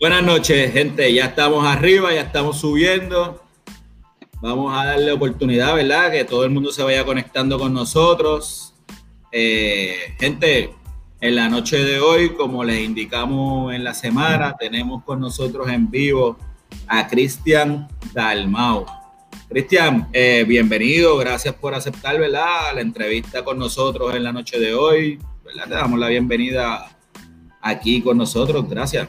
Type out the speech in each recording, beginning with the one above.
Buenas noches, gente. Ya estamos arriba, ya estamos subiendo. Vamos a darle oportunidad, ¿verdad? Que todo el mundo se vaya conectando con nosotros. Eh, gente, en la noche de hoy, como les indicamos en la semana, tenemos con nosotros en vivo a Cristian Dalmau. Cristian, eh, bienvenido, gracias por aceptar, ¿verdad? La entrevista con nosotros en la noche de hoy, ¿verdad? Te damos la bienvenida aquí con nosotros, gracias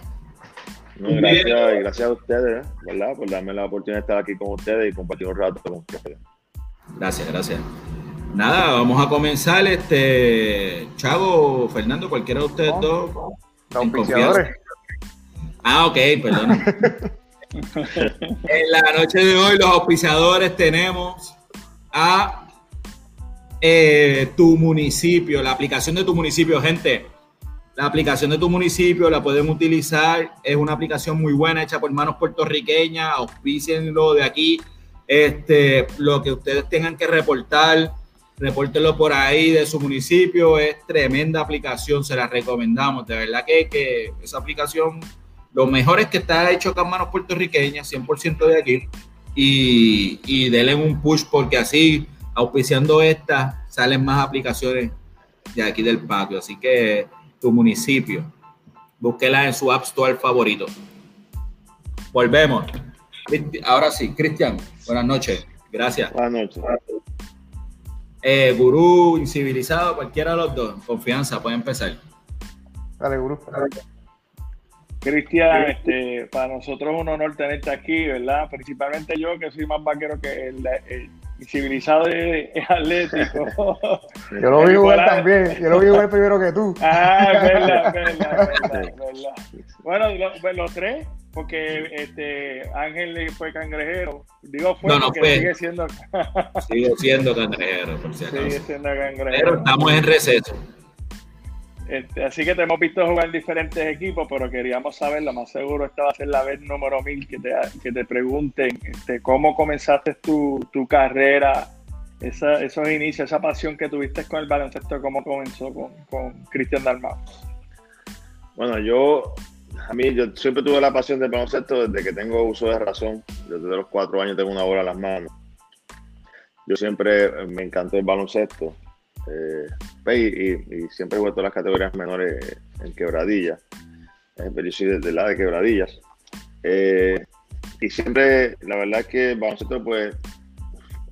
gracias, y gracias a ustedes, ¿verdad? Por darme la oportunidad de estar aquí con ustedes y compartir un rato con ustedes. Gracias, gracias. Nada, vamos a comenzar. Este Chavo, Fernando, cualquiera de ustedes dos. Ah, ok, perdón. en la noche de hoy, los auspiciadores tenemos a eh, tu municipio, la aplicación de tu municipio, gente la aplicación de tu municipio la pueden utilizar. Es una aplicación muy buena, hecha por manos puertorriqueñas. Auspicienlo de aquí. Este, lo que ustedes tengan que reportar, repórtenlo por ahí de su municipio. Es tremenda aplicación, se la recomendamos. De verdad que, que esa aplicación, lo mejor es que está hecho con manos puertorriqueñas, 100% de aquí. Y, y denle un push porque así, auspiciando esta, salen más aplicaciones de aquí del patio. Así que tu municipio. Búsquela en su App Store favorito. Volvemos. Ahora sí, Cristian, buenas noches. Gracias. Buenas noches. Eh, gurú, incivilizado, cualquiera de los dos. Confianza, puede empezar. Dale, gurú. Cristian, este, para nosotros es un honor tenerte aquí, ¿verdad? Principalmente yo, que soy más vaquero que el, el civilizado es, atlético. Yo lo vi jugar también, yo lo vi jugar primero que tú. Ah, es verdad, verdad, verdad, Bueno, pues, los, tres, porque este Ángel fue cangrejero. Digo fue no, no porque sigue siendo sigue siendo cangrejero, por si acaso. Sigue siendo cangrejero. Pero estamos en receso. Este, así que te hemos visto jugar en diferentes equipos, pero queríamos saber, lo más seguro esta va a ser la vez número mil que te, que te pregunten este, cómo comenzaste tu, tu carrera, esa, esos inicios, esa pasión que tuviste con el baloncesto, cómo comenzó con, Cristian Dalmau. Bueno, yo, a mí, yo siempre tuve la pasión del baloncesto desde que tengo uso de razón, desde los cuatro años tengo una bola en las manos. Yo siempre me encantó el baloncesto eh, y, siempre he vuelto a las categorías menores en quebradillas. Eh, yo soy de, la de quebradillas. Eh, y siempre, la verdad es que el pues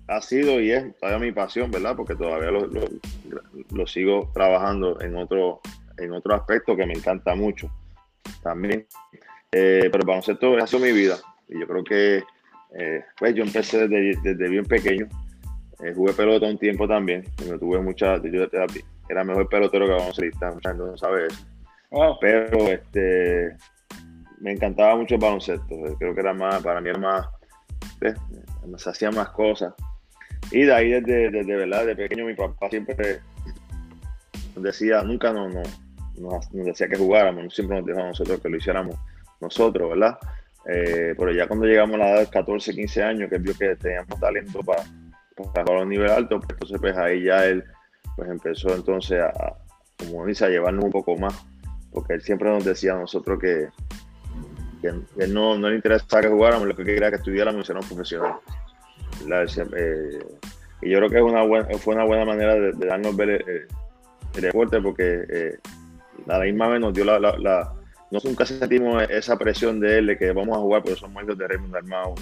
ha sido y es todavía mi pasión, ¿verdad? Porque todavía lo, sigo trabajando en otro, en otro aspecto que me encanta mucho también. pero el baloncesto ha sido mi vida. Y yo creo que pues yo empecé desde, desde bien pequeño eh, jugué pelota un tiempo también. Me tuve mucha, yo era mejor pelotero que baloncelista, mucha gente no sabe eso. Pero este, me encantaba mucho el baloncesto. Creo que era más, para mí era más, se hacían más cosas. Y de ahí desde, desde, verdad, de pequeño mi papá siempre decía, nunca nos, nos, decía que jugáramos, siempre nos dejó a nosotros que lo hiciéramos nosotros, ¿verdad? Eh, pero ya cuando llegamos a la edad de 14, 15 años, que vio que teníamos talento para para un nivel alto, pues entonces pues ahí ya él pues empezó entonces a, como dice, a llevarnos un poco más, porque él siempre nos decía a nosotros que, que no, no le interesaba que jugáramos, lo que quería que estudiáramos y ser profesional. Eh, y yo creo que es una buena, fue una buena manera de, darnos ver el, deporte, porque eh, a la misma vez nos dio la, la, nunca sentimos esa presión de él de que vamos a jugar, pero somos hijos de Raymond Armado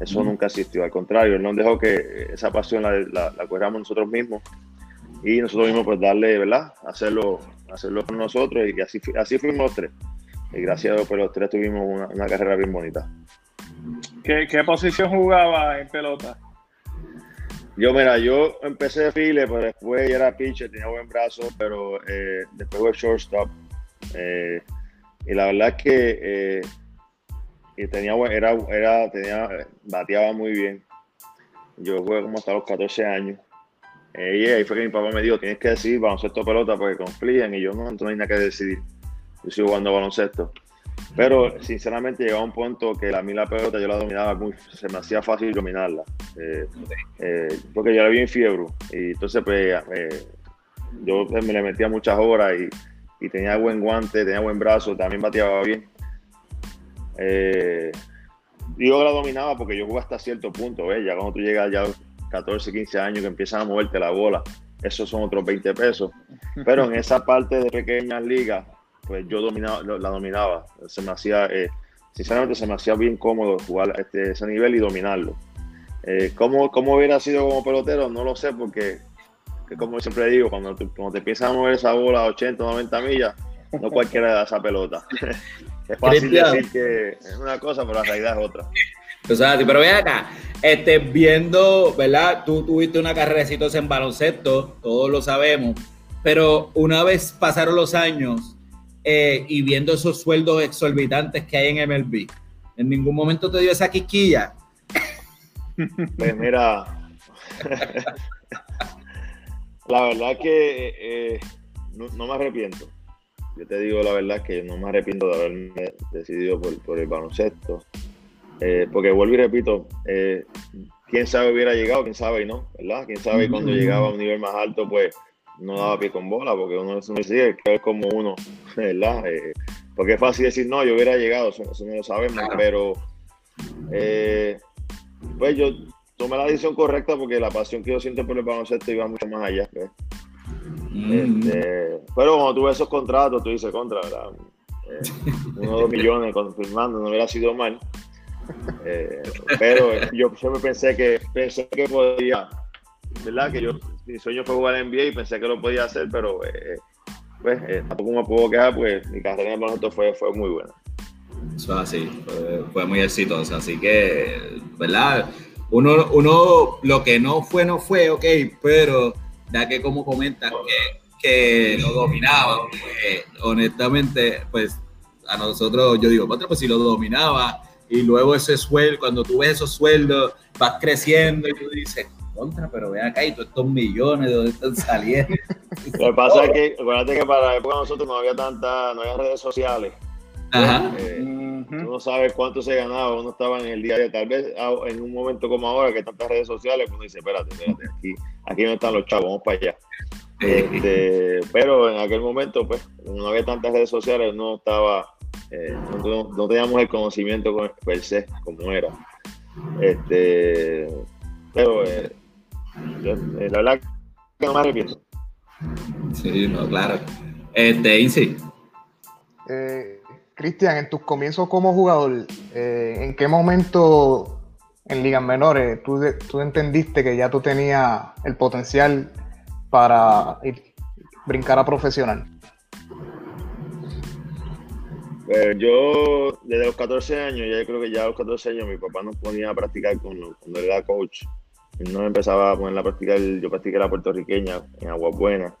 eso nunca existió. Al contrario, él nos dejó que esa pasión la, la, nosotros mismos y nosotros mismos pues darle, ¿verdad? Hacerlo, hacerlo con nosotros y así, así fuimos los tres. Y gracias a Dios pues los tres tuvimos una, carrera bien bonita. ¿Qué, posición jugaba en pelota? Yo, mira, yo empecé de file, pero después ya era pitcher, tenía buen brazo, pero eh, después fue shortstop. Eh, y la verdad es que eh, y tenía, era, era, tenía, bateaba muy bien. Yo jugué como hasta los 14 años. y ahí fue que mi papá me dijo, tienes que decidir baloncesto pelota porque confían y yo no, no hay nada que decidir. Yo sigo jugando baloncesto. Pero sinceramente llegaba un punto que a mí la pelota yo la dominaba muy, se me hacía fácil dominarla. Eh, eh, porque yo era bien fiebre. Y entonces pues eh, yo me le metía muchas horas y, y tenía buen guante, tenía buen brazo, también bateaba bien. Eh, que la dominaba porque yo jugué hasta cierto punto, ¿ves? Ya cuando tú llegas ya a los 14, 15 años que empiezan a moverte la bola, esos son otros 20 pesos. Pero en esa parte de pequeñas ligas, pues yo dominaba, la dominaba. Se me hacía, eh, sinceramente, se me hacía bien cómodo jugar este, ese nivel y dominarlo. Eh, ¿cómo, ¿Cómo hubiera sido como pelotero? No lo sé, porque, como siempre digo, cuando te, te empiezas a mover esa bola a 80, 90 millas, no cualquiera da esa pelota. es fácil decir que es una cosa, pero la realidad es otra. O sea, pero ve acá, este, viendo, ¿verdad? Tú tuviste una carrera exitosa en baloncesto, todos lo sabemos, pero una vez pasaron los años eh, y viendo esos sueldos exorbitantes que hay en MLB, ¿en ningún momento te dio esa quisquilla? Pues mira, la verdad que eh, no, me arrepiento. Yo te digo la verdad que no me arrepiento de haberme decidido por, el baloncesto. Eh, porque vuelvo y repito, eh, quién sabe hubiera llegado, quién sabe y no, ¿verdad? Quién sabe cuando llegaba a un nivel más alto, pues no daba pie con bola, porque uno no decía que es como uno, ¿verdad? porque es fácil decir, no, yo hubiera llegado, eso, no lo sabemos, pero pues yo tomé la decisión correcta porque la pasión que yo siento por el baloncesto iba mucho más allá. Pues. Mm. Este, pero cuando tú ves esos contratos, tú dices contra, ¿verdad? Eh, uno o dos millones confirmando, no hubiera sido mal. Eh, pero yo siempre pensé que pensé que podía, ¿verdad? Que yo, mi sueño fue jugar en NBA y pensé que lo podía hacer, pero eh, pues tampoco me puedo quejar, pues mi carrera en el fue, fue muy buena. Eso es así, fue, muy exitoso. Así que, ¿verdad? Uno, uno, lo que no fue, no fue, ok, pero ya que como comentas que, lo dominaba, pues, honestamente, pues a nosotros, yo digo, pues si lo dominaba y luego ese sueldo, cuando tú ves esos sueldos, vas creciendo y tú dices, contra, pero ve acá y todos estos millones, ¿de dónde están saliendo? Lo que pasa es que, acuérdate que para la época nosotros no había tanta, no había redes sociales. Eh, tú no sabes cuánto se ganaba, uno estaba en el día de tal vez ah, en un momento como ahora que tantas redes sociales, uno dice, espérate, espérate, aquí, aquí no están los chavos, vamos para allá. Este, pero en aquel momento, pues, no había tantas redes sociales, no estaba, eh, no, teníamos el conocimiento per se como era. Este, pero eh, la verdad que no me arrepiento. Sí, no, claro. Este, Insi. Eh, Cristian, en tus comienzos como jugador, eh, ¿en qué momento en ligas menores tú, tú, entendiste que ya tú tenías el potencial para brincar a profesional? Pues yo, desde los 14 años, ya creo que ya a los 14 años mi papá nos ponía a practicar con, cuando era coach. Él nos empezaba a poner a practicar, yo practiqué la puertorriqueña en Aguas Buenas,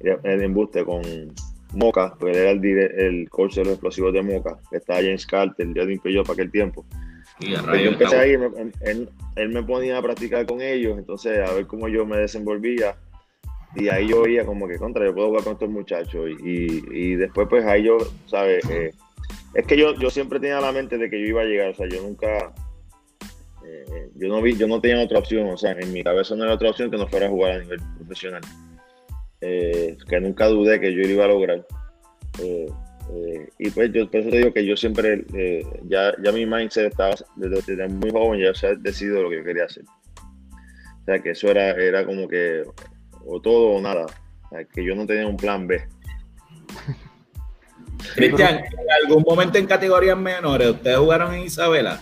en embuste con Moca, porque era el, el coach de los explosivos de Moca, que estaba James Carter, el día de Impeyó para aquel tiempo. Y yo empecé ahí, él, me ponía a practicar con ellos, entonces a ver cómo yo me desenvolvía. Y ahí yo veía como que contra, yo puedo jugar con estos muchachos. Y, y, después, pues ahí yo, ¿sabes? Eh, es que yo, yo siempre tenía la mente de que yo iba a llegar, o sea, yo nunca. Eh, yo no vi, yo no tenía otra opción, o sea, en mi cabeza no era otra opción que no fuera a jugar a nivel profesional. Eh, que nunca dudé que yo iba a lograr. Eh, eh, y pues yo por eso te digo que yo siempre, ya, ya mi mindset estaba desde, muy joven, ya se ha decidido lo que yo quería hacer. O sea, que eso era, era como que o todo o nada. que yo no tenía un plan B. Cristian, ¿en algún momento en categorías menores ustedes jugaron en Isabela?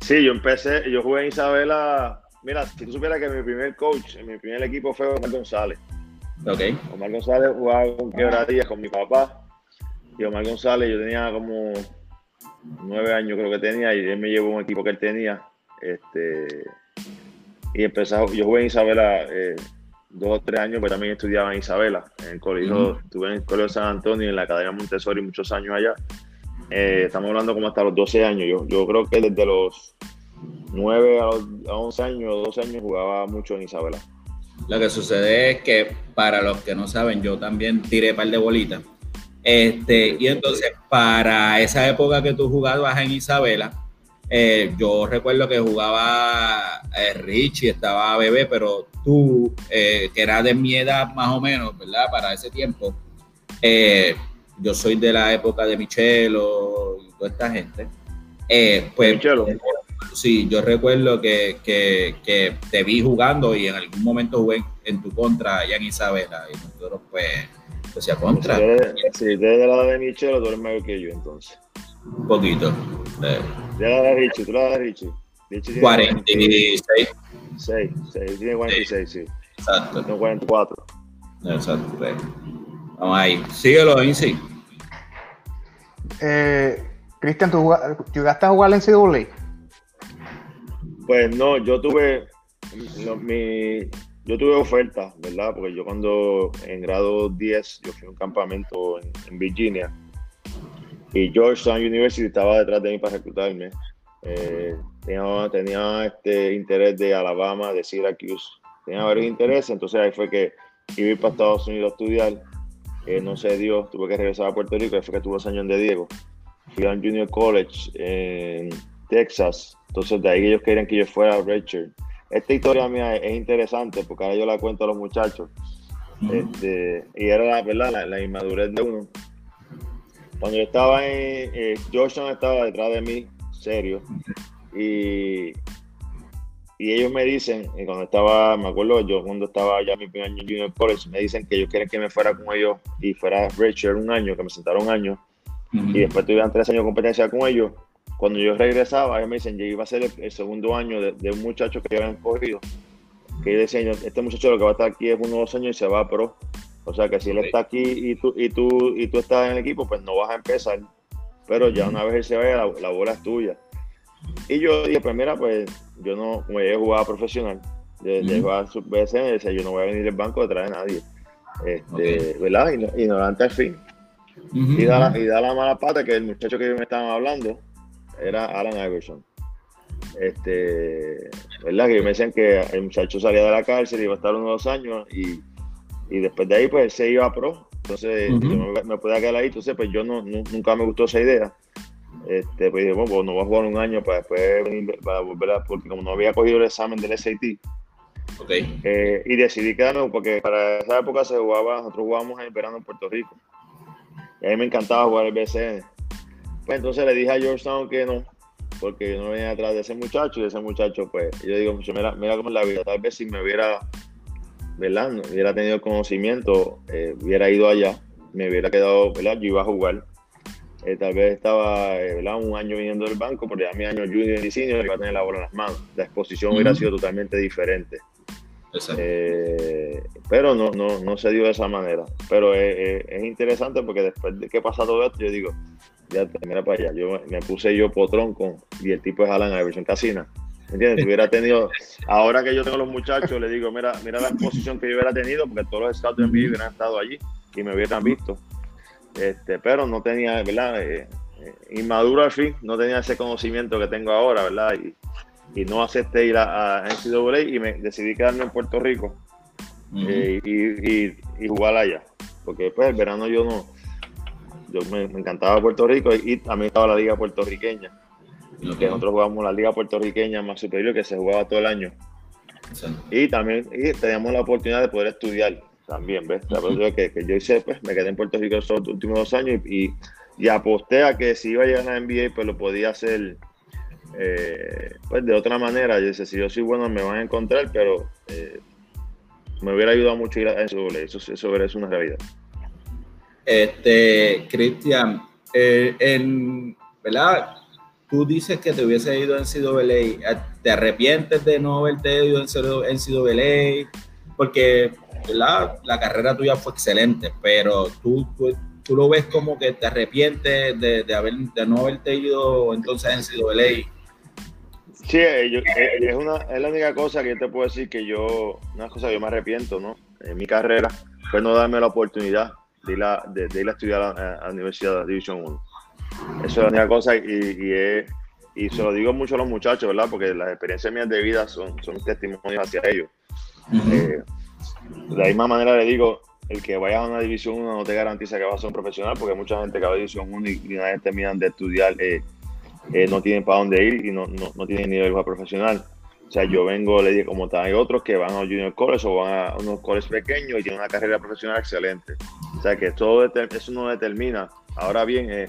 Sí, yo empecé, yo jugué en Isabela. Mira, si tú supieras que mi primer coach en mi primer equipo fue Omar González. Okay. Omar González jugaba con quebradillas con mi papá. Y Omar González, yo tenía como nueve años creo que tenía, y él me llevó un equipo que él tenía. Este, y empezó, yo jugué en Isabela eh, dos o tres años, pero también estudiaba en Isabela, en el colegio, estuve en el colegio San Antonio, en la Academia Montessori muchos años allá. Eh, estamos hablando como hasta los 12 años. Yo, yo creo que desde los 9 a, los, a 11 años, 12 años jugaba mucho en Isabela. Lo que sucede es que, para los que no saben, yo también tiré par de bolitas. Este, y entonces, para esa época que tú jugabas en Isabela, eh, yo recuerdo que jugaba eh, Richie, estaba bebé, pero tú, eh, que era de mi edad más o menos, ¿verdad? Para ese tiempo, yo soy de la época de Michelo, toda esta gente. Pues, Michelo. Sí, yo recuerdo que, que, que te vi jugando y en algún momento jugué en, en tu contra allá en Isabela y nosotros pues decía contra Si eres, si eres de la de Michelo, tú eres mayor que yo, entonces. un poquito. Eh, De la de Richie, tú la de Richie. Richie tiene 46, 46, sí, tiene 46, sí. exacto. Yo tengo 44. exacto pues. Vamos ahí. Síguelo, Insi. Eh, Cristian, ¿tú juga- llegaste a jugar en NCAA? Pues no, yo tuve lo- mi, yo tuve ofertas, ¿verdad? Porque yo cuando en grado 10 yo fui a un campamento en, Virginia y Georgetown University estaba detrás de mí para reclutarme. Eh, tenía tenía este interés de Alabama, de Syracuse, tenía varios intereses, entonces ahí fue que iba para Estados Unidos a estudiar. Eh, no se dio, tuve que regresar a Puerto Rico, ahí fue que tuve dos años de Diego. Fui a un junior college en Texas, entonces de ahí ellos querían que yo fuera Richard. Esta historia mía es, es interesante porque ahora yo la cuento a los muchachos. Este, y era la, ¿verdad? La, la inmadurez de uno. Cuando yo estaba en eh, estaba detrás de mí, serio. Y, y ellos me dicen, y cuando estaba, me acuerdo yo cuando estaba ya mi primer año en Junior College, me dicen que ellos quieren que me fuera con ellos y fuera Richard un año, que me sentara un año y después tuvieran tres años de competencia con ellos. Cuando yo regresaba, ellos me dicen, yo iba a ser el, el segundo año de, de un muchacho que habían cogido. Que decían, este muchacho lo que va a estar aquí es uno o dos años y se va a pro. O sea que si él está aquí y tú, y tú, y tú estás en el equipo, pues no vas a empezar. Pero ya una vez él se vaya, la, la bola es tuya. Y yo dije, pues mira, pues yo no, como yo jugaba profesional, de, de jugar sub BSN, decía, yo no voy a venir del banco detrás de nadie. Este, ¿Verdad? Igno- Ignorante al fin. Ujú. Y da, la, y da la mala pata que el muchacho que me estaban hablando era Alan Iverson. Este, ¿verdad? Que me decían que el muchacho salía de la cárcel, iba a estar unos dos años y, y después de ahí pues él se iba a pro. Entonces Ujú. yo me, me podía quedar ahí, entonces pues yo no, nu- nunca me gustó esa idea. Este, pues dije, bueno, pues no voy a jugar un año para después venir, para volver a, porque como no había cogido el examen del SAT, Ok. eh, y decidí quedarme porque para esa época se jugaba, nosotros jugábamos en el verano en Puerto Rico. Y a mí me encantaba jugar el BCN. Pues entonces le dije a Georgetown que no, porque yo no venía atrás de ese muchacho y ese muchacho, pues, yo digo, "Mucho, mira, mira cómo es la vida. Tal vez si me hubiera, ¿verdad? No hubiera tenido conocimiento, eh, hubiera ido allá, me hubiera quedado, ¿verdad? Yo iba a jugar. Eh, tal vez estaba, eh, ¿verdad? Un año viniendo del banco, porque ya mi año junior y senior iba a tener la bola en las manos. La exposición hubiera sido totalmente diferente. Eh, pero no, no, no se dio de esa manera. Pero es, es- es interesante porque después de que pasa todo esto, yo digo, ya mira para allá, yo me- puse yo potrón con, y el tipo es Alan Iverson Casina. ¿Me entiendes? Si hubiera tenido, ahora que yo tengo los muchachos, le digo, mira, mira la exposición que yo hubiera tenido, porque todos los scouts de NBA hubieran estado allí y me hubieran visto. Este, pero no tenía, ¿verdad? Eh, eh, inmaduro al fin, no tenía ese conocimiento que tengo ahora, ¿verdad? Y, y no acepté ir a, a NCAA y me decidí quedarme en Puerto Rico eh, y, y- y jugar allá. Porque después el verano yo no, yo me, me encantaba Puerto Rico y, y también estaba la liga puertorriqueña, que nosotros jugamos la liga puertorriqueña más superior que se jugaba todo el año. Y también y teníamos la oportunidad de poder estudiar también, ¿ves? La verdad que, que yo hice, pues me quedé en Puerto Rico esos últimos dos años y, y, y aposté a que si iba a llegar a la NBA, pues lo podía hacer eh, pues de otra manera. Yo decía, si yo soy bueno me van a encontrar, pero eh, me hubiera ayudado mucho ir a NCAA, eso, eso es una realidad. Este, Cristian, eh, en, ¿verdad? Tú dices que te hubiese ido en NCAA. ¿Te arrepientes de no haberte ido en NCAA? Porque, ¿verdad? La carrera tuya fue excelente, pero tú, tú, tú lo ves como que te arrepientes de, de, haber, de no haberte ido entonces en NCAA. Sí, eh, eh, es, una, es la única cosa que yo te puedo decir que yo, una cosa que yo me arrepiento, ¿no? En mi carrera fue no darme la oportunidad de ir a, de, de ir a estudiar a, a la Universidad División 1. Eso es la única cosa y, y, es- y se lo digo mucho a los muchachos, ¿verdad? Porque las experiencias mías de vida son, son testimonios hacia ellos. Eh, de la misma manera le digo, el que vaya a una División 1 no te garantiza que vas a ser un profesional, porque mucha gente que va a División 1 y, y una vez terminan de estudiar, eh, eh, no tienen para dónde ir y no, no, no tienen nivel profesional. O sea, yo vengo, le dije, como tal, hay otros que van a Junior College o van a unos colegios pequeños y tienen una carrera profesional excelente. O sea, que todo eso no determina. Ahora bien, eh,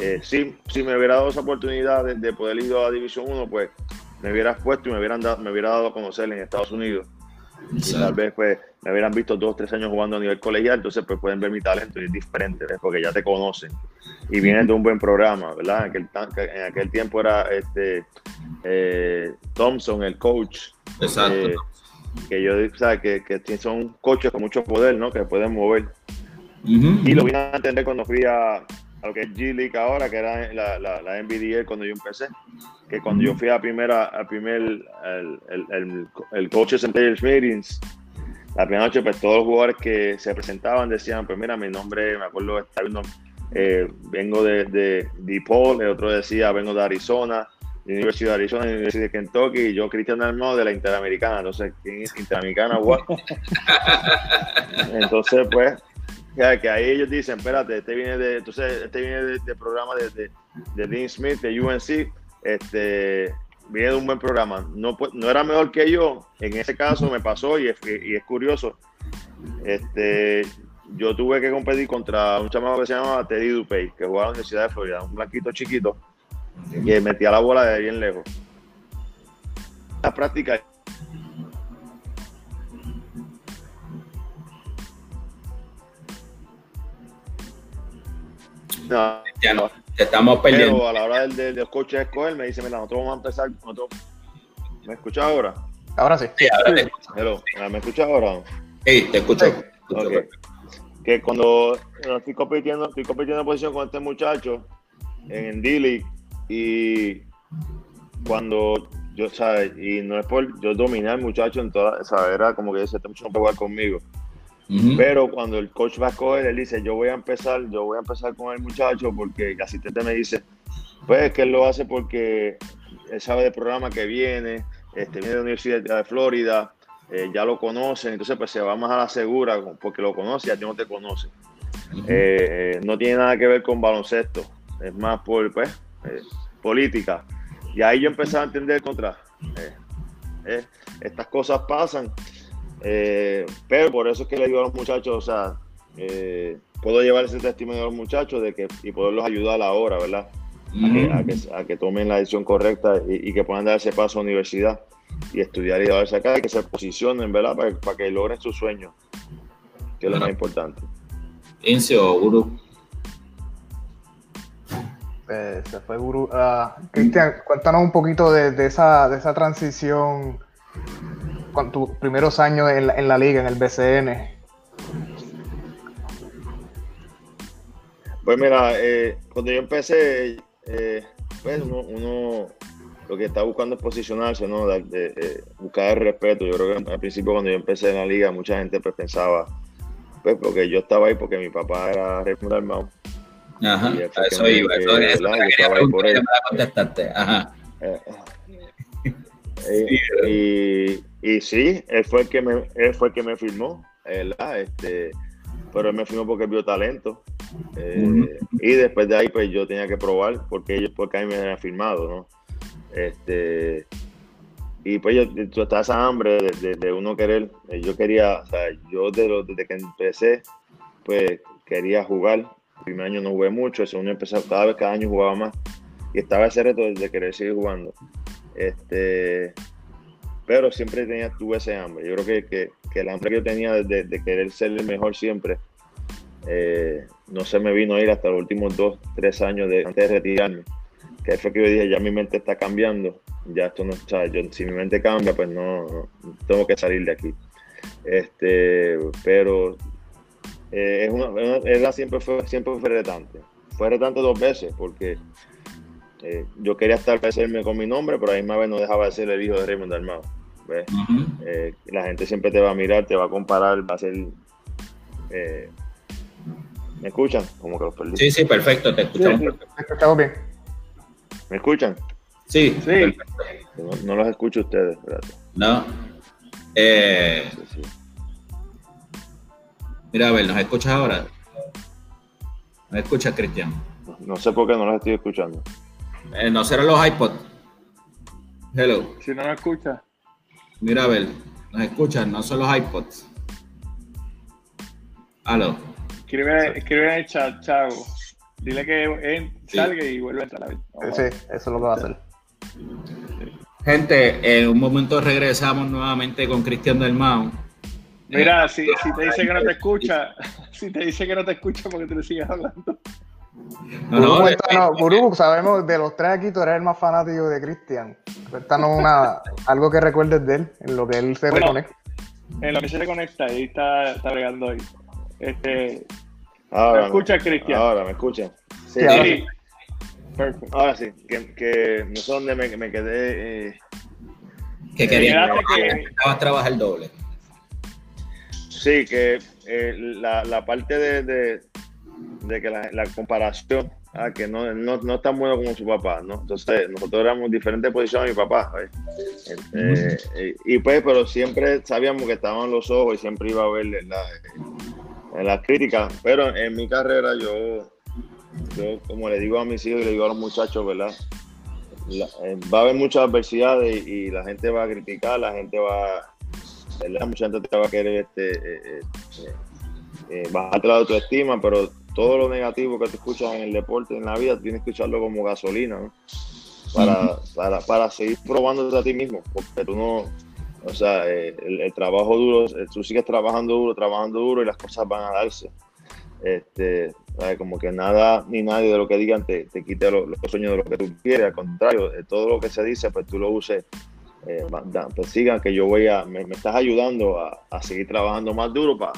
eh, si, si me hubiera dado esa oportunidad de, poder ir a División 1, pues me hubieras puesto y me, hubieran dado, me hubiera dado a conocer en Estados Unidos. Y tal vez pues me hubieran visto dos, tres años jugando a nivel colegial, entonces pues pueden ver mi talento y es diferente, porque ya te conocen. Y vienes de un buen programa, ¿verdad? En aquel, en aquel tiempo era este eh, Thompson, el coach. Exacto. Eh, que yo, ¿sabes? Que, que son coaches con mucho poder, ¿no? Que pueden mover. Y lo vine a entender cuando fui a, lo que es G-League ahora, que era la, la, la NBDL cuando yo empecé, que cuando yo fui a primera, al primer, el, el, el, el Coaches and Players Meetings, la primera noche, pues todos los jugadores que se presentaban decían, pues mira, mi nombre, me acuerdo, está viendo, eh, vengo de, de DePaul, el otro decía, vengo de Arizona, de la Universidad de Arizona, de la Universidad de Kentucky, y yo, Cristian Armado, de la Interamericana, entonces, ¿quién es Interamericana? entonces, pues, que ahí ellos dicen, espérate, este viene de, entonces, este viene de, programa de, de, de, Dean Smith, de UNC, este, viene de un buen programa. No, no era mejor que yo, en ese caso me pasó y es, y es curioso. Este, yo tuve que competir contra un chamaco que se llamaba Teddy Dupey, que jugaba en la Universidad de Florida, un blanquito chiquito, que metía la bola de bien lejos. La práctica No, ya no, te estamos perdiendo. Pero a la hora del, del, del coche de escoger, me dice, mira, nosotros vamos a empezar. Nosotros... ¿Me escuchas ahora? Ahora sí. Sí, ahora sí. Hello. ¿Me escuchas ahora? Sí, te escucho. Okay. Que cuando estoy compitiendo, estoy compitiendo en posición con este muchacho en Dili y cuando yo, ¿sabes? Y no es por yo dominar al muchacho en toda, esa Era como que ese muchacho no puede jugar conmigo. Pero cuando el coach va a coger, él dice, yo voy a empezar, yo voy a empezar con el muchacho porque el asistente me dice, pues que él lo hace porque él sabe del programa que viene, este, viene de la Universidad de Florida, eh, ya lo conocen, entonces pues se va más a la segura porque lo conoce a ti no te conoce. Eh, eh, no tiene nada que ver con baloncesto, es más por pues, política. Y ahí yo empecé a entender contra, estas cosas pasan eh, pero por eso es que le digo a los muchachos, o sea, eh, puedo llevar ese testimonio a los muchachos de que, y poderlos ayudar ahora, ¿verdad? A, que, tomen la decisión correcta y, que puedan dar ese paso a la universidad y estudiar y darse acá y que se posicionen, ¿verdad? Para, que logren sus sueños, que es lo más importante. Incio, Guru. Eh, se fue Guru. Ah, Cristian, cuéntanos un poquito de, de, esa, de esa transición con tus primeros años en la, en la liga, en el BCN? Pues mira, eh, cuando yo empecé, eh, pues uno, lo que está buscando es posicionarse, ¿no? De, buscar el respeto. Yo creo que al principio cuando yo empecé en la liga, mucha gente pues, pensaba, pues porque yo estaba ahí porque mi papá era Raymond Armado. Ajá, eso iba, eso, eso, yo estaba ahí por él. contestarte, ajá. Eh, y, y, sí, él fue el que me, él fue el que me firmó, ¿verdad? Este, pero él me firmó porque vio talento. Eh, y después de ahí, pues yo tenía que probar porque ellos, porque a mí me habían firmado, ¿no? Este, y pues yo, yo estaba esa hambre de, de, uno querer, eh, yo quería, o sea, yo de desde que empecé, pues quería jugar. El primer año no jugué mucho, el segundo empecé, cada vez cada año jugaba más. Y estaba ese reto de querer seguir jugando. Este, pero siempre tenía, tuve ese hambre. Yo creo que, que, que el hambre que yo tenía de, querer ser el mejor siempre, eh, no se me vino a ir hasta los últimos dos, tres años de, antes de retirarme. Que fue que yo dije, ya mi mente está cambiando, ya esto no está, yo, si mi mente cambia, pues no, tengo que salir de aquí. Este, pero eh, es una, siempre fue, siempre fue retante. Fue retante dos veces, porque eh, yo quería establecerme con mi nombre, pero a la misma vez no dejaba de ser el hijo de Raymond Armado. Eh, la gente siempre te va a mirar, te va a comparar, va a ser... Eh, ¿Me escuchan? Como que los perdí. Sí, sí, perfecto, te escuchamos. Estamos bien. ¿Me escuchan? Sí, sí. No, los escucho ustedes, No. Eh, Mira, a ver, ¿nos escuchas ahora? ¿Me escuchas, Cristian? No sé por qué no los estoy escuchando. Eh, no serán los iPods. Hello. Si no nos escucha. Mira, a ver, nos escuchan, no son los iPods. Aló. Escribe, escribe en el chat, chavo. Dile que salga y vuelve a entrar. Sí, eso es lo que va a hacer. Gente, en un momento regresamos nuevamente con Cristian del Mao. Mira, si, si, te dice que no te escucha, si te dice que no te escucha porque te le sigues hablando. No, no, no, sabemos de los tres aquí, tú eres el más fanático de Cristian. Cuéntanos una, algo que recuerdes de él, en lo que él se reconecta. En lo que se reconecta, ahí está, está bregando hoy. Este, ahora, ¿Me escuchas, Cristian? Ahora, ¿me escuchan? Sí, sí. Ahora sí, que, que, no sé dónde me, me quedé. Eh, que quería que trabajar el doble. Sí, que eh, la, la, parte de, de, de que la, la comparación, ah, que no, no, no, es tan bueno como su papá, ¿no? Entonces, nosotros éramos diferentes posiciones de mi papá, eh, eh, y pues, pero siempre sabíamos que estaban los ojos y siempre iba a ver la, la crítica, pero en mi carrera yo yo como le digo a mis hijos y le digo a los muchachos, ¿verdad? Eh, va a haber muchas adversidades y, la gente va a criticar, la gente va, ¿verdad? Mucha gente te va a querer este, bajarte la autoestima, pero todo lo negativo que te escuchas en el deporte, en la vida, tienes que escucharlo como gasolina, ¿no? Para, para, para seguir probándote a ti mismo, porque tú no, o sea, el, el, trabajo duro, tú sigues trabajando duro, trabajando duro y las cosas van a darse. Este, como que nada ni nadie de lo que digan te, te quite los, sueños de lo que tú quieres, al contrario, de todo lo que se dice, pues tú lo uses, eh, pues sigan que yo voy a, me, estás ayudando a, a, seguir trabajando más duro para,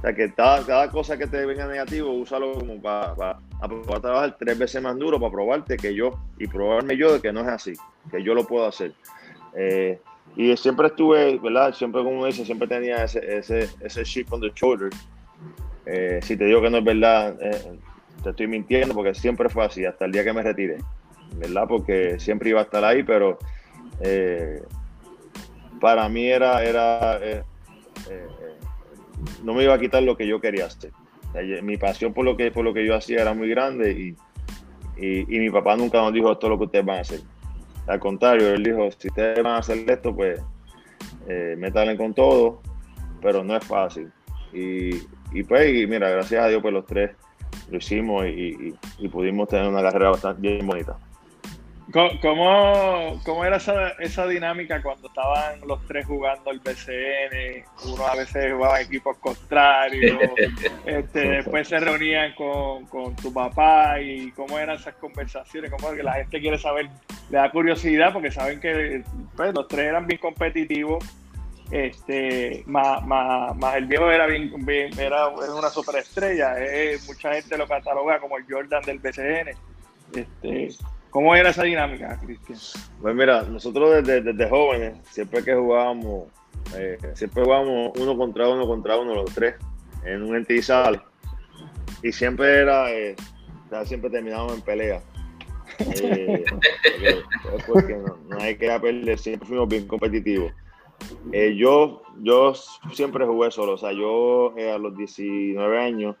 o sea, que cada, cosa que te venga negativo, úsalo como para, para, trabajar tres veces más duro para probarte que yo y probarme yo de que no es así, que yo lo puedo hacer. Eh, y siempre estuve, ¿verdad? Siempre como dice, siempre tenía ese, ese, ese chip on the shoulder eh, si te digo que no es verdad, eh, te estoy mintiendo porque siempre fue así, hasta el día que me retire, ¿verdad? Porque siempre iba a estar ahí, pero para mí era, era no me iba a quitar lo que yo quería hacer. Mi pasión por lo que, por lo que yo hacía era muy grande y, y, mi papá nunca nos dijo esto es lo que ustedes van a hacer. Al contrario, él dijo, si ustedes van a hacer esto, pues eh, métanle con todo, pero no es fácil. Y, y pues, mira, gracias a Dios, pues los tres lo hicimos y, pudimos tener una carrera bastante bien bonita. ¿Cómo, cómo era esa, esa, dinámica cuando estaban los tres jugando el BCN? Uno a veces jugaba equipos contrarios, este, después se reunían con, con, tu papá y cómo eran esas conversaciones, cómo que la gente quiere saber, le da curiosidad porque saben que pues, los tres eran bien competitivos este más, más, el viejo era bien, era, una superestrella eh, mucha gente lo cataloga como el Jordan del BCN este ¿cómo era esa dinámica Cristian? pues mira nosotros desde, desde jóvenes siempre que jugábamos eh, siempre jugábamos uno contra uno contra uno los tres en un entizal y siempre era eh, siempre terminábamos en pelea. Eh, porque, no, no hay que perder siempre fuimos bien competitivos. Eh, yo, yo siempre jugué solo, o sea, yo eh, a los 19 años,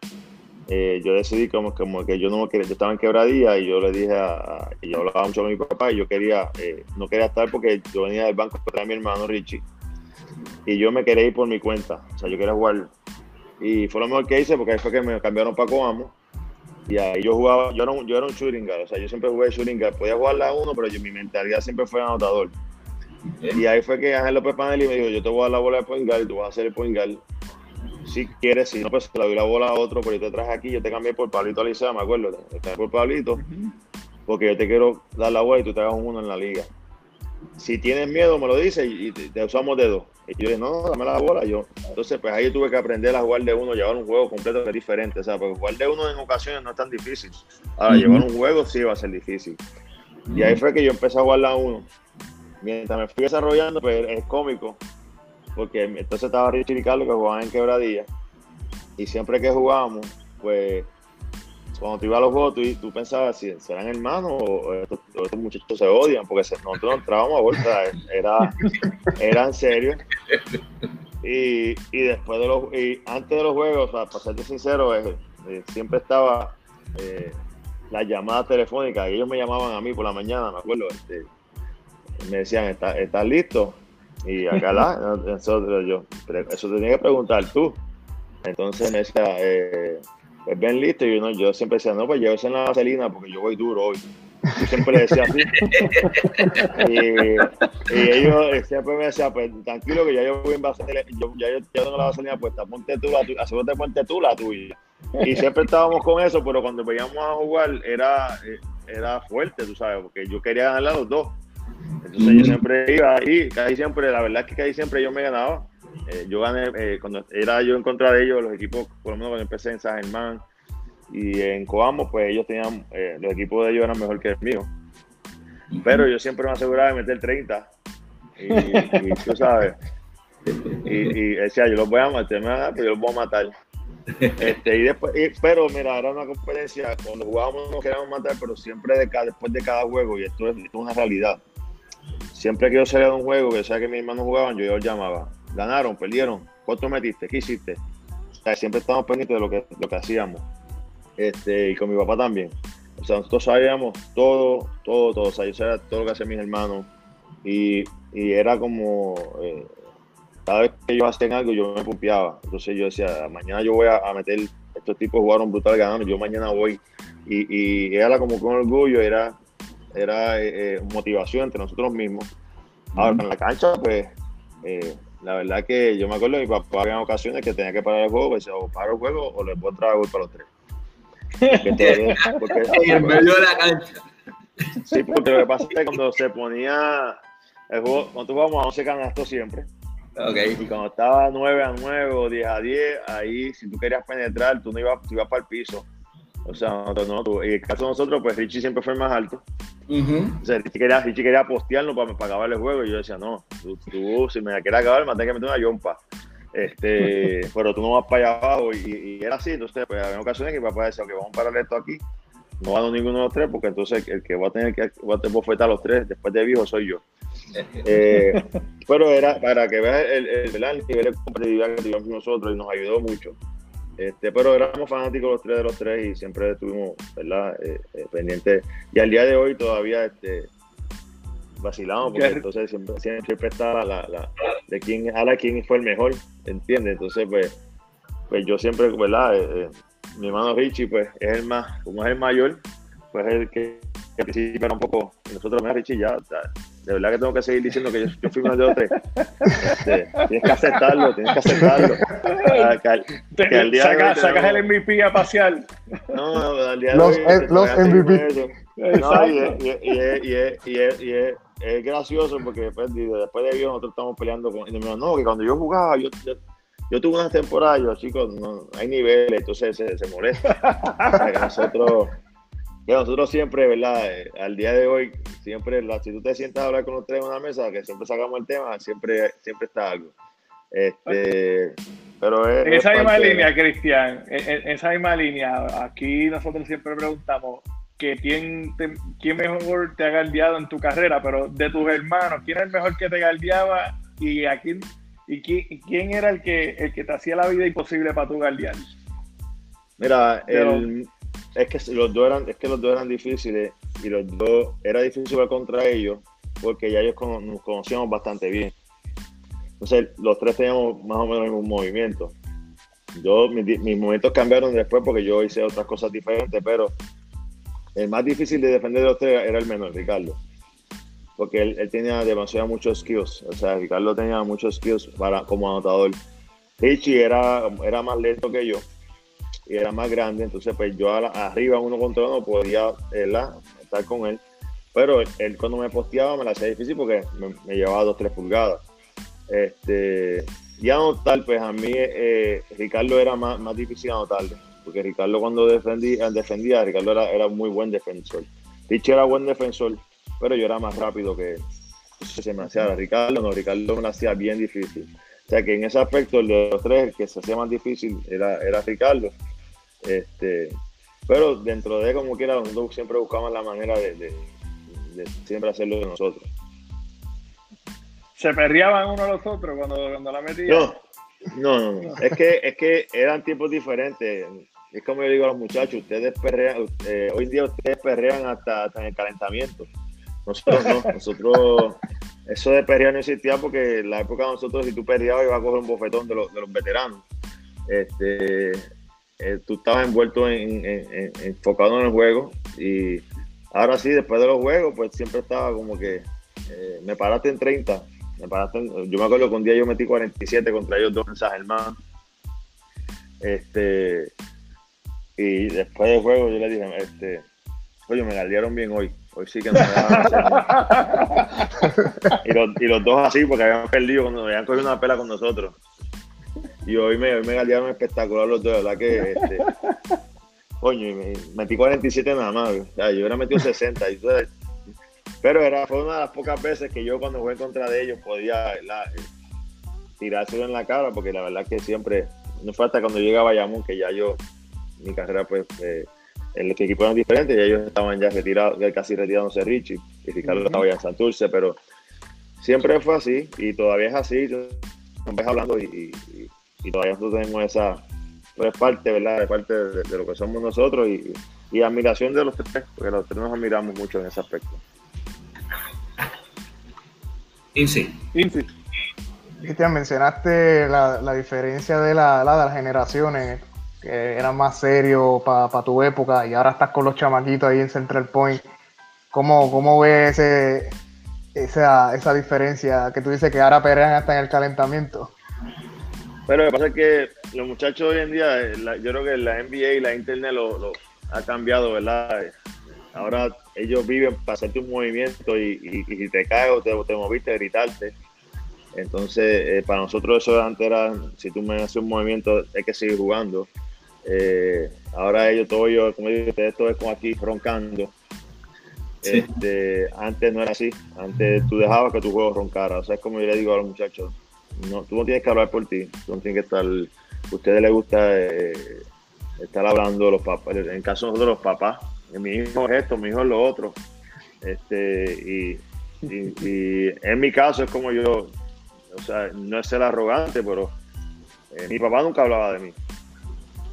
eh, yo decidí como, como, que yo no quería, yo estaba en quebradía y yo le dije a, y yo hablaba mucho con mi papá y yo quería, no quería estar porque yo venía del banco para mi hermano Richie. Y yo me quería ir por mi cuenta, o sea, yo quería jugar. Y fue lo mejor que hice porque ahí fue que me cambiaron para Coamo. Y ahí yo jugaba, yo era un, yo era un shooting guard, o sea, yo siempre jugué shooting guard, podía jugar la uno, pero yo, mi mentalidad siempre fue anotador. Y ahí fue que Ángel López Panelli me dijo, yo te voy a dar la bola de point guard y tú vas a hacer el point guard. Si quieres, si no, pues le doy la bola a otro, pero yo te traje aquí, yo te cambié por Pablito Alicia, me acuerdo, te cambié por Pablito, porque yo te quiero dar la bola y tú te hagas un uno en la liga. Si tienes miedo, me lo dices y te, usamos de dos. Y yo dije, no, dame la bola. Yo, entonces, pues ahí tuve que aprender a jugar de uno, llevar un juego completo que es diferente. O sea, porque jugar de uno en ocasiones no es tan difícil. Ahora, llevar un juego sí va a ser difícil. Y ahí fue que yo empecé a jugar la uno mientras me fui desarrollando, pues es cómico, porque entonces estaba Richie y Carlos que jugaban en quebradilla, y siempre que jugábamos, pues cuando te ibas a los juegos, tú, tú pensabas si serán hermanos o, estos, muchachos se odian, porque nosotros entrábamos a vuelta, era, era en serio. Y, y, después de los, y antes de los juegos, para serte sincero, eh, eh, siempre estaba eh, la llamada telefónica, ellos me llamaban a mí por la mañana, me acuerdo, este, me decían, ¿estás está listo? Y acá la, eso, yo, eso tenía que preguntar tú. Entonces me decía, eh, pues ven listo. Y yo, yo siempre decía, no, pues llévese en la vaselina porque yo voy duro hoy. Yo siempre decía así. y, ellos siempre me decían, pues tranquilo que ya yo voy en vaselina, yo, ya yo, tengo la vaselina puesta, ponte tú la tuya, asegúrate ponte tú la tuya. Y siempre estábamos con eso, pero cuando veíamos a jugar era, eh, era fuerte, tú sabes, porque yo quería ganar a los dos. Entonces yo siempre iba ahí, casi siempre, la verdad es que casi siempre yo me ganaba. Eh, yo gané, eh, cuando era yo en contra de ellos, los equipos, por lo menos cuando empecé en San Germán y en Coamo, pues ellos tenían, eh, los equipos de ellos eran mejor que el mío. Pero yo siempre me aseguraba de meter 30. Y, tú sabes, y, decía, yo los voy a matar, pero pues yo los voy a matar. Este, y después, pero mira, era una competencia, cuando jugábamos nos queríamos matar, pero siempre de cada, después de cada juego, y esto es, una realidad. Siempre que yo salía de un juego, que sabía que mis hermanos jugaban, yo, los llamaba. Ganaron, perdieron, ¿cuánto metiste? ¿Qué hiciste? siempre estábamos pendientes de lo que, lo que hacíamos. Este, y con mi papá también. O sea, nosotros sabíamos todo, todo, todo. O sea, yo sabía todo lo que hacían mis hermanos. Y, y era como, eh, cada vez que ellos hacían algo, yo me pumpeaba. Entonces yo decía, mañana yo voy a, meter, estos tipos jugaron brutal ganando, yo mañana voy. Y, y era como con orgullo, era, era eh, eh, motivación entre nosotros mismos. Ahora, en la cancha, pues, eh, la verdad que yo me acuerdo de mi papá había ocasiones que tenía que parar el juego, pues, o paro el juego o le puedo traer gol para los tres. Porque, en medio de la cancha. Sí, porque lo que pasa es que cuando se ponía el juego, cuando jugábamos a 11 canastos siempre, y cuando estaba 9 a 9 o 10 a 10, ahí si tú querías penetrar, tú no ibas, tú ibas para el piso. O sea, nosotros no, en el caso de nosotros, pues Richie siempre fue el más alto. O sea, Richie quería, Richie quería postearnos para, para, acabar el juego. Y yo decía, no, tú, tú si me la quieres acabar, me tienes que meter una yompa. Este, pero tú no vas para allá abajo. Y, y era así. Entonces, pues había ocasiones que mi papá decía, ok, vamos a parar esto aquí. No gano ninguno de los tres, porque entonces el que va a tener que va a tener bofetar a los tres después de viejo soy yo. Eh, pero era para que veas el, el, el, nivel de competitividad que tuvimos nosotros y nos ayudó mucho. Este, pero éramos fanáticos los tres de los tres y siempre estuvimos ¿verdad? Eh, eh, pendientes. Y al día de hoy todavía este, vacilamos, porque entonces siempre, siempre está la, la, de quién, a la quién fue el mejor, ¿entiendes? Entonces, pues, pues yo siempre, ¿verdad? Eh, mi hermano Richie, pues es el más, como es el mayor, pues es el que, que era un poco, nosotros, mira, Richie, ya, de verdad que tengo que seguir diciendo que yo, fui más de otro. Este, tienes que aceptarlo, tienes que aceptarlo. Que, al, día Saca, de sacas el MVP a pasear. No, no, al día los, de hoy. Los MVP. No, y, es, y, es, y, es, y, es, y es, es, gracioso porque después, después de Dios nosotros estamos peleando con. Y me no, que cuando yo jugaba, yo, yo, tuve una temporada, yo, chicos, no, hay niveles, entonces se, se molesta. o sea, que nosotros nosotros siempre, ¿verdad? Eh, al día de hoy, siempre, si tú te sientas a hablar con los tres en una mesa, que siempre sacamos el tema, siempre, siempre está algo. Este, pero en esa misma línea, Cristian, en, esa misma línea, aquí nosotros siempre preguntamos que quién, quién mejor te ha galdeado en tu carrera, pero de tus hermanos, ¿quién es el mejor que te galdeaba y a quién, y quién, era el que, el que te hacía la vida imposible para tu galdear? Mira, el, es que los dos eran, es que los dos eran difíciles y los dos era difícil jugar contra ellos porque ya ellos nos conocíamos bastante bien. Entonces, los tres teníamos más o menos el mismo movimiento. Yo, mis, movimientos cambiaron después porque yo hice otras cosas diferentes, pero el más difícil de defender de los tres era el menor, Ricardo. Porque él, tenía demasiado muchos skills. O sea, Ricardo tenía muchos skills para, como anotador. Richie era, era más lento que yo y era más grande, entonces pues yo arriba uno contra uno podía estar con él, pero él, cuando me posteaba me la hacía difícil porque me, llevaba dos, tres pulgadas. Este, y anotar, pues a mí eh, Ricardo era más, más difícil anotarle, porque Ricardo cuando defendía, defendía Ricardo era, era muy buen defensor. Rich era buen defensor, pero yo era más rápido que él. Entonces se me hacía Ricardo, no, Ricardo me la hacía bien difícil. O sea que en ese aspecto, el de los tres, el que se hacía más difícil era, era Ricardo. Este, pero dentro de como quiera, nosotros siempre buscamos la manera de, siempre hacerlo de nosotros. ¿Se perreaban uno a los otros cuando, cuando la metían? No, no, no, Es, que, es que eran tiempos diferentes. Es como yo digo a los muchachos, ustedes perrean, eh, hoy en día ustedes perrean hasta, hasta, en el calentamiento. Nosotros no, nosotros, eso de perrear no existía porque en la época de nosotros, si tú perreabas, ibas a coger un bofetón de los, de los veteranos. Este, eh, tú estabas envuelto en, enfocado en el juego y ahora sí, después de los juegos, pues siempre estaba como que eh, me paraste en 30, me paraste yo me acuerdo que un día yo metí 47 contra ellos dos mensajes más Este, y después del juego yo le dije, este, oye, me galdearon bien hoy. Hoy sí que no me y, los, y los dos así, porque habían perdido cuando habían cogido una pela con nosotros. Y hoy me, hoy me galdearon espectacular los dos, ¿verdad? Que, este, coño, me, metí 47 nada más. O sea, yo hubiera metido 60. Y, pero era, fue una de las pocas veces que yo cuando jugué contra de ellos podía tirárselo en la cara, porque la verdad que siempre, no fue hasta cuando llega a Bayamón que ya yo, mi carrera pues... Eh, el equipo eran diferentes y ellos estaban ya retirados, casi retirándose Richie y Ricardo estaba ya en Santurce, pero siempre fue así y todavía es así. Ves hablando y, todavía nosotros tenemos esa pues, parte, ¿verdad? De parte de, lo que somos nosotros y, admiración de los tres, porque los tres nos admiramos mucho en ese aspecto. Y sí. Cristian, mencionaste la, la diferencia de, la, de las generaciones que era más serio para tu época y ahora estás con los chamaquitos ahí en Central Point. ¿Cómo, cómo ves ese, esa, esa diferencia que tú dices que ahora pelean hasta en el calentamiento? Pero lo que pasa es que los muchachos hoy en día, eh, yo creo que la NBA y la internet lo, ha cambiado, ¿verdad? Ahora ellos viven para hacerte un movimiento y, si te caes o te, te moviste, gritarte. Entonces, eh, para nosotros eso antes era, si tú me haces un movimiento, hay que seguir jugando. Eh, ahora ellos, todo yo, como digo, esto es como aquí roncando. Este, antes no era así. Antes tú dejabas que tu juego roncara. O sea, es como yo le digo a los muchachos: no, tú no tienes que hablar por ti. Tú no tienes que estar. A ustedes les gusta eh, estar hablando de los papás. En el caso de los papás. Mi hijo es esto, mi hijo es lo otro. Este, y, en mi caso es como yo. O sea, no es ser arrogante, pero eh, mi papá nunca hablaba de mí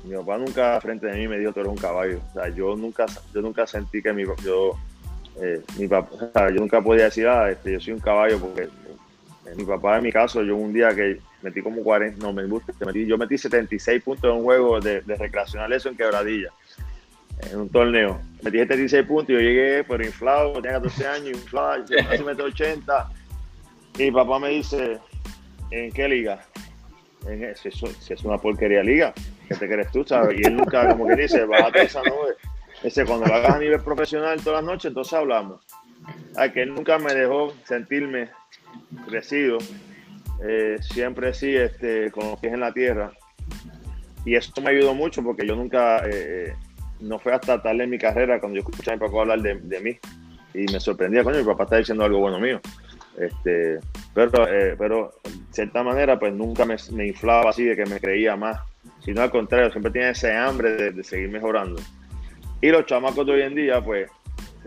mi papá nunca frente de mí me dijo tú eres un caballo. O sea, yo nunca, yo nunca sentí que mi, yo, eh, mi papá, o sea, yo nunca podía decir, ah, este, yo soy un caballo, porque mi papá en mi caso, yo un día que metí como 40, no me gusta, yo metí 76 puntos en un juego de, de recreacional, eso en quebradilla, en un torneo. Metí 76 puntos y yo llegué, pero inflado, tenía 14 años, inflado, casi metí 80. Y mi papá me dice, ¿en qué liga? En, es una porquería liga ¿qué te crees tú, sabes? Y él nunca, como que dice, bájate esa nube. Dice, cuando lo hagas a nivel profesional todas las noches, entonces hablamos. Ay, que él nunca me dejó sentirme crecido. Eh, siempre sí, este, con los pies en la tierra. Y eso me ayudó mucho porque yo nunca, eh, no fue hasta tarde en mi carrera cuando yo escuché a mi papá hablar de, mí. Y me sorprendía, coño, mi papá está diciendo algo bueno mío. Este, pero, eh, pero de cierta manera, pues nunca me, me inflaba así de que me creía más sino al contrario, siempre tiene ese hambre de, seguir mejorando. Y los chamacos de hoy en día, pues,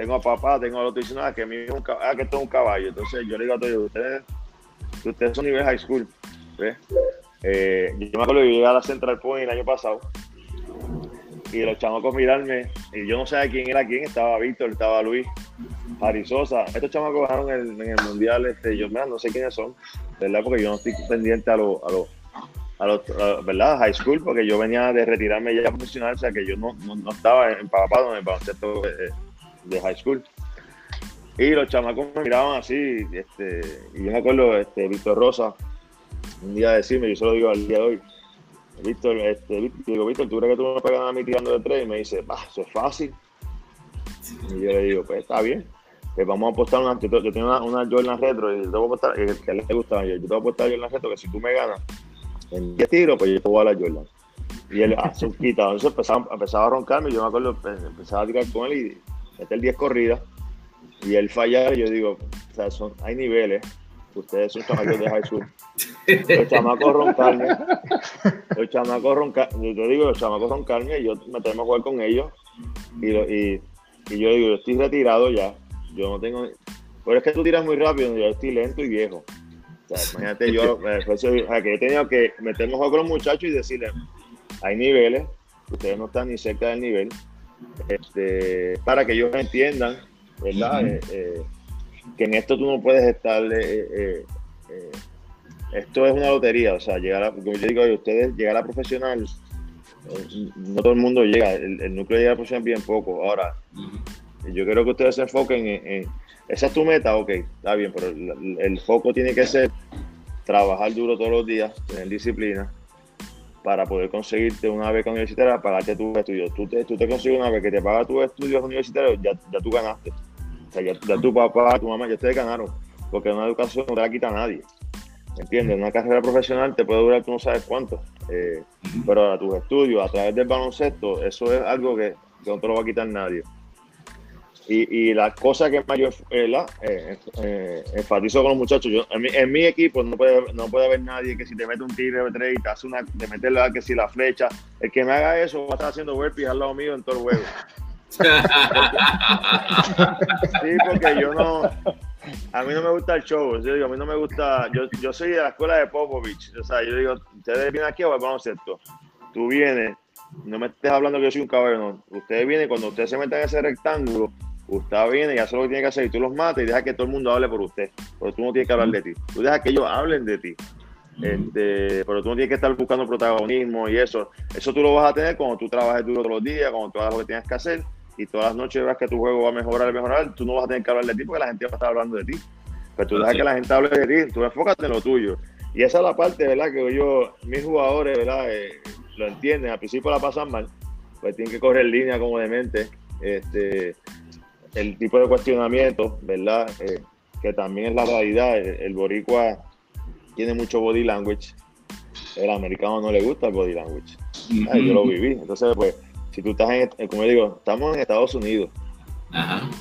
tengo a papá, tengo a los diciendo ah, que, mi un, ah, que esto es un caballo. Entonces yo le digo a todos ustedes, ustedes son nivel high school. Eh, yo me acuerdo que llegué a la Central Point el año pasado y los chamacos mirarme, y yo no sé quién era quién, estaba Víctor, estaba Luis, Arizosa. Estos chamacos bajaron en el mundial, este, yo no sé quiénes son, ¿verdad? Porque yo no estoy pendiente a los a los, ¿verdad? High school, porque yo venía de retirarme ya profesional, o sea que yo no, no, estaba empapado en el baloncesto de, de, high school. Y los chamacos me miraban así, este, y yo me acuerdo, este, Víctor Rosa, un día decirme, yo se lo digo al día de hoy, Víctor, este, digo, Víctor, ¿tú crees que tú me pegas a mí tirando de tres? Y me dice, bah, eso es fácil. Y yo le digo, pues está bien. Pues vamos a apostar una, yo, tengo una, una Jordan Retro y yo te voy a apostar, que, a él le yo, yo te voy a apostar Jordan Retro que si tú me ganas, en 10 tiros, pues yo voy a la Jordan. Y él hace un quita. Entonces empezaba, empezaba, a roncarme, yo me acuerdo, pues, empezaba a tirar con él y meter 10 corridas. Y él fallaba, y yo digo, o sea, son, hay niveles. Ustedes son chamacos de high school. Los chamacos roncarme. Los chamacos roncarme. Yo digo, los chamacos roncarme y yo me tengo que jugar con ellos. Y, y, y, yo digo, yo estoy retirado ya. Yo no tengo. Pero es que tú tiras muy rápido, yo estoy lento y viejo imagínate yo, pues, que he tenido que meterme con los muchachos y decirles, hay niveles, ustedes no están ni cerca del nivel, este, para que ellos entiendan, ¿verdad? Eh, eh, que en esto tú no puedes estar, esto es una lotería, o sea, llegar a, como yo digo, ustedes llegar a profesional no todo el mundo llega, el, núcleo llega a bien poco. Ahora, yo quiero que ustedes se enfoquen en, esa es tu meta, ok, está bien, pero el, foco tiene que ser trabajar duro todos los días, tener disciplina, para poder conseguirte una beca universitaria, pagarte tus estudios. Tú te, tú te consigues una beca que te paga tus estudios universitarios, ya, ya tú ganaste. O sea, ya, tu papá, tu mamá, ya ustedes ganaron. Porque una educación no te la quita nadie. ¿Entiendes? Una carrera profesional te puede durar tú no sabes cuánto. Eh, pero a tus estudios, a través del baloncesto, eso es algo que, que no te lo va a quitar nadie. Y, y la cosa que más yo eh, eh, enfatizo con los muchachos, yo, en, mi, equipo no puede, no puede haber nadie que si te mete un tigre de tres y te hace una, de meterle que si la flecha, el que me haga eso va a estar haciendo burpees al lado mío en todo el juego. sí, porque yo no, a mí no me gusta el show, yo digo, a mí no me gusta, yo, yo soy de la escuela de Popovich, o sea, yo digo, ustedes vienen aquí o vamos a esto, tú vienes, no me estés hablando que yo soy un cabrón, ustedes vienen, cuando ustedes se meten en ese rectángulo, Usted viene y hace lo que tiene que hacer y tú los matas y deja que todo el mundo hable por usted. Pero tú no tienes que hablar de ti. Tú dejas que ellos hablen de ti. Este, pero tú no tienes que estar buscando protagonismo y eso. Eso tú lo vas a tener cuando tú trabajes duro todos los días, cuando tú hagas lo que tienes que hacer y todas las noches veas que tu juego va a mejorar y mejorar. Tú no vas a tener que hablar de ti porque la gente va a estar hablando de ti. Pero tú dejas que la gente hable de ti, tú enfócate en lo tuyo. Y esa es la parte, ¿verdad? Que yo, mis jugadores, ¿verdad? Eh, lo entienden. Al principio la pasan mal, pues tienen que correr línea como demente. Este, el tipo de cuestionamiento, ¿verdad? Eh, que también es la realidad. El, boricua tiene mucho body language. El americano no le gusta el body language. yo lo viví. Entonces, pues, si tú estás en, como digo, estamos en Estados Unidos.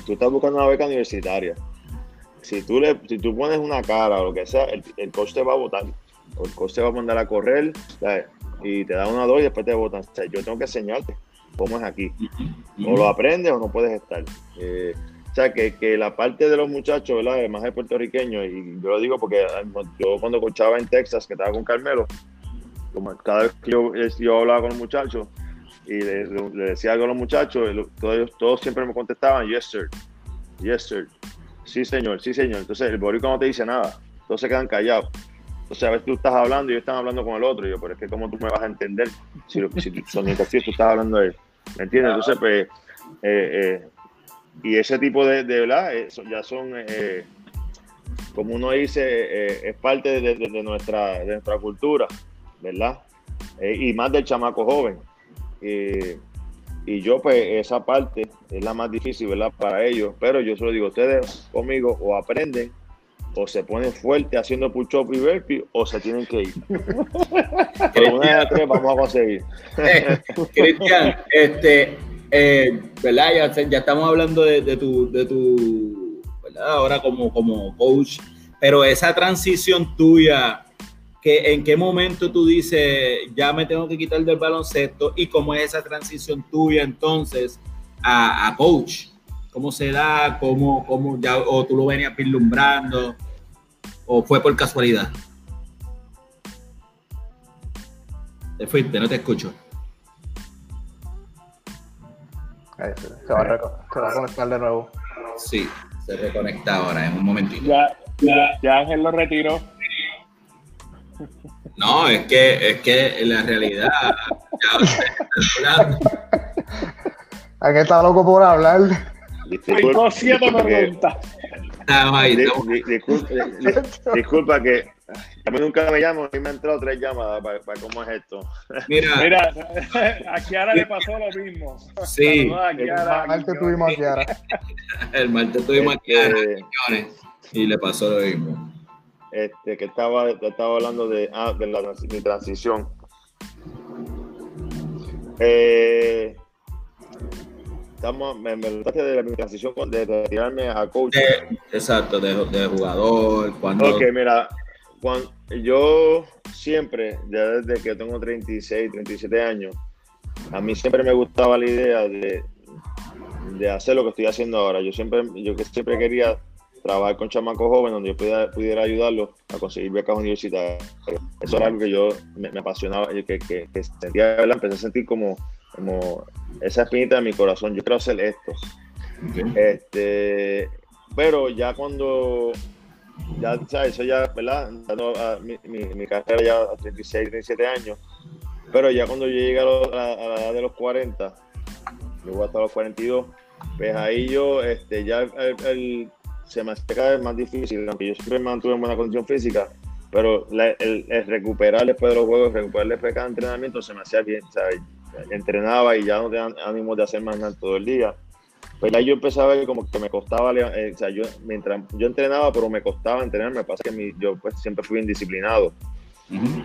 Tú estás buscando una beca universitaria. Si tú, le, si tú pones una cara o lo que sea, el, el coach te va a votar. O el coach te va a mandar a correr y te da una dos y después te votan. O sea, yo tengo que enseñarte cómo es aquí. O lo aprendes o no puedes estar. Eh, o sea, que, que, la parte de los muchachos, ¿verdad? Además de puertorriqueños, y yo lo digo porque yo cuando cochaba en Texas, que estaba con Carmelo, como cada vez que yo, yo hablaba con los muchachos y le, decía algo a los muchachos, todos, todos siempre me contestaban, yes, sir, yes, sir, sí, señor, sí, señor. Entonces el boricua no te dice nada, todos se quedan callados. Entonces a veces tú estás hablando y ellos están hablando con el otro, y yo, pero es que cómo tú me vas a entender si, si tú, son tú estás hablando de él. ¿Me entiendes? Entonces, pues, eh, eh, y ese tipo de, de ¿verdad? Eh, ya son, como uno dice, es parte de, nuestra, de nuestra cultura, ¿verdad? y más del chamaco joven. y yo, pues, esa parte es la más difícil, ¿verdad? Para ellos, pero yo solo digo, ustedes conmigo o aprenden o se ponen fuerte haciendo push-up y burpee o se tienen que ir. Pero una de las tres vamos a conseguir. Cristian, este, eh, ¿verdad? Ya, ya, estamos hablando de, de, tu, de tu, ¿verdad? Ahora como, como coach, pero esa transición tuya, que ¿en qué momento tú dices, ya me tengo que quitar del baloncesto? ¿Y cómo es esa transición tuya entonces a, a coach? ¿Cómo se da? ¿Cómo, cómo ya, o tú lo venías vislumbrando? ¿O fue por casualidad? Te fuiste, no te escucho. se, va a conectar de nuevo. Sí, se reconecta ahora en un momentito. Ya, ya, ya Ángel lo retiró. No, es que, es que en la realidad. Ya, Ángel está loco por hablar. Disculpa, siete preguntas. Disculpa, que a mí nunca me llamo y me han entrado tres llamadas para, cómo es esto. Mira, Mira a Kiara le pasó lo mismo. Sí, el martes tuvimos a Kiara. El martes tuvimos a Kiara, y le pasó lo mismo. Este, que estaba, estaba hablando de, ah, de la, mi transición. Eh, estamos, me, me de mi transición de retirarme a coach. exacto, de, de, jugador. Cuando... Ok, mira, cuando, yo siempre, ya desde que tengo 36, 37 años, a mí siempre me gustaba la idea de, de hacer lo que estoy haciendo ahora. Yo siempre, yo siempre quería trabajar con chamacos jóvenes donde yo pudiera, pudiera ayudarlos a conseguir becas universitarias. Eso era algo que yo me, apasionaba, que, que, que sentía, empecé a sentir como como esa espinita de mi corazón, yo quiero hacer esto. Este, pero ya cuando, ya, ¿sabes? Eso ya, ¿verdad? Mi, mi, carrera ya a 36, 37 años, Pero ya cuando yo llegué a, la, edad de los 40, yo hasta los 42, pues ahí yo, este, ya el, se me hace cada vez más difícil, aunque yo siempre me mantuve en buena condición física, pero el, recuperar después de los juegos, recuperar después de cada entrenamiento se me hacía bien, ¿sabes? Entrenaba y ya no tenía ánimo de hacer más nada todo el día. Pues ahí yo empezaba a ver como que me costaba, eh, o sea, yo, mientras yo entrenaba, pero me costaba entrenar, me pasa que mi, yo pues siempre fui indisciplinado.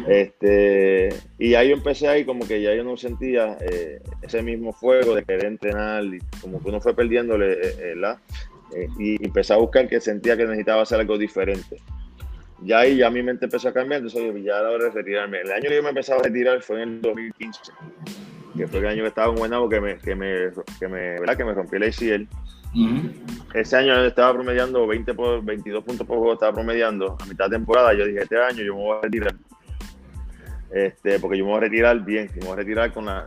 este, y ahí yo empecé ahí como que ya yo no sentía eh, ese mismo fuego de querer entrenar y como que uno fue perdiéndole, eh, la, y empecé a buscar que sentía que necesitaba hacer algo diferente. Ya ahí ya mi mente empezó a cambiar, entonces ya era hora de retirarme. El año que yo me empezaba a retirar fue en el 2015 que fue el año que estaba en Guaynabo que me, que me, que me, ¿verdad? que me rompí el ACL. Ese año estaba promediando 20 por, 22 puntos por juego, estaba promediando a mitad de temporada. Yo dije, este año yo me voy a retirar. Este, porque yo me voy a retirar bien, me voy a retirar con la,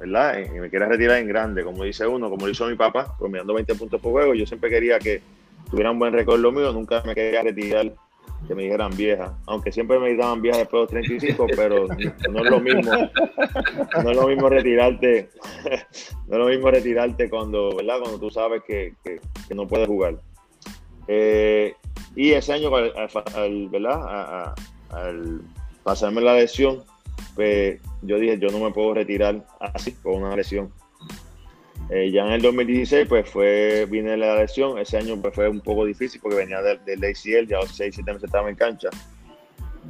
¿verdad? Y me quiero retirar en grande, como dice uno, como lo hizo mi papá, promediando 20 puntos por juego. Yo siempre quería que tuviera un buen récord lo mío, nunca me quería retirar que me dijeran vieja, aunque siempre me daban vieja después de los 35, pero no es lo mismo, no es lo mismo retirarte, no es lo mismo retirarte cuando, ¿verdad? Cuando tú sabes que, que, no puedes jugar. Eh, y ese año, al, ¿verdad? al pasarme la lesión, pues yo dije, yo no me puedo retirar así, con una lesión. Eh, ya en el 2016, pues fue, vine la lesión. Ese año pues, fue un poco difícil porque venía del, ACL, ya los 6, 7 meses estaba en cancha,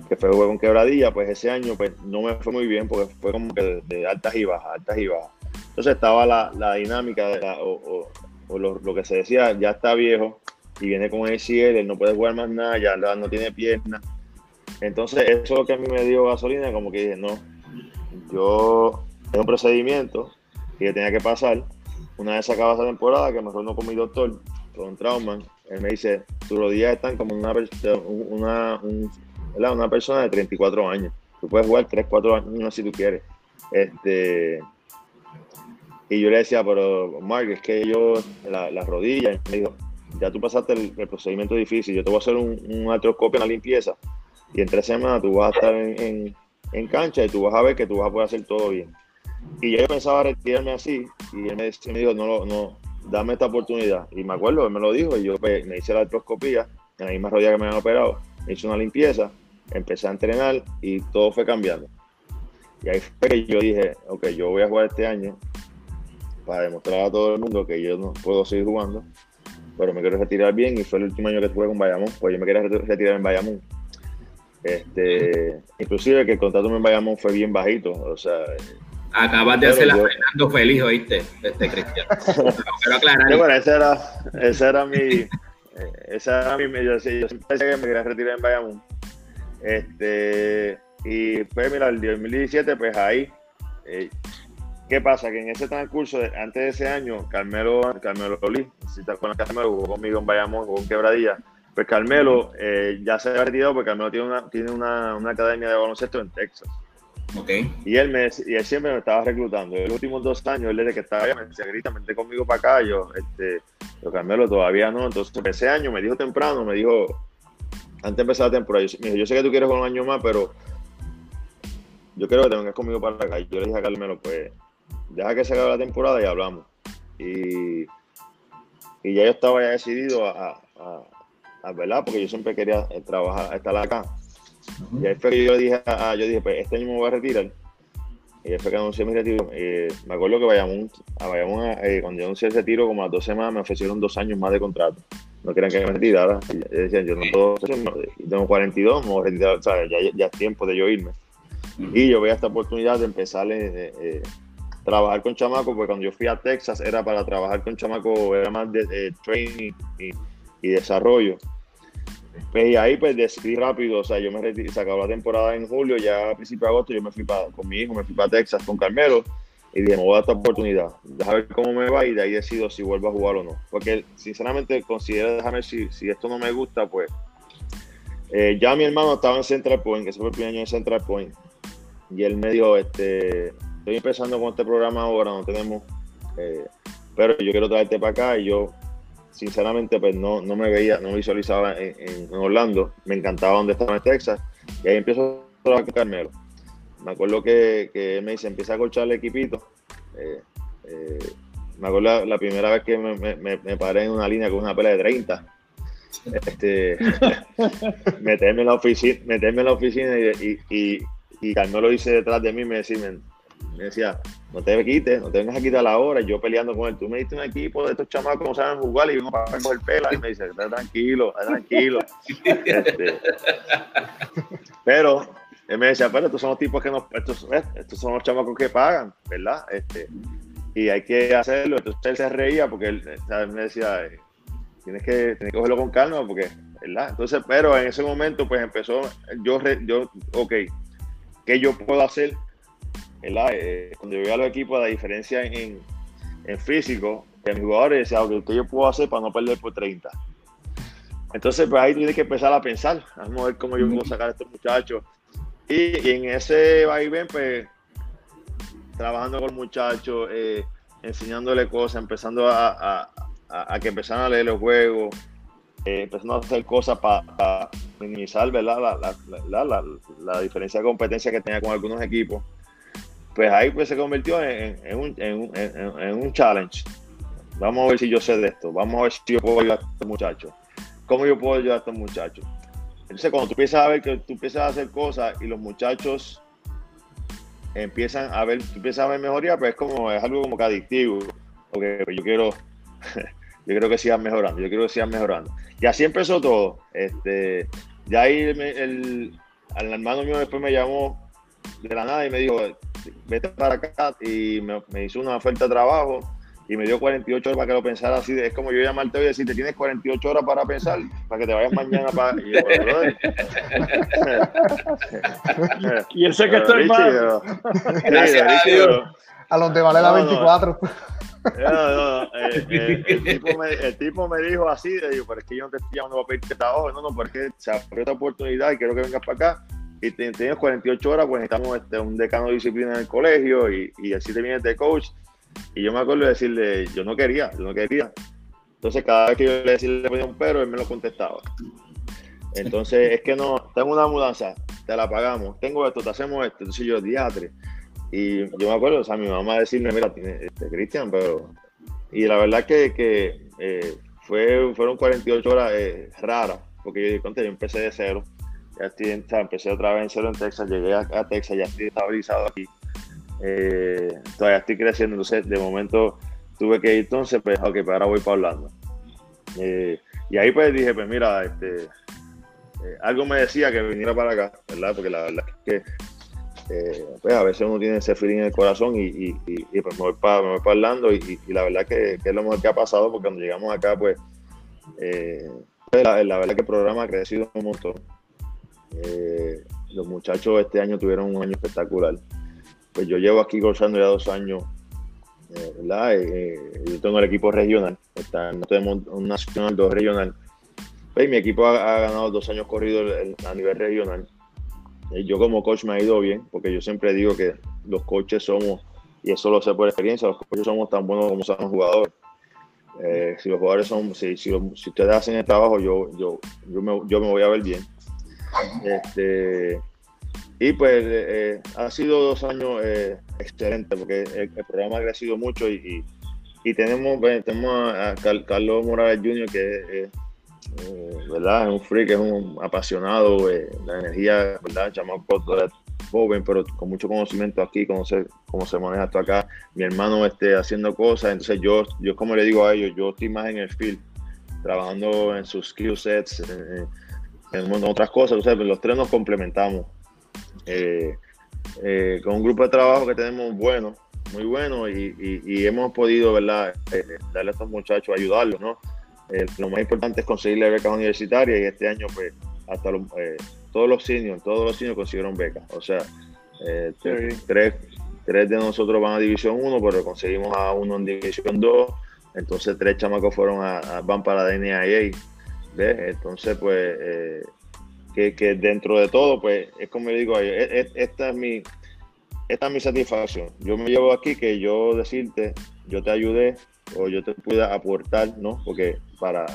que fue con quebradilla. Pues ese año pues no me fue muy bien porque fue como que de, altas y bajas, altas y bajas. Entonces estaba la, la dinámica de o, o, lo, lo, que se decía, ya está viejo y viene con ACL, él no puede jugar más nada, ya no tiene piernas. Entonces eso es lo que a mí me dio gasolina, como que dije, no, yo tengo un procedimiento que tenía que pasar una vez acaba esa temporada, que me reúno con mi doctor, con Trauman, él me dice, tus rodillas están como una, una, una persona de 34 años. Tú puedes jugar 3, 4 años si tú quieres. Este, y yo le decía, pero Mark, es que yo, la, las rodillas, me dijo, ya tú pasaste el, procedimiento difícil, yo te voy a hacer un, un artroscopio en la limpieza y en tres semanas tú vas a estar en, en cancha y tú vas a ver que tú vas a poder hacer todo bien. Y yo pensaba retirarme así, y él me, dijo, no, no, dame esta oportunidad. Y me acuerdo, él me lo dijo, y yo pues, me hice la artroscopía, en la misma rodilla que me habían operado, me hice una limpieza, empecé a entrenar y todo fue cambiando. Y ahí fue que yo dije, ok, yo voy a jugar este año para demostrar a todo el mundo que yo no puedo seguir jugando, pero me quiero retirar bien y fue el último año que jugué con Bayamón, pues yo me quería retirar en Bayamón. Este, inclusive que el contrato en Bayamón fue bien bajito, o sea, Acabas de hacer la Fernando feliz, oíste, este Cristian. Pero aclarar. bueno, ese era, ese era mi. Eh, esa era mi. Yo, yo siempre decía que me quería retirar en Bayamón. Este. Y pues, mira, el 2017, pues ahí. Eh, ¿Qué pasa? Que en ese transcurso, antes de ese año, Carmelo, Carmelo Lee, si te acuerdas, Carmelo jugó conmigo en Bayamón, jugó en Quebradilla. Pues Carmelo eh, ya se ha retirado porque Carmelo tiene una, tiene una, una academia de baloncesto en Texas. Y él, me, y él siempre me estaba reclutando. Los últimos dos años, él desde que estaba allá me decía, grita, vente conmigo para acá. Yo, este, lo Carmelo todavía no. Entonces, ese año me dijo temprano, me dijo, antes de empezar la temporada, yo, me dijo, yo sé que tú quieres un año más, pero yo quiero que te vengas conmigo para acá. Yo le dije a Carmelo, pues, deja que se acabe la temporada y hablamos. Y, y ya yo estaba ya decidido a, a, a, ¿verdad? Porque yo siempre quería trabajar, estar acá. Y ahí fue que yo dije, yo dije, pues este año me voy a retirar. Y después que anuncié mi retiro, eh, me acuerdo que vayamos a, vayamos eh, cuando yo anuncié el retiro, como a dos semanas me ofrecieron dos años más de contrato. No querían que me retirara. Y decían, yo no puedo, tengo 42, me voy a retirar, ya, ya, es tiempo de yo irme. Y yo veía esta oportunidad de empezar a eh, trabajar con chamaco, porque cuando yo fui a Texas era para trabajar con chamaco, era más de training y desarrollo. Pues, y ahí pues decidí rápido, o sea, yo me retiré, se acabó la temporada en julio, ya a principios de agosto yo me fui para, con mi hijo, me fui para Texas con Carmelo y dije, me voy a dar esta oportunidad, déjame ver cómo me va y de ahí decido si vuelvo a jugar o no. Porque sinceramente considero, déjame si, si esto no me gusta, pues eh, ya mi hermano estaba en Central Point, que ese fue el primer año en Central Point, y él me dijo, este, estoy empezando con este programa ahora, no tenemos, eh, pero yo quiero traerte para acá y yo sinceramente pues no, no me veía, no visualizaba en, Orlando. Me encantaba donde estaba en Texas. Y ahí empiezo a trabajar con Carmelo. me acuerdo que, que me dice, empieza a colchar el equipito. Eh, eh, me acuerdo la, primera vez que me, me, me, paré en una línea con una pelea de 30. Este, meterme en la oficina, meterme en la oficina y, y, y, Carmelo dice detrás de mí, me decía, me, decía, no te quites, no te vengas a quitar la hora. yo peleando con él, tú me diste un equipo de estos chamacos no saben jugar y vengo para coger pela. Y me dice, tranquilo, tranquilo. Este, pero él me decía, pero estos son los tipos que nos, estos, estos son los chamacos que pagan, ¿verdad? Este, y hay que hacerlo. Entonces él se reía porque él, me decía, eh, tienes que, tienes que cogerlo con calma porque, ¿verdad? Entonces, pero en ese momento pues empezó, yo, yo ok, ¿qué yo puedo hacer? ¿Verdad? Eh, cuando yo veía a los equipos, la diferencia en, en físico, que mis jugadores decían, ok, ¿qué yo puedo hacer para no perder por 30? Entonces, pues ahí tienes que empezar a pensar, vamos a ver cómo yo puedo sacar a estos muchachos. Y, en ese vaivén, pues, trabajando con muchachos, eh, enseñándole cosas, empezando a, a, que empezaran a leer los juegos, eh, empezando a hacer cosas para minimizar ¿verdad? La, la, la, diferencia de competencia que tenía con algunos equipos. Pues ahí pues se convirtió en, en, un, en, un, challenge. Vamos a ver si yo sé de esto, vamos a ver si yo puedo ayudar a estos muchachos. ¿Cómo yo puedo ayudar a estos muchachos? Entonces, cuando tú empiezas a ver que tú empiezas a hacer cosas y los muchachos empiezan a ver, tú empiezas a ver mejoría, pues es como, es algo como que adictivo. Porque yo quiero, yo creo que sigan mejorando, yo quiero que sigan mejorando. Y así empezó todo. Este, ya ahí el, el, el hermano mío después me llamó de la nada y me dijo, vete para acá y me, me hizo una oferta de trabajo y me dio 48 horas para que lo pensara así. Es como yo llamarte hoy y decirte, tienes 48 horas para pensar, para que te vayas mañana para... Y, y él sé que estoy mal. a los de vale la 24. No, no, eh, eh, el, tipo me, el, tipo me, dijo así, de, digo, pero es que yo no te estoy llamando para pedirte trabajo, no, no, porque se abrió esta oportunidad y quiero que vengas para acá y tienes 48 horas, pues necesitamos este, un decano de disciplina en el colegio y, así te vienes de coach y yo me acuerdo de decirle, yo no quería, yo no quería. Entonces cada vez que yo le decía le ponía un pero, él me lo contestaba. Entonces es que no, tengo una mudanza, te la pagamos, tengo esto, te hacemos esto. Entonces yo, diatre. Y yo me acuerdo, o sea, mi mamá decirme, mira, este, Cristian, pero... Y la verdad que, que eh, fue, fueron 48 horas eh, raras, porque yo, yo empecé de cero. Estoy, empecé otra vez en cero en Texas, llegué a, a Texas, ya estoy estabilizado aquí eh, todavía estoy creciendo, entonces de momento tuve que ir entonces, pues ok, pues ahora voy para Orlando. Eh, y ahí pues dije, pues mira, este, eh, algo me decía que viniera para acá, ¿verdad? Porque la verdad es que pues a veces uno tiene ese feeling en el corazón y, pues me voy para, me voy para Orlando y, la verdad que, que, es lo mejor que ha pasado porque cuando llegamos acá pues, pues la, la, verdad que el programa ha crecido un montón. Los muchachos este año tuvieron un año espectacular pues yo llevo aquí gozando ya dos años, eh, ¿verdad? Eh, eh, yo tengo el equipo regional, está, no tenemos un nacional, dos regional. Pues mi equipo ha, ganado dos años corridos a nivel regional. yo como coach me ha ido bien, porque yo siempre digo que los coaches somos, y eso lo sé por experiencia, los coaches somos tan buenos como son los jugadores. si los jugadores son, si, ustedes hacen el trabajo, yo, yo, yo me voy a ver bien. Este, y pues eh, ha sido dos años eh, excelentes porque el, programa ha crecido mucho y, y, tenemos, pues, tenemos a, Carlos Morales Jr. que es, eh, ¿verdad? es un freak, es un apasionado, la energía, ¿verdad? Chamaco joven, pero con mucho conocimiento aquí, conocer cómo se maneja esto acá. Mi hermano esté haciendo cosas, entonces yo, yo como le digo a ellos, yo estoy más en el field, trabajando en sus skill sets, en otras cosas, entonces los tres nos complementamos. Eh, eh, con un grupo de trabajo que tenemos bueno, muy bueno, y, hemos podido, ¿verdad?, eh, darle a estos muchachos, ayudarlos, ¿no? lo más importante es conseguirle becas universitarias y este año, pues, hasta todos los seniors, todos los seniors consiguieron becas. O sea, tres, tres de nosotros van a División 1, pero conseguimos a uno en División 2, entonces tres chamacos fueron a, van para la NIA. Entonces, pues, que, dentro de todo, pues es como le digo, esta es mi esta es mi satisfacción. Yo me llevo aquí que yo decirte, yo te ayudé o yo te pueda aportar, ¿no? Porque para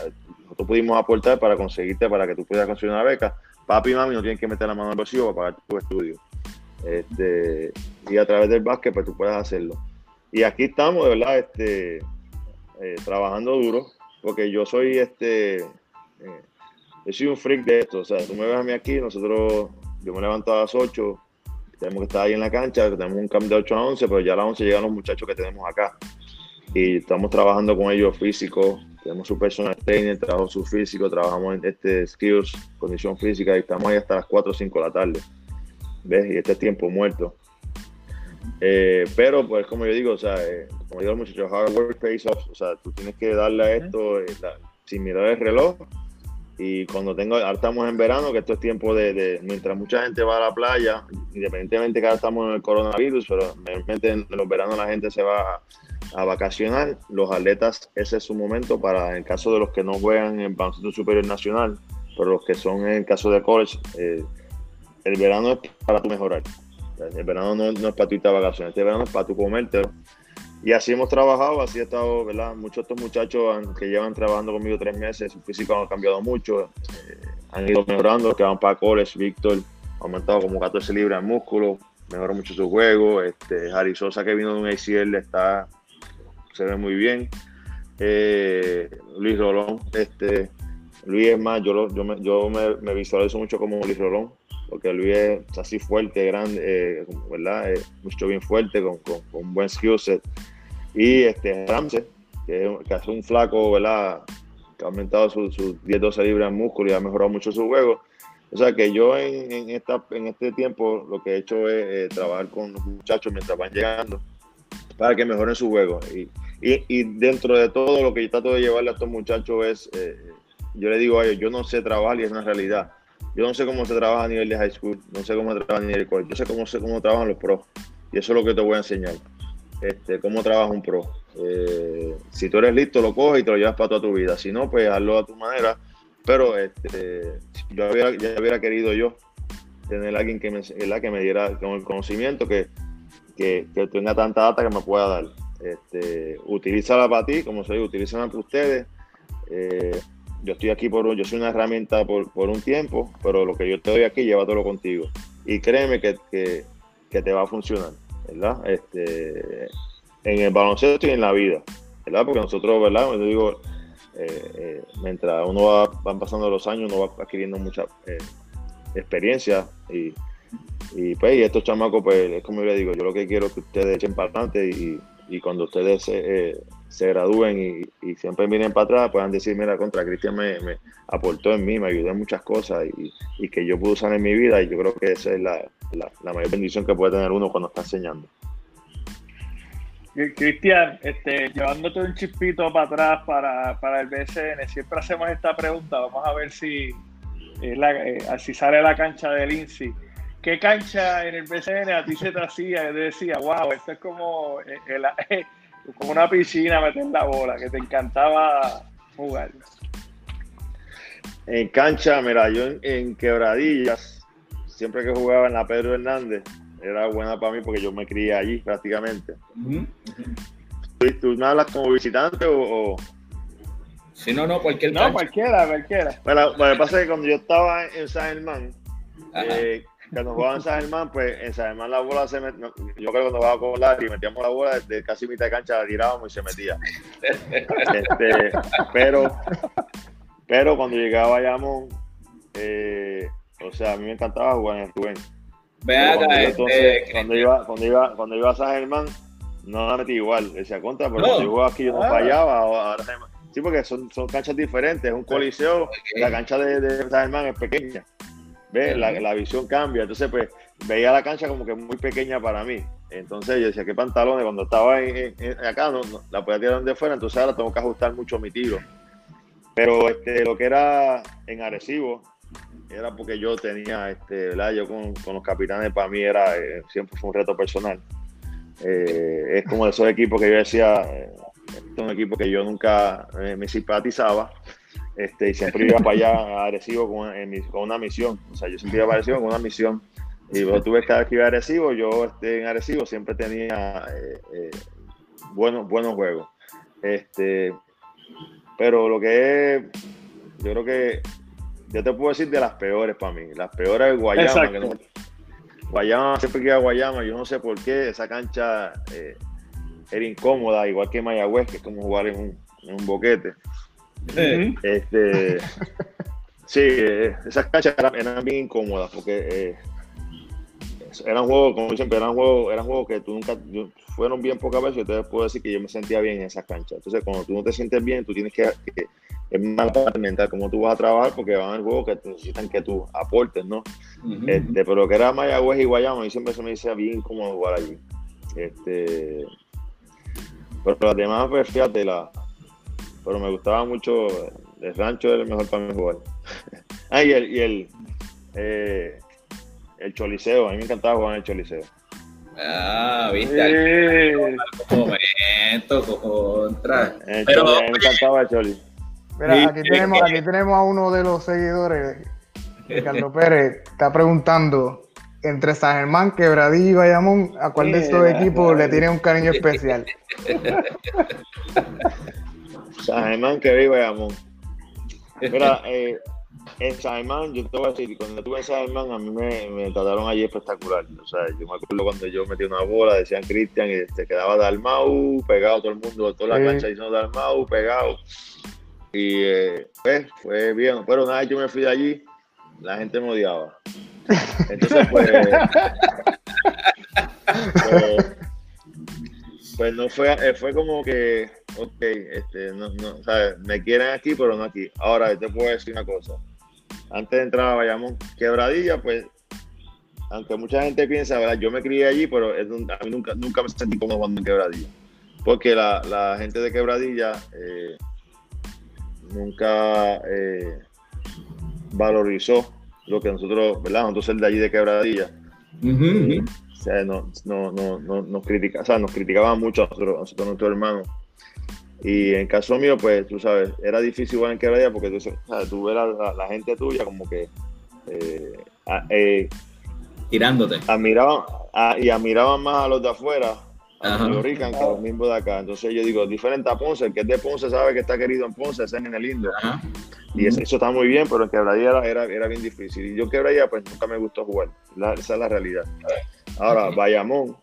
nosotros pudimos aportar para conseguirte, para que tú puedas conseguir una beca. Papi y mami no tienen que meter la mano al bolsillo para pagar tu estudio. Este, y a través del básquet, pues tú puedes hacerlo. Y aquí estamos, de verdad, este, eh, trabajando duro, porque yo soy este, eh, yo soy un freak de esto. O sea, tú me ves a mí aquí, nosotros, yo me levanto a las 8, tenemos que estar ahí en la cancha, tenemos un cambio de 8 a 11, pero ya a las 11 llegan los muchachos que tenemos acá. Y estamos trabajando con ellos físicos, tenemos su personal trainer, trabajo su físico, trabajamos en este skills, condición física, y estamos ahí hasta las 4 o 5 de la tarde. ¿Ves? Y este es tiempo muerto. Eh, pero, pues, como yo digo, o sea, eh, como digo los muchachos, hard work pays off. O sea, tú tienes que darle a esto eh, sin mirar el reloj. Y cuando tengo, ahora estamos en verano, que esto es tiempo de, mientras mucha gente va a la playa, independientemente que ahora estamos en el coronavirus, pero realmente en los veranos la gente se va a, vacacionar. Los atletas, ese es su momento para, en caso de los que no juegan en baloncesto superior nacional, pero los que son en el caso de college, el verano es para tu mejorar. El verano no, es para tu irte a vacaciones, este verano es para tu comértelo. Y así hemos trabajado, así ha estado, ¿verdad? Muchos de estos muchachos que llevan trabajando conmigo tres meses, su físico ha cambiado mucho, eh, han ido mejorando, que van para college, Víctor ha aumentado como 14 libras de músculo, mejoró mucho su juego, este, Harry Sosa que vino de un ACL está, se ve muy bien, eh, Luis Rolón, este, Luis es más, yo, yo, me, yo me visualizo mucho como Luis Rolón, porque Luis es así fuerte, grande, eh, ¿verdad? mucho bien fuerte, con, un buen skill set. Y este Ramsey, que, que hace un flaco, ¿verdad? Que ha aumentado sus su 10-12 libras de músculo y ha mejorado mucho su juego. O sea que yo en, esta, en este tiempo lo que he hecho es eh, trabajar con los muchachos mientras van llegando para que mejoren su juego. Y, y, dentro de todo lo que yo trato de llevarle a estos muchachos es, eh, yo le digo a ellos, yo no sé trabajar y es una realidad yo no sé cómo se trabaja a nivel de high school, no sé cómo se trabaja a nivel de college, yo sé cómo, sé cómo trabajan los pros. Y eso es lo que te voy a enseñar. Este, cómo trabaja un pro. Eh, si tú eres listo, lo coges y te lo llevas para toda tu vida. Si no, pues hazlo a tu manera. Pero este, yo hubiera, ya hubiera querido yo tener a alguien que me, que me diera con el conocimiento que, que, tenga tanta data que me pueda dar. Este, utilízala para ti, como se dice, utilízala para ustedes. Eh, yo estoy aquí por, yo soy una herramienta por, un tiempo, pero lo que yo te doy aquí, llévatelo contigo. Y créeme que, te va a funcionar, ¿verdad? Este, en el baloncesto y en la vida, ¿verdad? Porque nosotros, ¿verdad? Yo digo, eh, eh, mientras uno va van pasando los años, uno va adquiriendo mucha eh, experiencia y, y pues y estos chamacos, pues es como yo le digo, yo lo que quiero es que ustedes echen para adelante y, y cuando ustedes se, gradúen y, siempre miren para atrás, puedan decir, mira, contra Cristian me, aportó en mí, me ayudó en muchas cosas y, que yo pude usar en mi vida y yo creo que esa es la, mayor bendición que puede tener uno cuando está enseñando. Cristian, este, llevándote un chispito para atrás para, el BCN, siempre hacemos esta pregunta, vamos a ver si, eh, si sale la cancha del INSI. ¿Qué cancha en el BCN a ti se te hacía? Te decía, wow, esto es como eh, el, como una piscina meter la bola, que te encantaba jugar. En cancha, mira, yo en, quebradillas, siempre que jugaba en la Pedro Hernández, era buena para mí porque yo me crié allí prácticamente. ¿Tú, me hablas como visitante o, Si no, no, cualquier No, cualquiera, cualquiera. Bueno, lo que pasa es que cuando yo estaba en San Germán, eh, cuando jugaban en San Germán, pues en San Germán la bola se metía. Yo creo que cuando jugaba con Larry, metíamos la bola de casi mitad de cancha, la tirábamos y se metía. Este, pero, pero cuando llegaba a Bayamón, eh, o sea, a mí me encantaba jugar en el Rubén. cuando, este, cuando, iba, cuando, iba, cuando iba a San Germán, no la metí igual. Decía contra, pero cuando yo jugaba aquí yo no ah. fallaba. Ahora, sí, porque son, son canchas diferentes. Es un coliseo. La cancha de, de San Germán es pequeña. La, visión cambia. Entonces, pues, veía la cancha como que muy pequeña para mí. Entonces yo decía, ¿qué pantalones? Cuando estaba acá, no, la podía tirar de fuera, entonces ahora tengo que ajustar mucho mi tiro. Pero este, lo que era en Arecibo, era porque yo tenía, este, ¿verdad? Yo con, los capitanes, para mí era, eh, siempre fue un reto personal. Eh, es como de esos equipos que yo decía, eh, es un equipo que yo nunca me simpatizaba, este, y siempre iba para allá agresivo con, con, una misión. O sea, yo siempre iba agresivo con una misión. Y vos tuve cada vez que iba agresivo, yo este, en agresivo siempre tenía eh, eh, buenos, buenos juegos. Este, pero lo que es, yo creo que yo te puedo decir de las peores para mí. Las peores de Guayama. Que Guayama, siempre que iba a Guayama, yo no sé por qué, esa cancha eh, era incómoda, igual que Mayagüez, que es como jugar en un, en un boquete. Este, sí, eh, esas canchas eran, bien incómodas porque eh, eran juegos, como siempre, eran juegos, eran juegos que tú nunca, fueron bien pocas veces, entonces puedo decir que yo me sentía bien en esas canchas. Entonces, cuando tú no te sientes bien, tú tienes que, es más mental cómo tú vas a trabajar porque van a haber juegos que necesitan que tú aportes, ¿no? este, pero que era Mayagüez y Guayama, y siempre se me decía bien cómodo jugar allí. Este, pero las demás, pues fíjate, la, pero me gustaba mucho el rancho era el mejor para mí jugar. ah, y el, y el, eh, el choliseo, a mí me encantaba jugar en el choliseo. Ah, viste. momento, contra. Pero, a mí me encantaba el choli. Mira, aquí tenemos, aquí tenemos a uno de los seguidores, Ricardo Pérez, está preguntando entre San Germán, Quebradillo y Bayamón, ¿a cuál de estos equipos le tiene un cariño especial? San Germán, Quebradillo y Bayamón. Mira, eh, en San Germán, yo te voy a decir, cuando estuve en San Germán, a mí me, me, trataron allí espectacular. O sea, yo me acuerdo cuando yo metí una bola, decían Cristian, y se quedaba Dalmau, pegado todo el mundo, toda la cancha diciendo Dalmau, pegado. Y eh, pues fue bien, pero nada, yo me fui de allí, la gente me odiaba. Entonces, pues, pues, pues, no fue, eh, fue como que, ok, este, no, no, ¿sabes? me quieren aquí, pero no aquí. Ahora, te puedo decir una cosa. Antes de entrar a Bayamón, quebradilla, pues, aunque mucha gente piensa, ¿verdad? Yo me crié allí, pero a mí nunca, nunca me sentí como cuando en quebradilla. Porque la, la gente de quebradilla, eh, nunca eh, valorizó lo que nosotros, ¿verdad? Nosotros el de allí de Quebradilla. O sea, no, no, no, no, nos, critica, o sea, nos criticaban mucho a nosotros, a nosotros, nuestros hermanos. Y en caso mío, pues tú sabes, era difícil jugar en Quebradilla porque tú, sabes, tú ves la, la, gente tuya como que eh, eh, tirándote. Admiraban, y admiraban más a los de afuera a Rican que los mismos de acá. Entonces yo digo, diferente a Ponce, el que es de Ponce sabe que está querido en Ponce, es en el lindo. Y eso, está muy bien, pero en Quebradilla era, era, bien difícil. Y yo Quebradilla pues nunca me gustó jugar. esa es la realidad. Ahora, Bayamón,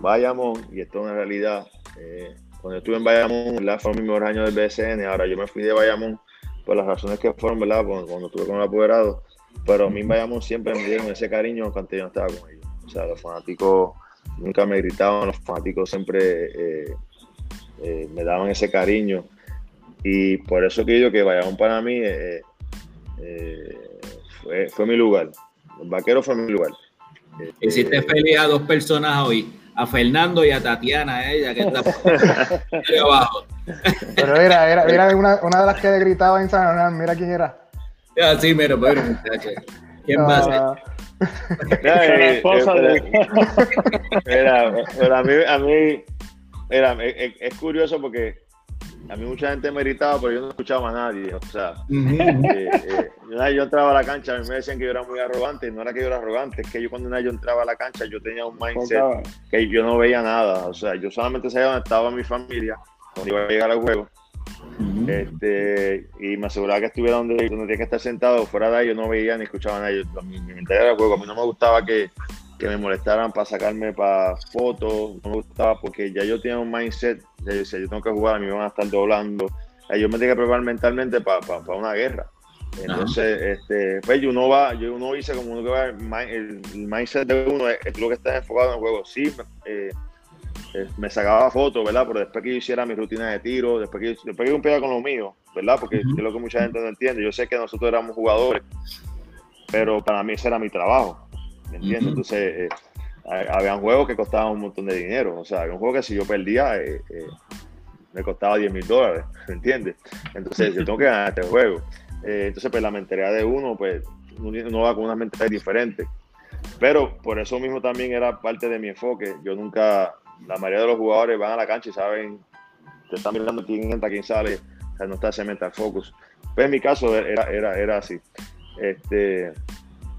Bayamón, y esto es una realidad. Eh, cuando estuve en Bayamón, la fue mi mejor año del BSN. Ahora yo me fui de Bayamón por las razones que fueron, ¿verdad? Cuando, estuve con el apoderado. Pero a mí en Bayamón siempre me dieron ese cariño cuando yo estaba con ellos. O sea, los fanáticos nunca me gritaban, los fanáticos siempre eh, eh, me daban ese cariño. Y por eso que digo que Bayamón para mí eh, fue, fue, mi lugar. El vaquero fue mi lugar. Hiciste feliz a dos personas hoy, a Fernando y a Tatiana, ella que está abajo. Pero era, era, era una, una, de las que le gritaba en San Hernán, mira quién era. Ah, sí, mira, pero ¿Quién no, más? la esposa de... a mí, a mí era, es, curioso porque a mí mucha gente me gritaba, pero yo no escuchaba a nadie. O sea, eh, eh, yo entraba a la cancha, a mí me decían que yo era muy arrogante, no era que yo era arrogante, es que yo cuando yo entraba a la cancha, yo tenía un mindset que yo no veía nada. O sea, yo solamente sabía dónde estaba mi familia, cuando iba a llegar al juego este, y me aseguraba que estuviera donde, donde tenía que estar sentado, fuera de ahí yo no veía ni escuchaba a nadie. Mi, mi mentalidad era juego. A mí no me gustaba que, que me molestaran para sacarme para fotos, no me gustaba porque ya yo tenía un mindset, yo decía, yo tengo que jugar, a mí me van a estar doblando. Yo me tenía que preparar mentalmente para, para, una guerra. Entonces, este, pues uno va, yo uno dice como uno que va, el, mindset de uno es, es, lo que está enfocado en el juego. Sí, eh, eh, me sacaba fotos, ¿verdad? Pero después que yo hiciera mi rutina de tiro, después que, después que yo cumpliera con lo mío, ¿verdad? Porque es lo que mucha gente no entiende. Yo sé que nosotros éramos jugadores, pero para mí ese era mi trabajo, ¿me entiendes? Entonces, eh, había juegos que costaban un montón de dinero. O sea, había un juego que si yo perdía, eh, me costaba 10 mil dólares, ¿me entiendes? Entonces, yo tengo que ganar este juego. entonces, pues la mentalidad de uno, pues uno va con una mentalidad diferente. Pero por eso mismo también era parte de mi enfoque. Yo nunca, la mayoría de los jugadores van a la cancha y saben, te están mirando quién entra, quién sale, o sea, no está ese mental focus. Pues en mi caso era, era, era así. Este,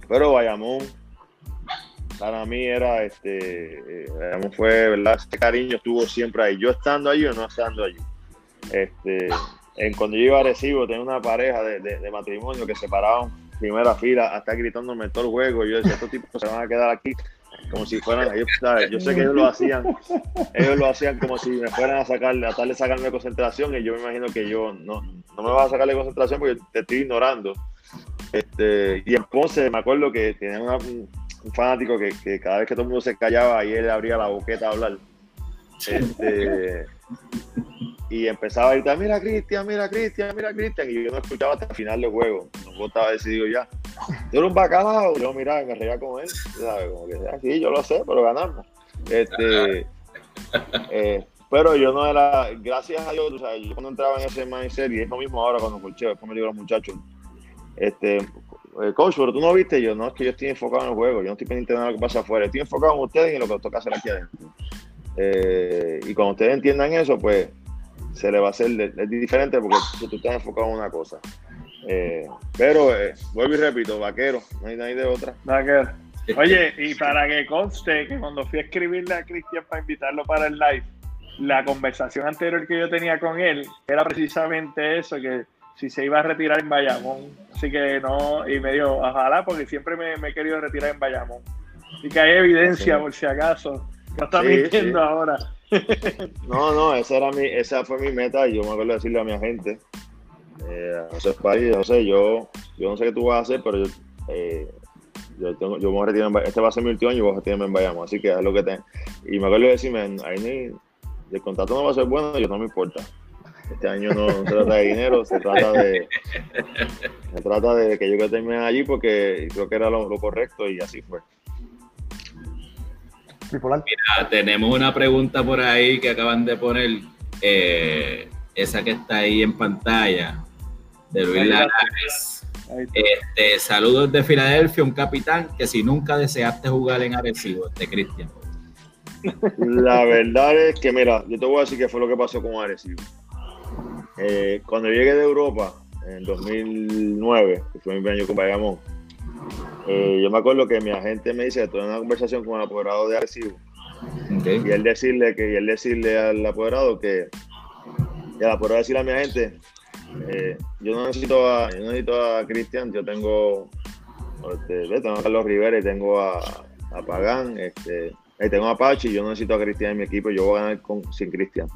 pero Bayamón, para mí era, este, eh, fue, ¿verdad? Ese cariño estuvo siempre ahí, yo estando allí o no estando allí. Este, en, cuando yo iba a Recibo, tenía una pareja de, de, matrimonio que se paraban, primera fila a estar gritándome todo el juego. Yo decía, estos tipos se van a quedar aquí como si fueran, ellos, yo sé que ellos lo hacían, ellos lo hacían como si me fueran a sacar, a sacarme de concentración y yo me imagino que yo no, no me va a sacar de concentración porque te estoy ignorando. Este, y en Ponce me acuerdo que tenía un, fanático que, que, cada vez que todo el mundo se callaba y él abría la boqueta a hablar. Este, y empezaba a gritar, mira Cristian, mira Cristian, mira Cristian, y yo no escuchaba hasta el final del juego, no estaba decidido ya. Yo era un bacalao, yo miraba y me reía con él, ¿sabes? Como que, ah, sí, yo lo sé, pero ganamos. Este, eh, pero yo no era, gracias a Dios, sea, yo cuando entraba en ese mindset, y es lo mismo ahora cuando colcheo, después me digo a los muchachos, este, coach, pero tú no viste, yo no, es que yo estoy enfocado en el juego, yo no estoy pendiente de nada lo que pasa afuera, estoy enfocado en ustedes y en lo que toca hacer aquí adentro. Eh, y cuando ustedes entiendan eso, pues se le va a hacer es diferente porque tú estás enfocado en una cosa. Eh, pero eh, vuelvo y repito, vaquero, no hay nadie de otra. Vaquero. Oye, y para que conste que cuando fui a escribirle a Cristian para invitarlo para el live, la conversación anterior que yo tenía con él era precisamente eso, que si se iba a retirar en Bayamón. Así que no, y me dijo, ojalá, porque siempre me, he querido retirar en Bayamón. Y que hay evidencia, por si acaso. No está mintiendo ahora. No, no, esa, era mi, esa fue mi meta y yo me acuerdo de decirle a mi agente, eh, a José País, José, yo, yo no sé qué tú vas a hacer, pero yo, eh, yo, tengo, yo me voy a retirar en, este va a ser mi último año y voy a retirarme en Bayamo, así que es lo que tengo. Y me acuerdo de decirme, ahí ni, el contrato no va a ser bueno, yo no me importa. Este año no, se trata de dinero, se trata de se trata de que yo que termine allí porque creo que era lo correcto y así fue. Mira, tenemos una pregunta por ahí que acaban de poner, eh, esa que está ahí en pantalla, de Luis Lagares. Este, saludos de Filadelfia, un capitán que si nunca deseaste jugar en Arecibo, este Cristian. La verdad es que, mira, yo te voy a decir qué fue lo que pasó con Arecibo. Eh, cuando llegué de Europa, en 2009, que fue mi año con Bayamón, eh, yo me acuerdo que mi agente me dice tuve una conversación con el apoderado de Arecibo. Y él decirle que y él decirle al apoderado que y al apoderado decirle a mi agente eh, yo no necesito a yo necesito a Cristian yo tengo este, tengo a Carlos Rivera y tengo a, a Pagán este tengo a Pachi yo no necesito a Cristian en mi equipo yo voy a ganar con, sin Cristian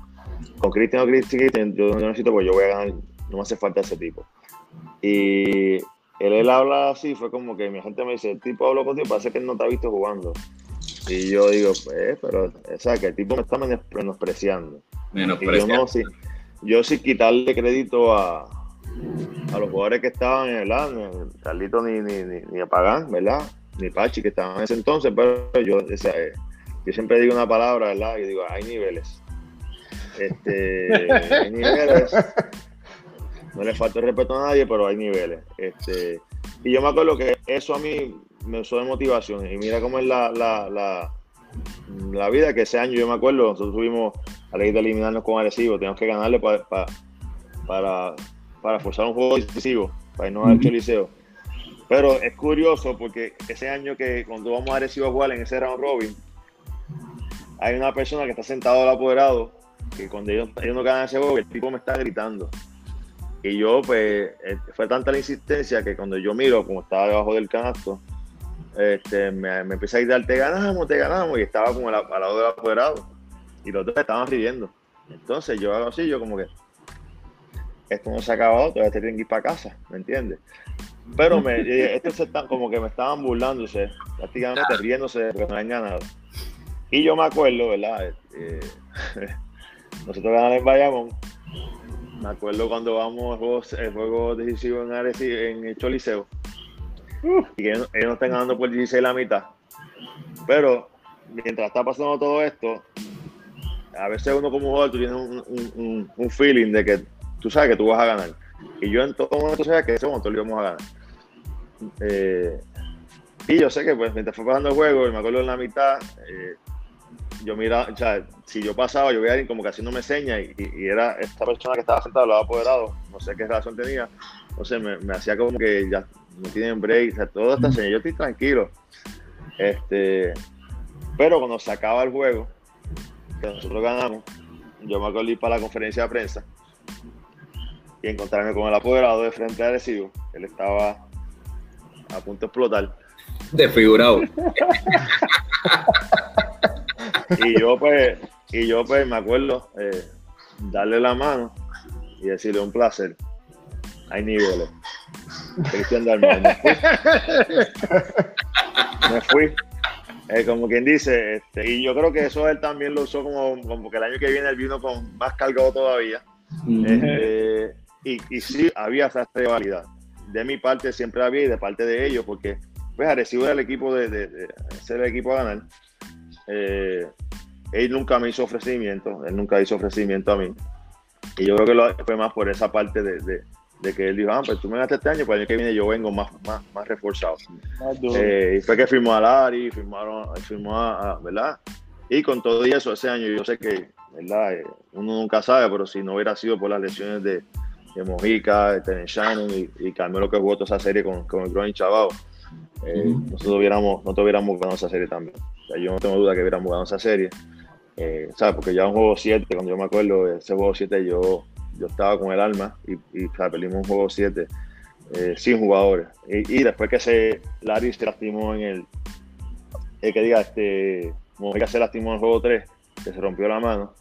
con Cristian o Cristian yo no necesito pues yo voy a ganar no me hace falta ese tipo y él, él habla así, fue como que mi gente me dice, el tipo habló contigo, parece que él no te ha visto jugando. Y yo digo, pues, pero, o sea, que el tipo me está menospreciando. Menospreciando. Yo, no, sí, yo sí quitarle crédito a, a los jugadores que estaban en el año, Carlito ni, ni, ni, ni Apagán, ¿verdad? Ni Pachi, que estaban en ese entonces, pero yo, o sea, eh, yo siempre digo una palabra, ¿verdad? Y digo, hay niveles. Este, hay niveles no le falta el respeto a nadie, pero hay niveles. Este, y yo me acuerdo que eso a mí me usó de motivación. Y mira cómo es la, la, la, la vida que ese año yo me acuerdo, nosotros tuvimos a la de eliminarnos con Arecibo, teníamos que ganarle para, para, para forzar un juego decisivo, para irnos al Choliseo. Pero es curioso porque ese año que cuando vamos a Arecibo a jugar en ese round robin, hay una persona que está sentado al apoderado, que cuando ellos, ellos no ganan ese juego, el tipo me está gritando. Y yo, pues, eh, fue tanta la insistencia que cuando yo miro, como estaba debajo del canasto, este, me, me empecé a gritar, te ganamos, te ganamos, y estaba como al, lado del apoderado. Y los dos estaban riendo. Entonces yo hago así, yo como que, esto no se ha acabado, todavía te tienen que ir para casa, ¿me entiendes? Pero me, estos se están, como que me estaban burlándose, prácticamente riéndose porque no habían ganado. Y yo me acuerdo, ¿verdad? Eh, nosotros ganamos en Bayamón me acuerdo cuando vamos a juegos, el juego decisivo en Areci, en el Choliseo. y que ellos, no están ganando por 16 la mitad. Pero mientras está pasando todo esto, a veces uno como jugador tú tienes un, un, feeling de que tú sabes que tú vas a ganar. Y yo en todo momento sabía que ese momento lo íbamos a ganar. Eh, y yo sé que pues mientras fue pasando el juego, y me acuerdo en la mitad, eh, yo mira, o sea, si yo pasaba, yo veía a alguien como que haciéndome señas y, y, era esta persona que estaba sentada, lo había apoderado, no sé qué razón tenía, no sé, me, me hacía como que ya no tienen break, o sea, todo está señas, yo estoy tranquilo. Este, pero cuando se acaba el juego, que nosotros ganamos, yo me acuerdo ir para la conferencia de prensa y encontrarme con el apoderado de frente a Recibo. Él estaba a punto de explotar. Desfigurado. y yo pues, y yo pues me acuerdo eh, darle la mano y decirle un placer. Hay niveles. Cristian Dalmau. Me fui. Me fui. Eh, como quien dice, este, y yo creo que eso él también lo usó como, como que el año que viene él vino con más cargado todavía. Este, y, y, sí, había esa rivalidad. De mi parte siempre había y de parte de ellos, porque pues Arecibo era el equipo de, de, de ser el equipo a ganar. Eh, él nunca me hizo ofrecimiento, él nunca hizo ofrecimiento a mí. Y yo creo que lo, fue más por esa parte de, de, de, que él dijo, ah, pues tú me gastas este año, pues el año que viene yo vengo más, más, más reforzado. Eh, y fue que firmó a Lari, firmaron, firmó a, a, ¿verdad? Y con todo eso, ese año yo sé que, ¿verdad? Eh, uno nunca sabe, pero si no hubiera sido por las lesiones de, de Mojica, de Tenen Shannon y, y Carmelo que jugó toda esa serie con, con el Groin Chavao, eh, uh -huh. nosotros hubiéramos, no hubiéramos ganado esa serie también. O sea, yo no tengo duda que hubiéramos ganado esa serie. Eh, ¿sabes? Porque ya un juego 7, cuando yo me acuerdo, ese juego 7 yo, yo estaba con el alma y, y o sea, perdimos un juego 7 eh, sin jugadores. Y, y, después que se, Larry se lastimó en el, eh, que diga, este, Mojica se lastimó en el juego 3, que se rompió la mano.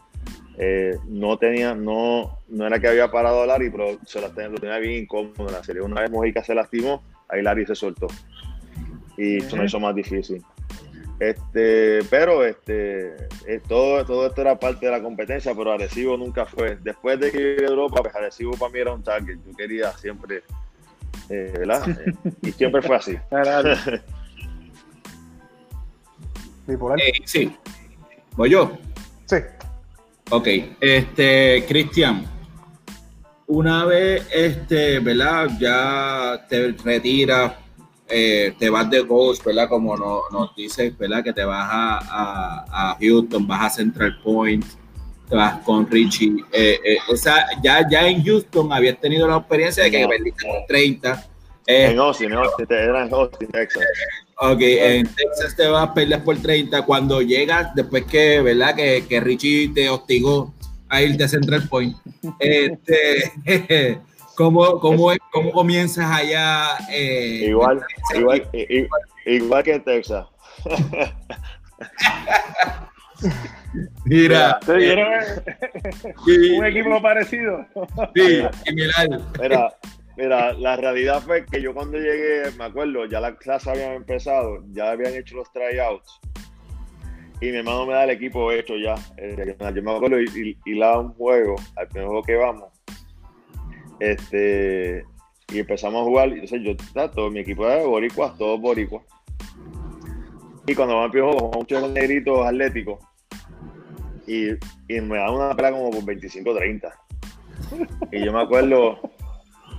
Eh, no tenía, no, no era que había parado a Larry, pero se la tenía, lo tenía bien incómodo en la serie. Una vez Mojica se lastimó, ahí Larry se soltó. Y eso me hizo más difícil. Este, pero este, eh, todo, todo esto era parte de la competencia, pero Arecibo nunca fue. Después de que llegué a Europa, pues Arecibo para mí era un target. Yo quería siempre, eh, ¿verdad? y siempre fue así. eh, sí. ¿Voy yo? Sí. Ok, este, Cristian, una vez, este, ¿verdad? Ya te retiras eh, te vas de Ghost, ¿verdad? Como nos, nos dices, ¿verdad? Que te vas a, a, a, Houston, vas a Central Point, te vas con Richie. Eh, eh, o sea, ya, ya en Houston habías tenido la experiencia de que no. perdiste con 30. en Austin, en Austin, era en Austin, Texas. Ok, en Texas te vas a perder por 30. Cuando llegas, después que, ¿verdad? Que, que Richie te hostigó a irte a Central Point. este, ¿Cómo, cómo, es, cómo comienzas allá? Eh, igual, igual, igual, igual, que en Texas. Mira. ¿Te dieron sí, un equipo parecido? Sí, similar. Mira, mira, la realidad fue que yo cuando llegué, me acuerdo, ya la clase habían empezado, ya habían hecho los tryouts. Y mi hermano me da el equipo hecho ya. Yo me acuerdo y, y, y la un juego, al primer juego que vamos este, y empezamos a jugar. Y, o sea, yo, todo mi equipo era de boricuas, todos boricuas. Y cuando me empiezo muchos negritos atléticos. Y, y me dan una pelea como por 25-30. Y yo me acuerdo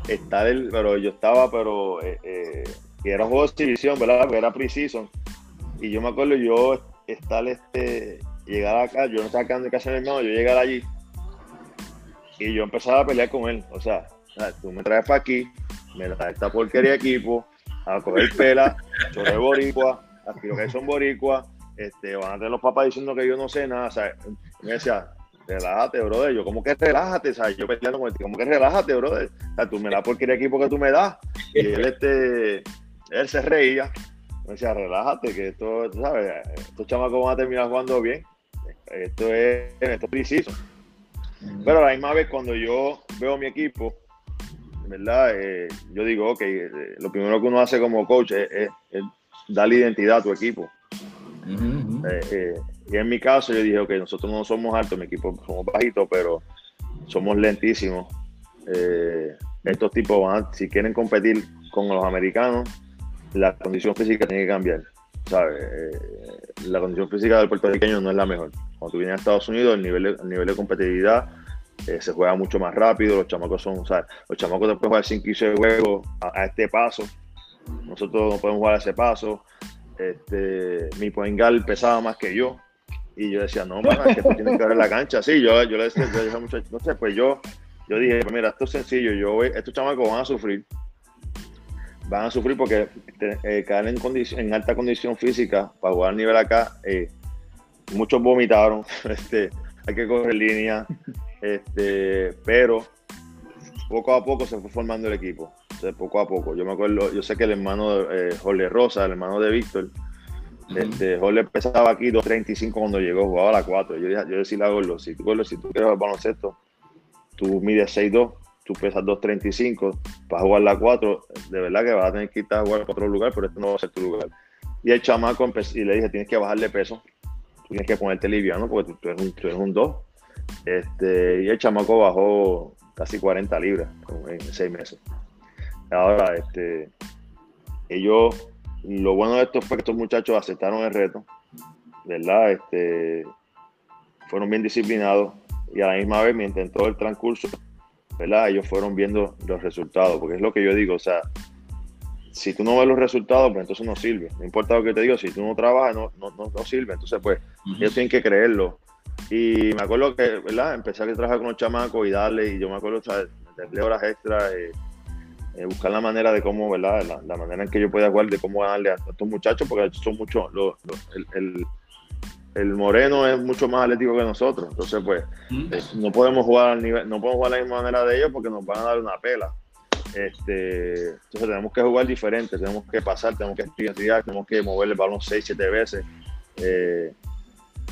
estar, el, pero yo estaba, pero, eh, eh, que era un juego de exhibición, ¿verdad? Porque era preciso. Y yo me acuerdo yo estar, este, llegar acá, yo no estaba quedando en casa de mi hermano, yo llegar allí y yo empezaba a pelear con él. O sea, tú me traes para aquí, me traes esta porquería equipo, a coger pela, chorre boricua, aquí lo que son boricua, este, van a tener los papás diciendo que yo no sé nada. O sea, me decía, relájate, brother. Yo, como que relájate? O sea, yo peleando con él, como que relájate, brother? O sea, tú me das porquería equipo que tú me das. Y él, este, él se reía. Me decía, relájate, que esto, sabes, estos chamacos van a terminar jugando bien. Esto es, esto es preciso. Pero a la misma vez, cuando yo veo mi equipo, ¿verdad? Eh, yo digo, ok, eh, lo primero que uno hace como coach es, es, es darle identidad a tu equipo. Uh -huh. eh, y en mi caso, yo dije, ok, nosotros no somos altos, mi equipo somos bajitos, pero somos lentísimos. Estos tipos van, si quieren competir con los americanos, la condición física tiene que cambiar. ¿sabes? La condición física del puertorriqueño no es la mejor. Cuando tú vienes a Estados Unidos, el nivel de, el nivel de competitividad eh, se juega mucho más rápido, los chamacos son, ¿sabes? Los chamacos después jugar 5 y 6 juegos a, este paso. Nosotros no podemos jugar a ese paso. Este, mi point pesaba más que yo. Y yo decía, no, man, que tú tienes que ver la cancha. Sí, yo, yo le decía, yo decía mucho, sé, pues yo, yo dije, pues mira, esto es sencillo, yo, estos chamacos van a sufrir van a sufrir porque eh, caen en, en, alta condición física para jugar a nivel acá. Eh, muchos vomitaron, este, hay que correr línea, este, pero poco a poco se fue formando el equipo. poco a poco. Yo me acuerdo, yo sé que el hermano de eh, Jorge Rosa, el hermano de Víctor, este, Jorge empezaba aquí 2.35 cuando llegó, jugaba a la 4. Yo, yo decía a Gordo, si, si tú quieres jugar baloncesto, tú mides 6'2, tú pesas 2.35, para jugar la 4, de verdad que vas a tener que ir a jugar para otro lugar, pero este no va a ser tu lugar. Y el chamaco y le dije, tienes que bajarle peso, tienes que ponerte liviano porque tú, eres, un, tú eres un 2. Este, y el chamaco bajó casi 40 libras en 6 meses. Ahora, este, ellos, lo bueno de esto fue que estos muchachos aceptaron el reto, ¿verdad? Este, fueron bien disciplinados y a la misma vez, mientras en todo el transcurso, ¿verdad? Ellos fueron viendo los resultados, porque es lo que yo digo, o sea, si tú no ves los resultados, pues entonces no sirve. No importa lo que te digo, si tú no trabajas, no, no, no, sirve. Entonces, pues, ellos tienen que creerlo. Y me acuerdo que, ¿verdad? Empecé a trabajar con los chamacos y darle, y yo me acuerdo, o sea, darle horas extras, eh, eh, buscar la manera de cómo, ¿verdad? La, manera en que yo pueda jugar, de cómo darle a estos muchachos, porque son muchos, el, el, moreno es mucho más atlético que nosotros. Entonces, pues, eh, no podemos jugar al nivel, no podemos jugar de la misma manera de ellos porque nos van a dar una pela. Este, entonces tenemos que jugar diferente, tenemos que pasar, tenemos que estudiar, tenemos que mover el balón 6, 7 veces eh,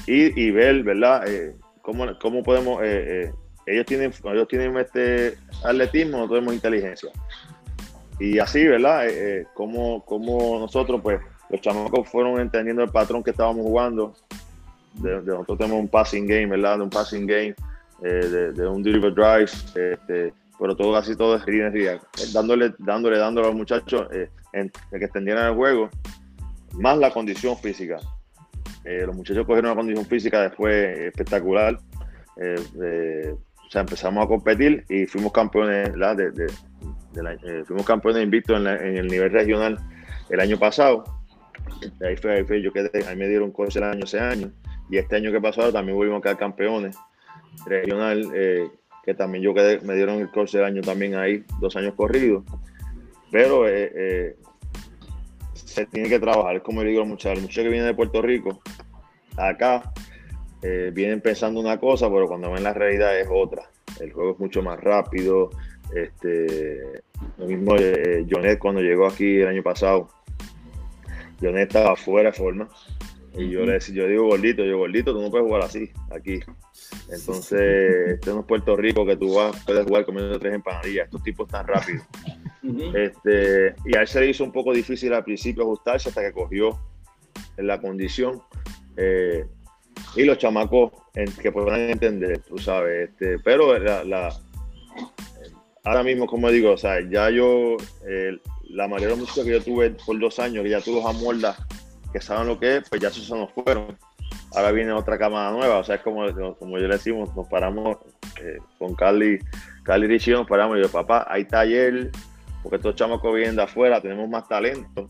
y, ver, ¿verdad? Eh, cómo, cómo, podemos, eh, ellos tienen, ellos tienen este atletismo, nosotros tenemos inteligencia. Y así, ¿verdad? Como, como nosotros, pues, los chamacos fueron entendiendo el patrón que estábamos jugando. De, nosotros tenemos un passing game, ¿verdad? De un passing game, de, de, un deliver drive, este, pero todo casi todo es día, dándole, dándole, dándole a los muchachos eh, que extendieran el juego, más la condición física. Eh, los muchachos cogieron una condición física después espectacular. Eh, o sea, empezamos a competir y fuimos campeones, De, fuimos campeones invictos en, en, el nivel regional el año pasado. Ahí fue, ahí fue yo quedé, ahí me dieron coche el año ese año. Y este año que pasado también volvimos a quedar campeones regional que también yo quedé, me dieron el coche del año también ahí, dos años corridos. Pero eh, eh, se tiene que trabajar, como le digo a los muchachos, muchachos que vienen de Puerto Rico, acá eh, vienen pensando una cosa, pero cuando ven la realidad es otra. El juego es mucho más rápido. Este, lo mismo Jonet cuando llegó aquí el año pasado, Jonet estaba fuera de forma. Y yo le decía, yo digo gordito, yo gordito, tú no puedes jugar así, aquí. Entonces, este no es Puerto Rico que tú vas, puedes jugar comiendo tres empanadillas, estos tipos están rápidos. este, y a él se le hizo un poco difícil al principio ajustarse hasta que cogió en la condición. Eh, y los chamacos que puedan entender, tú sabes. Este, pero la, ahora mismo, como digo, o sea, ya yo, eh, la mayoría de los que yo tuve por dos años, que ya tú los amoldas que saben lo que es, pues ya esos se nos fueron. Ahora viene otra cámara nueva, o sea, es como, como yo le decimos, nos paramos eh, con Carly, Carly Richie, nos paramos y yo, papá, hay taller, porque estos chamacos vienen de afuera, tenemos más talento,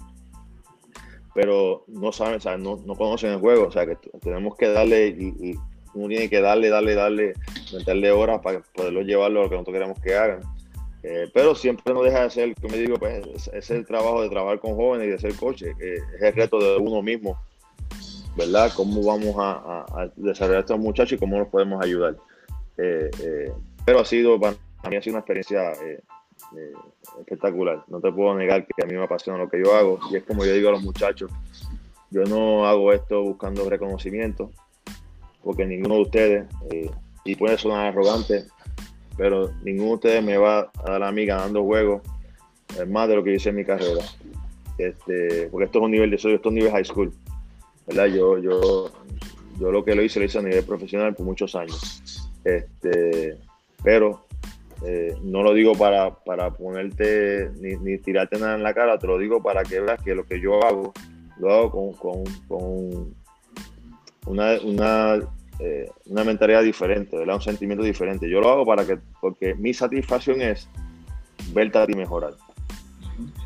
pero no saben, o sea, no, no, conocen el juego, o sea, que tenemos que darle y, uno tiene que darle, darle, darle, meterle horas para poderlo llevarlo a lo que nosotros queremos que hagan. Eh, pero siempre no deja de ser, como digo, pues es, el trabajo de trabajar con jóvenes y de ser coche, es el reto de uno mismo, ¿verdad? Cómo vamos a, desarrollar a estos muchachos y cómo los podemos ayudar. Eh, eh, pero ha sido, para mí ha sido una experiencia espectacular. No te puedo negar que a mí me apasiona lo que yo hago y es como yo digo a los muchachos, yo no hago esto buscando reconocimiento, porque ninguno de ustedes, y puede sonar arrogante, pero ninguno de ustedes me va a dar a mí ganando juegos más de lo que hice en mi carrera. Este, porque esto es un nivel de esto es un nivel high school. ¿verdad? Yo, yo, yo lo que lo hice lo hice a nivel profesional por muchos años. Este, pero eh, no lo digo para, para ponerte ni, ni, tirarte nada en la cara, te lo digo para que veas que lo que yo hago, lo hago con, con, con una, una eh, una mentalidad diferente, un sentimiento diferente. Yo lo hago para que, porque mi satisfacción es verte a ti mejorar.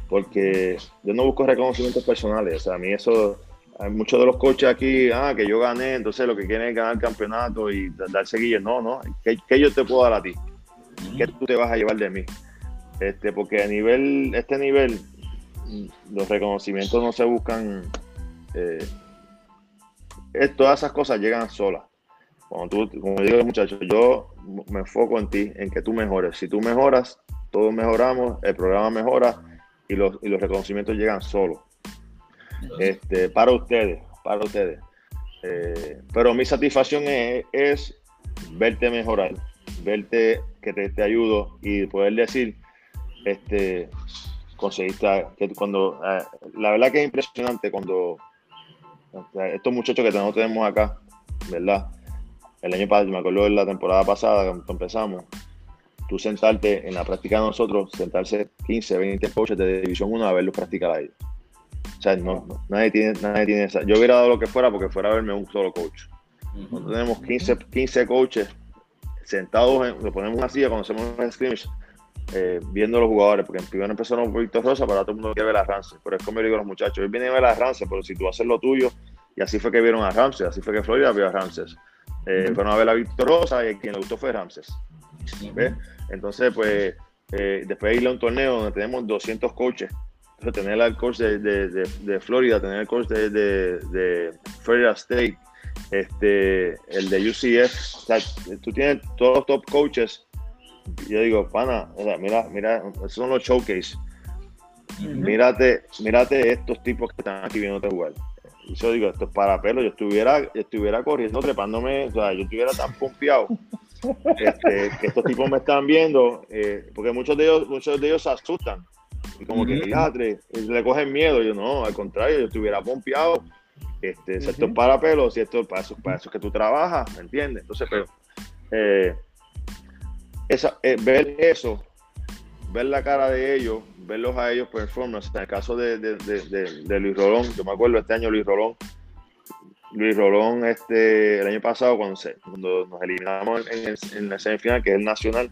Porque yo no busco reconocimientos personales, o sea, a mí eso, hay muchos de los coches aquí, ah, que yo gané, entonces lo que quieren es ganar el campeonato y darse guille. No, no, ¿qué, yo te puedo dar a ti? ¿Qué tú te vas a llevar de mí? Este, porque a nivel, este nivel, los reconocimientos no se buscan, eh, todas esas cosas llegan solas. Cuando tú, como digo muchachos, yo me enfoco en ti, en que tú mejores. Si tú mejoras, todos mejoramos, el programa mejora y los, reconocimientos llegan solos. Este, para ustedes, para ustedes. Eh, pero mi satisfacción es, verte mejorar, verte que te, ayudo y poder decir, este, conseguiste, cuando, la verdad que es impresionante cuando estos muchachos que tenemos acá, ¿verdad? El año pasado, me acuerdo de la temporada pasada, cuando empezamos, tú sentarte en la práctica de nosotros, sentarse 15, 20 coaches de División 1 a verlos practicar ahí. O sea, no, nadie, tiene, nadie tiene esa. Yo hubiera dado lo que fuera porque fuera a verme un solo coach. Nosotros tenemos 15, 15 coaches sentados, en, le ponemos una silla cuando hacemos un scrimmage, eh, viendo a los jugadores, porque primero empezaron Víctor Rosa, pero ahora todo el mundo quiere ver a Ramsey. Pero es como yo digo a los muchachos, hoy vienen a ver a Ramsey, pero si tú haces lo tuyo, y así fue que vieron a Ramsey, así fue que Florida vio a Ramsey. Eh, Fueron a ver a Víctor Rosa y quien le gustó fue Ramsey. Entonces, pues, eh, después de ir a un torneo donde tenemos 200 coaches, tener el coach de, de, de, Florida, tener el coach de, de, Florida State, este, el de UCF, o sea, tú tienes todos los top coaches. Yo digo, pana, mira, mira, esos son los showcase. Mírate, mírate estos tipos que están aquí viendo jugar. Y yo digo, esto es para pelo. Yo estuviera, estuviera corriendo, trepándome, o sea, yo estuviera tan pompeado este, que estos tipos me están viendo, eh, porque muchos de ellos, muchos de ellos se asustan. Y como que, diatre, le cogen miedo. Yo no, al contrario, yo estuviera pompeado. Este, esto es para pelo, si esto es para eso, para eso que tú trabajas, ¿me entiendes? Entonces, pero eh, esa, eh, ver eso, ver la cara de ellos, verlos a ellos performance. En el caso de, de, de, de, Luis Rolón, yo me acuerdo este año Luis Rolón, Luis Rolón, este, el año pasado, cuando, se, cuando nos eliminamos en, en la semifinal, que es el nacional,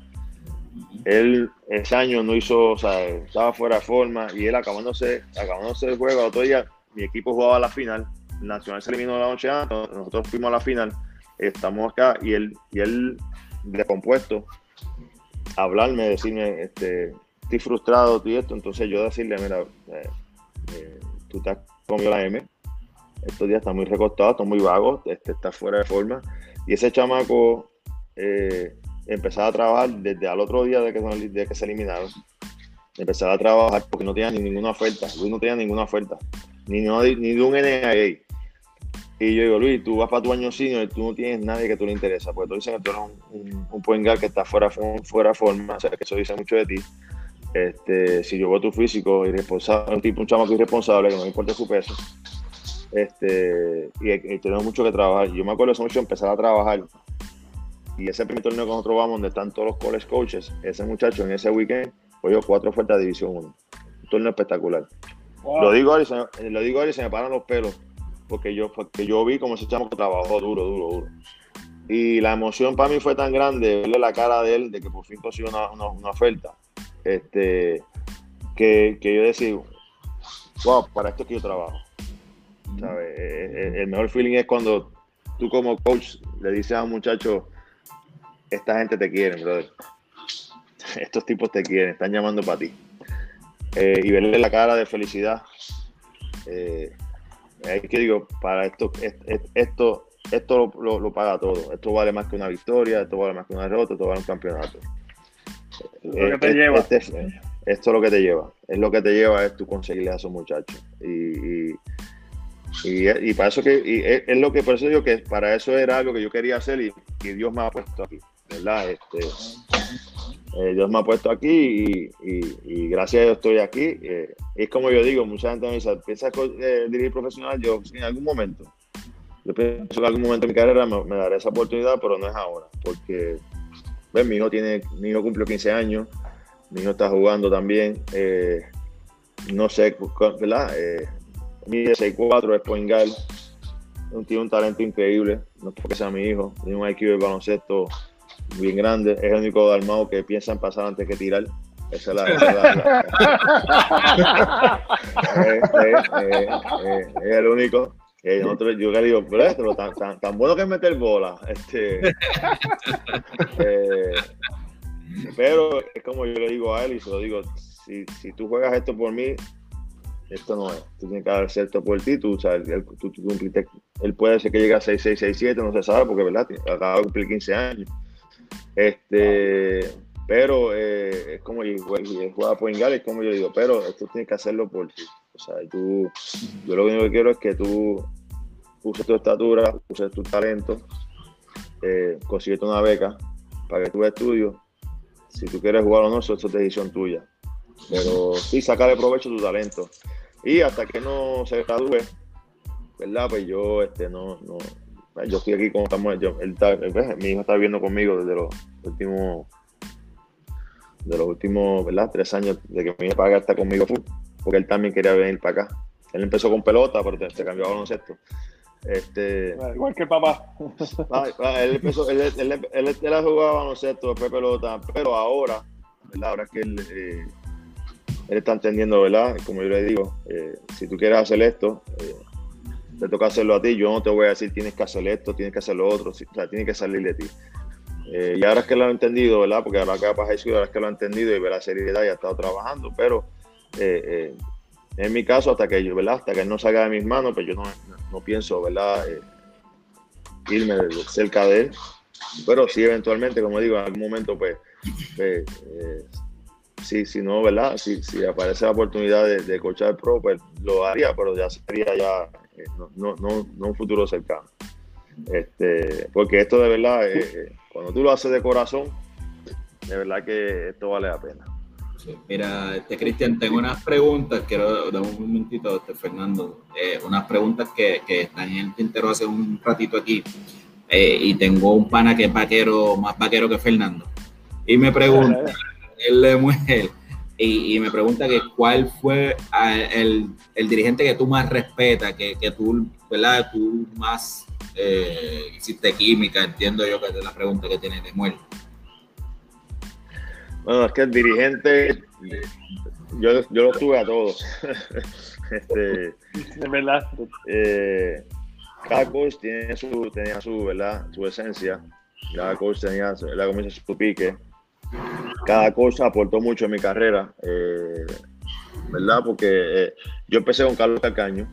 él ese año no hizo, o sea, estaba fuera de forma y él acabándose, acabándose el juego, otro día mi equipo jugaba la final, el Nacional se eliminó la noche antes, nosotros fuimos a la final, estamos acá y él, y él descompuesto, hablarme, decirme, este, estoy frustrado, y esto, entonces yo decirle, mira, eh, eh, tú has comido la M, estos días está muy recostado, está muy vago, este, está fuera de forma, y ese chamaco eh, empezaba a trabajar desde al otro día de que, se eliminaron, empezaba a trabajar porque no tenía ni ninguna oferta, Luis no tenía ninguna oferta, ni, ni de un NIA. Y yo digo, Luis, tú vas para tu año senior y tú no tienes nadie que tú le interesa, porque tú dices que tú eres un, un, point guard que está fuera, fuera forma, o sea, que eso dice mucho de ti. Este, si yo veo tu físico irresponsable, un tipo, un chamaco irresponsable que no me importa su peso, este, y, tenemos mucho que trabajar. Yo me acuerdo esa mucho empezar a trabajar. Y ese primer torneo que nosotros vamos, donde están todos los college coaches, ese muchacho en ese weekend cogió cuatro ofertas de División 1. Un torneo espectacular. Se, lo digo ahora y se me paran los pelos porque yo, porque yo vi cómo ese chamo trabajó duro, duro, duro. Y la emoción para mí fue tan grande verle la cara de él, de que por fin consiguió una, una, oferta, este, que, que, yo decía, wow, para esto es que yo trabajo. ¿Sabes? Eh, eh, el mejor feeling es cuando tú como coach le dices a un muchacho, esta gente te quiere, brother. Estos tipos te quieren, están llamando para ti. Eh, y verle la cara de felicidad. Eh, es que digo, para esto, esto, esto lo, paga todo. Esto vale más que una victoria, esto vale más que una derrota, esto vale un campeonato. Lo que te lleva. Este esto es lo que te lleva. Es lo que te lleva es tú conseguirle a esos muchachos. Y, y, para eso que, es, lo que, por eso digo que para eso era algo que yo quería hacer y, Dios me ha puesto aquí, ¿verdad? Este, eh, Dios me ha puesto aquí y, gracias a Dios estoy aquí. Eh, es como yo digo, mucha gente me dice, ¿piensas eh, dirigir profesional? Yo, en algún momento. Yo pienso que en algún momento de mi carrera me, daré esa oportunidad, pero no es ahora, porque ven, mi hijo tiene, mi hijo cumplió 15 años, mi hijo está jugando también, no sé, ¿verdad? mide 6'4, es point guard, tiene un talento increíble, no es porque sea mi hijo, tiene un IQ de baloncesto bien grande, es el único armado que piensa en pasar antes que tirar. Esa es la. es, el único. Que nosotros, yo le digo, pero tan, tan, tan, bueno que es meter bola. Este, eh, pero es como yo le digo a él y se lo digo: si, si tú juegas esto por mí, esto no es. Tú tienes que hacer esto por ti, tú, sabes, él, tú, tú, él puede ser que llegue a 6, 6, 6, 7, no se sabe, porque, ¿verdad? Acaba de cumplir 15 años. Este, pero eh, es como y, juega por es como yo digo, pero esto tienes que hacerlo por ti. O sea, tú, yo lo único que quiero es que tú uses tu estatura, uses tu talento, eh, consigues una beca para que tú estudies. Si tú quieres jugar o no, eso es decisión tuya. Pero sí, sacarle provecho tu talento. Y hasta que no se gradúe, ¿verdad? Pues yo este, no, no, yo estoy aquí como estamos, yo, él está, mi hijo está viviendo conmigo desde los últimos de los últimos ¿verdad? tres años de que mi papá está conmigo porque él también quería venir para acá. Él empezó con pelota, pero se cambió a baloncesto. Este, Igual que papá. Ah, ah, él, empezó, él, él, él, él, ha jugado baloncesto, después pelota, pero ahora, ¿verdad? ahora que él, eh, él está entendiendo, ¿verdad? Como yo le digo, eh, si tú quieres hacer esto, eh, te toca hacerlo a ti. Yo no te voy a decir tienes que hacer esto, tienes que hacer lo otro, o sea, tiene que salir de ti. Eh, y ahora es que lo han entendido, ¿verdad? Porque ahora que ha pasado, ahora es que lo ha entendido y ve la seriedad y ha estado trabajando, pero eh, eh, en mi caso, hasta que yo, ¿verdad? Hasta que no salga de mis manos, pues yo no, no pienso, ¿verdad? irme cerca de él. Pero sí, eventualmente, como digo, en algún momento, pues, pues sí, si no, ¿verdad? Si, si aparece la oportunidad de, de cochar pro, pues lo haría, pero ya sería ya, no, no, no, no un futuro cercano. Este, porque esto de verdad, eh, cuando tú lo haces de corazón, de verdad que esto vale la pena. mira, este Cristian, tengo unas preguntas, quiero dar un momentito, este Fernando, eh, unas preguntas que, que, están en el tintero hace un ratito aquí, eh, y tengo un pana que es vaquero, más vaquero que Fernando, y me pregunta, él de mujer, y, y, me pregunta que cuál fue el, el, dirigente que tú más respetas, que, que tú, ¿verdad? Tú más eh, hiciste química, entiendo yo que es la pregunta que tiene de muerte. Bueno, es que el dirigente, yo, yo lo tuve a todos. este, de verdad. Eh, cada coach tiene su, tenía su, ¿verdad? su esencia. Cada coach tenía la comisión su pique. Cada cosa aportó mucho en mi carrera. Eh, ¿Verdad? Porque eh, yo empecé con Carlos Cacaño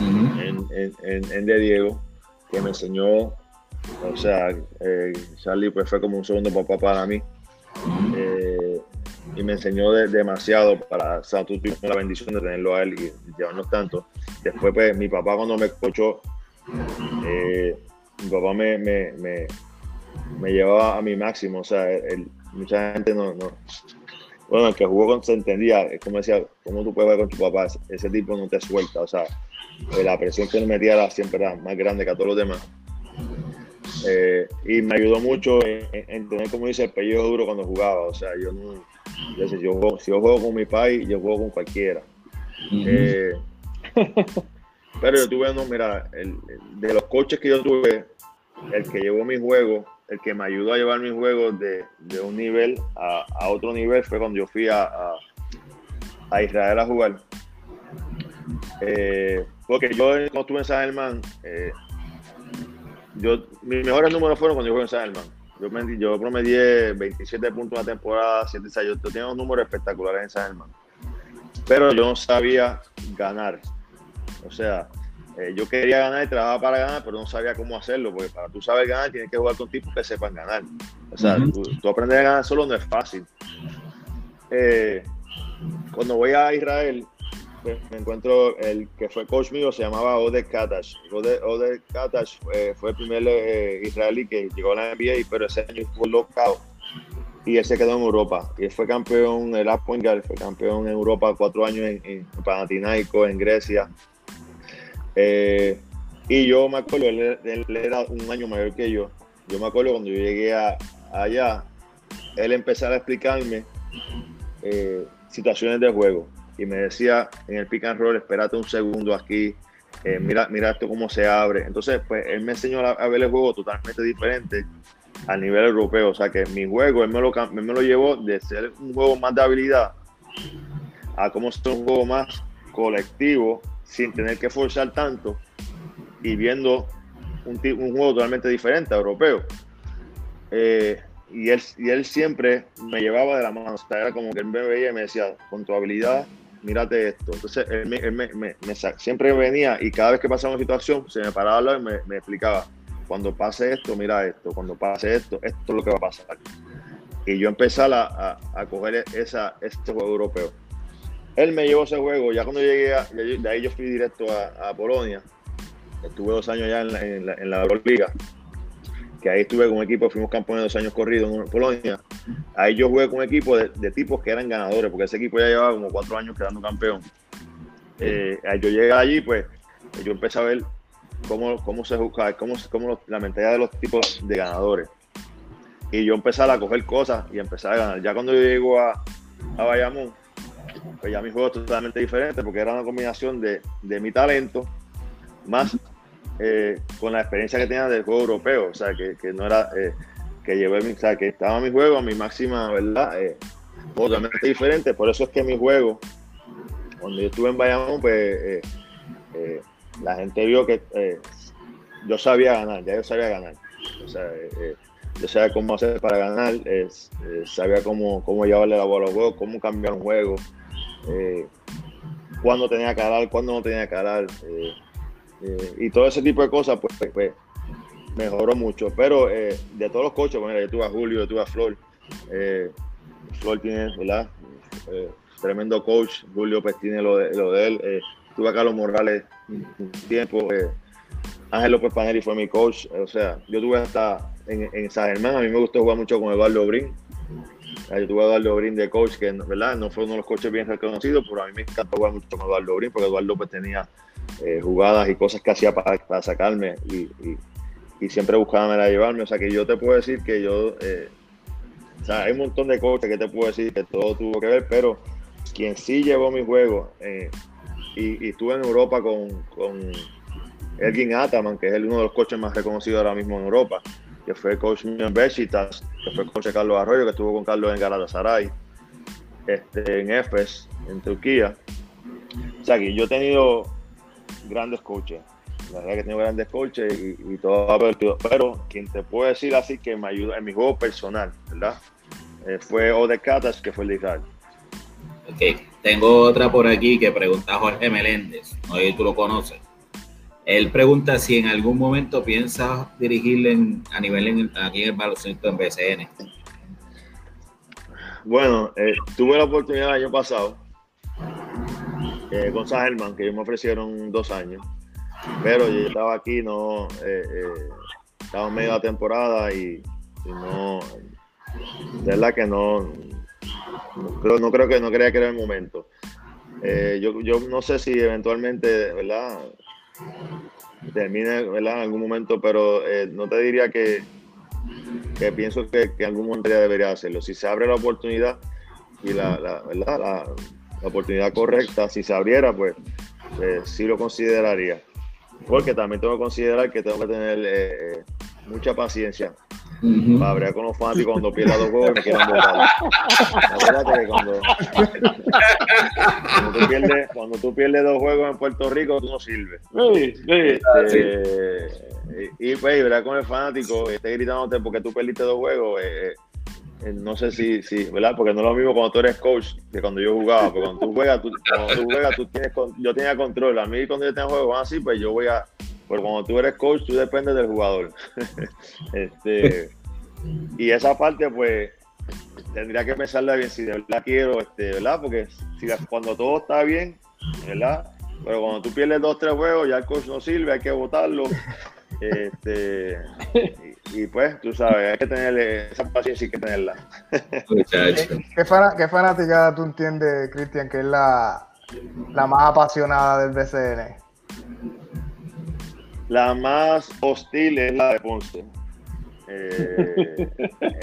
en, en, en, De Diego que me enseñó, o sea, eh, Charlie pues fue como un segundo papá para mí. Eh, y me enseñó demasiado para, o sea, tú tuviste la bendición de tenerlo a él y, llevarnos tanto. Después, pues, mi papá cuando me eh, mi papá me, me, me, me, llevaba a mi máximo, o sea, mucha gente no, no, bueno, el que jugó con se entendía, es como decía, ¿cómo tú puedes ver con tu papá? Ese tipo no te suelta, o sea, eh, la presión que él metía era, siempre era más grande que a todos los demás. Eh, y me ayudó mucho en, tener, como dice, el pellejo duro cuando jugaba. O sea, yo no. Yo, si, yo juego, si yo juego con mi país, yo juego con cualquiera. Eh, pero yo tuve, no, mira, de los coches que yo tuve, el que llevó mi juego, el que me ayudó a llevar mi juego de, de un nivel a, a, otro nivel fue cuando yo fui a, a, Israel a jugar. Eh, porque yo cuando estuve en San Germán, eh, yo, mis mejores números fueron cuando yo jugué en San Germán. Yo, me, yo promedié 27 puntos en la temporada, 7 ensayos. Yo tenía unos números espectaculares en San Germán. Pero yo no sabía ganar. O sea, eh, yo quería ganar y trabajaba para ganar, pero no sabía cómo hacerlo, porque para tú saber ganar tienes que jugar con tipos que sepan ganar. O sea, tú, aprender a ganar solo no es fácil. Eh, cuando voy a Israel, me encuentro el que fue coach mío, se llamaba Ode Katash. Ode, Katash fue el primer eh, israelí que llegó a la NBA, pero ese año fue locado y él se quedó en Europa. Y él fue campeón, el Apoingal, fue campeón en Europa cuatro años en, en Panathinaikos, en Grecia. Eh, y yo me acuerdo, él, era un año mayor que yo. Yo me acuerdo cuando yo llegué allá, él empezó a explicarme eh, situaciones de juego y me decía en el pick and roll, espérate un segundo aquí, eh, mira, mira esto cómo se abre. Entonces, pues él me enseñó a, ver el juego totalmente diferente a nivel europeo. O sea que mi juego, él me lo, me lo llevó de ser un juego más de habilidad a cómo ser un juego más colectivo sin tener que forzar tanto y viendo un, juego totalmente diferente, europeo. Eh, y él, siempre me llevaba de la mano, o sea, era como que él me veía y me decía, con tu habilidad, mírate esto. Entonces, él, me, él me, siempre venía y cada vez que pasaba una situación, se me paraba y me, explicaba, cuando pase esto, mira esto, cuando pase esto, esto es lo que va a pasar. y yo empezar a, a, coger esa, este juego europeo. Él me llevó ese juego, ya cuando llegué, a, de ahí yo fui directo a, Polonia, estuve dos años ya en la, en la, en la Euroliga, que ahí estuve con un equipo, fuimos campeones dos años corridos en Polonia. Ahí yo jugué con un equipo de, de, tipos que eran ganadores, porque ese equipo ya llevaba como cuatro años quedando campeón. Eh, yo llegué allí, pues yo empecé a ver cómo, cómo se juzga, cómo, cómo la mentalidad de los tipos de ganadores. Y yo empecé a coger cosas y empecé a ganar. Ya cuando yo llego a, a Bayamón, pues ya mi juego es totalmente diferente porque era una combinación de, de mi talento más eh, con la experiencia que tenía del juego europeo. O sea, que, que no era eh, que llevé mi, o sea, que estaba mi juego a mi máxima, ¿verdad? Eh, totalmente diferente. Por eso es que mi juego, cuando yo estuve en Bayamón, pues la gente vio que yo sabía ganar, ya yo sabía ganar. O sea, yo sabía cómo hacer para ganar, sabía cómo, cómo llevarle la bola a los juegos, cómo cambiar un juego, eh, cuándo tenía que ganar, cuándo no tenía que ganar. Eh, eh, y todo ese tipo de cosas, pues, pues, pues mejoró mucho. Pero de todos los coches, bueno, yo tuve a Julio, yo tuve a Flor. Flor tiene, ¿verdad? tremendo coach. Julio pues tiene lo de, él. tuve a Carlos Morales un tiempo. Ángel López Paneri fue mi coach. O sea, yo tuve hasta en, en San Germán. A mí me gustó jugar mucho con Eduardo Brin. Yo tuve a Eduardo Brin de coach, que ¿verdad? no fue uno de los coaches bien reconocidos, pero a mí me encantó jugar mucho con Eduardo Brin, porque Eduardo López tenía eh, jugadas y cosas que hacía para, sacarme y, siempre buscaba de llevarme. O sea, que yo te puedo decir que yo. Eh, o sea, hay un montón de coaches que te puedo decir que todo tuvo que ver, pero quien sí llevó mi juego eh, y, y, estuve en Europa con, con Elgin Ataman, que es uno de los coaches más reconocidos ahora mismo en Europa, que fue coach mío en Besiktas, que fue coach de Carlos Arroyo, que estuvo con Carlos en Galatasaray, este, en Efes, en Turquía. O sea, que yo he tenido grandes coaches, la verdad que he tenido grandes coaches y, y todo, pero quien te puede decir así que me ayudó en mi juego personal, ¿verdad? Eh, fue Ode Katas, que fue el de Israel. Ok, tengo otra por aquí que pregunta Jorge Meléndez, no sé si tú lo conoces. Él pregunta si en algún momento piensas dirigirle a nivel en, aquí en el baloncesto en BCN. Bueno, eh, tuve la oportunidad el año pasado eh, con Sahelman, que ellos me ofrecieron dos años, pero yo estaba aquí, no, eh, eh estaba en medio de temporada y, no, de verdad que no, no, no creo que no creía que era el momento. yo, yo no sé si eventualmente, ¿verdad? Termine ¿verdad? en algún momento, pero eh, no te diría que, que pienso que, que, algún momento debería hacerlo. Si se abre la oportunidad y la, ¿verdad? la, oportunidad correcta, si se abriera, pues eh, sí lo consideraría. Porque también tengo que considerar que tengo que tener eh mucha paciencia para hablar con los fanáticos cuando pierda dos juegos y me quieran votar. Acuérdate que cuando, cuando, tú pierdes, cuando tú pierdes dos juegos en Puerto Rico, tú no sirves. Sí, sí, este, y, y pues, ¿verdad? Con el fanático, esté gritándote porque tú perdiste dos juegos. Eh, eh, no sé si, si, ¿verdad? Porque no es lo mismo cuando tú eres coach que cuando yo jugaba. Porque cuando tú juegas, tú, cuando tú juegas, tú tienes, yo tenía control. A mí cuando yo tengo juegos así, pues yo voy a, pero cuando tú eres coach, tú dependes del jugador. este, y esa parte, pues, tendría que pensarla bien si de verdad quiero, este, ¿verdad? Porque si, cuando todo está bien, ¿verdad? Pero cuando tú pierdes dos, tres juegos, ya el coach no sirve, hay que votarlo. Este, y, pues, tú sabes, hay que tener esa paciencia, hay que tenerla. ¿Qué, qué, fanática tú entiendes, Cristian, que es la, la más apasionada del BCN? La más hostil es la de Ponce. Eh,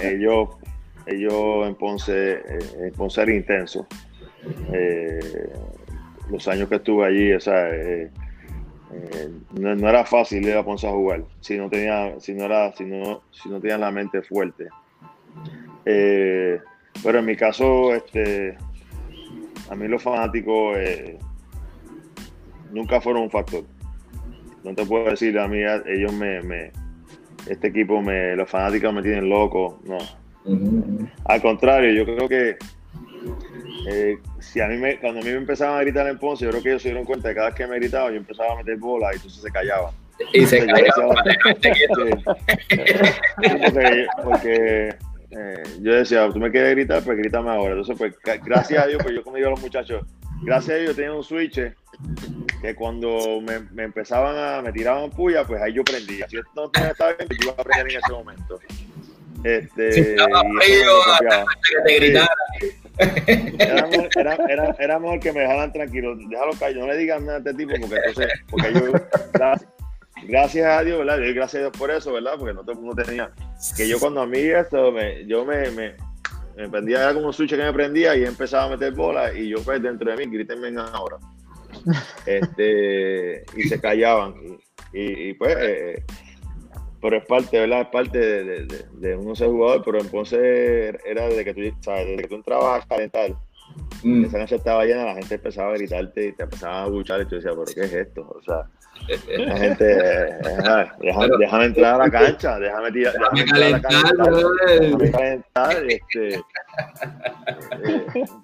ellos, ellos en Ponce, eh, en Ponce era intenso. Eh, los años que estuve allí, o sea, no, era fácil ir a Ponce a jugar si no tenía, si no era, si no, si no tenía la mente fuerte. pero en mi caso, este, a mí los fanáticos nunca fueron un factor no te puedo decir, a mí ellos me, me este equipo, me, los fanáticos me tienen loco, no. Al contrario, yo creo que eh, si a mí me, cuando a mí me empezaban a gritar en Ponce, yo creo que ellos se dieron cuenta de que cada vez que me gritaba, yo empezaba a meter bola y entonces se callaban. Y se callaban. porque, porque, eh, yo decía, tú me quieres gritar, pues grítame ahora. Entonces, pues gracias a Dios, pues yo como digo a los muchachos, gracias a Dios tenía un switch que cuando me, me, empezaban a, me tiraban puya, pues ahí yo prendía. Si esto no estaba bien, yo iba a prender en ese momento. Este, si estaba frío, que te gritara. Era mejor, era, era, era mejor, que me dejaran tranquilo, déjalo caer, no le digan nada a este tipo, porque entonces, porque yo, gracias a Dios, ¿verdad? Yo gracias a Dios por eso, ¿verdad? Porque no todo el mundo tenía. Que yo cuando a mí esto, me, yo me, me, me prendía, era como un switch que me prendía y empezaba a meter bola y yo pues dentro de mí, grítenme ahora. Este, y se callaban. Y, y, pues, eh, pero es parte, ¿verdad? Es parte de, de, de, uno ser jugador, pero entonces era desde que tú, ¿sabes? Desde que tú entrabas a calentar Mm. Esa noche estaba llena, la gente empezaba a gritarte y te empezaba a buchar y tú decías, pero ¿qué es esto? O sea, la gente, déjame, déjame, entrar a la cancha, déjame, tirar, déjame, entrar a la cancha, déjame calentar, este, eh,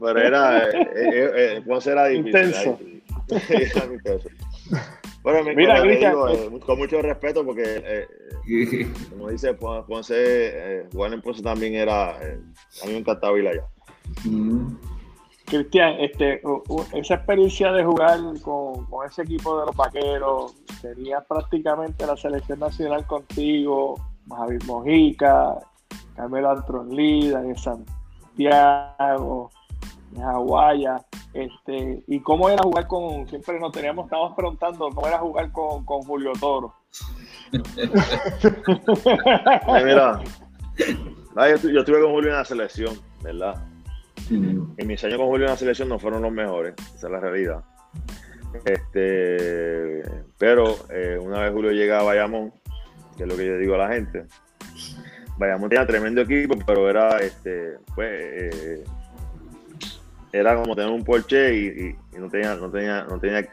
pero era, eh, eh, eh, Ponce era difícil. Intenso. Era intenso. Bueno, me Mira, digo, eh, con mucho respeto porque, eh, como dice Ponce, eh, jugar en Ponce también era, a mí me encantaba ir allá. Mm. Cristian, este, esa experiencia de jugar con, ese equipo de los vaqueros, tenías prácticamente la selección nacional contigo, Javier Mojica, Carmelo Antronlí, Daniel Santiago, Aguaya, este, y cómo era jugar con, siempre nos teníamos, estábamos preguntando cómo era jugar con, Julio Toro. Mira, yo, yo estuve con Julio en la selección, ¿verdad? En mis años con Julio en la selección no fueron los mejores, esa es la realidad. Este, pero eh, una vez Julio llega a Bayamón, que es lo que yo digo a la gente, Bayamón tenía tremendo equipo, pero era este, pues, eh, era como tener un Porsche y, no tenía, no tenía, no tenía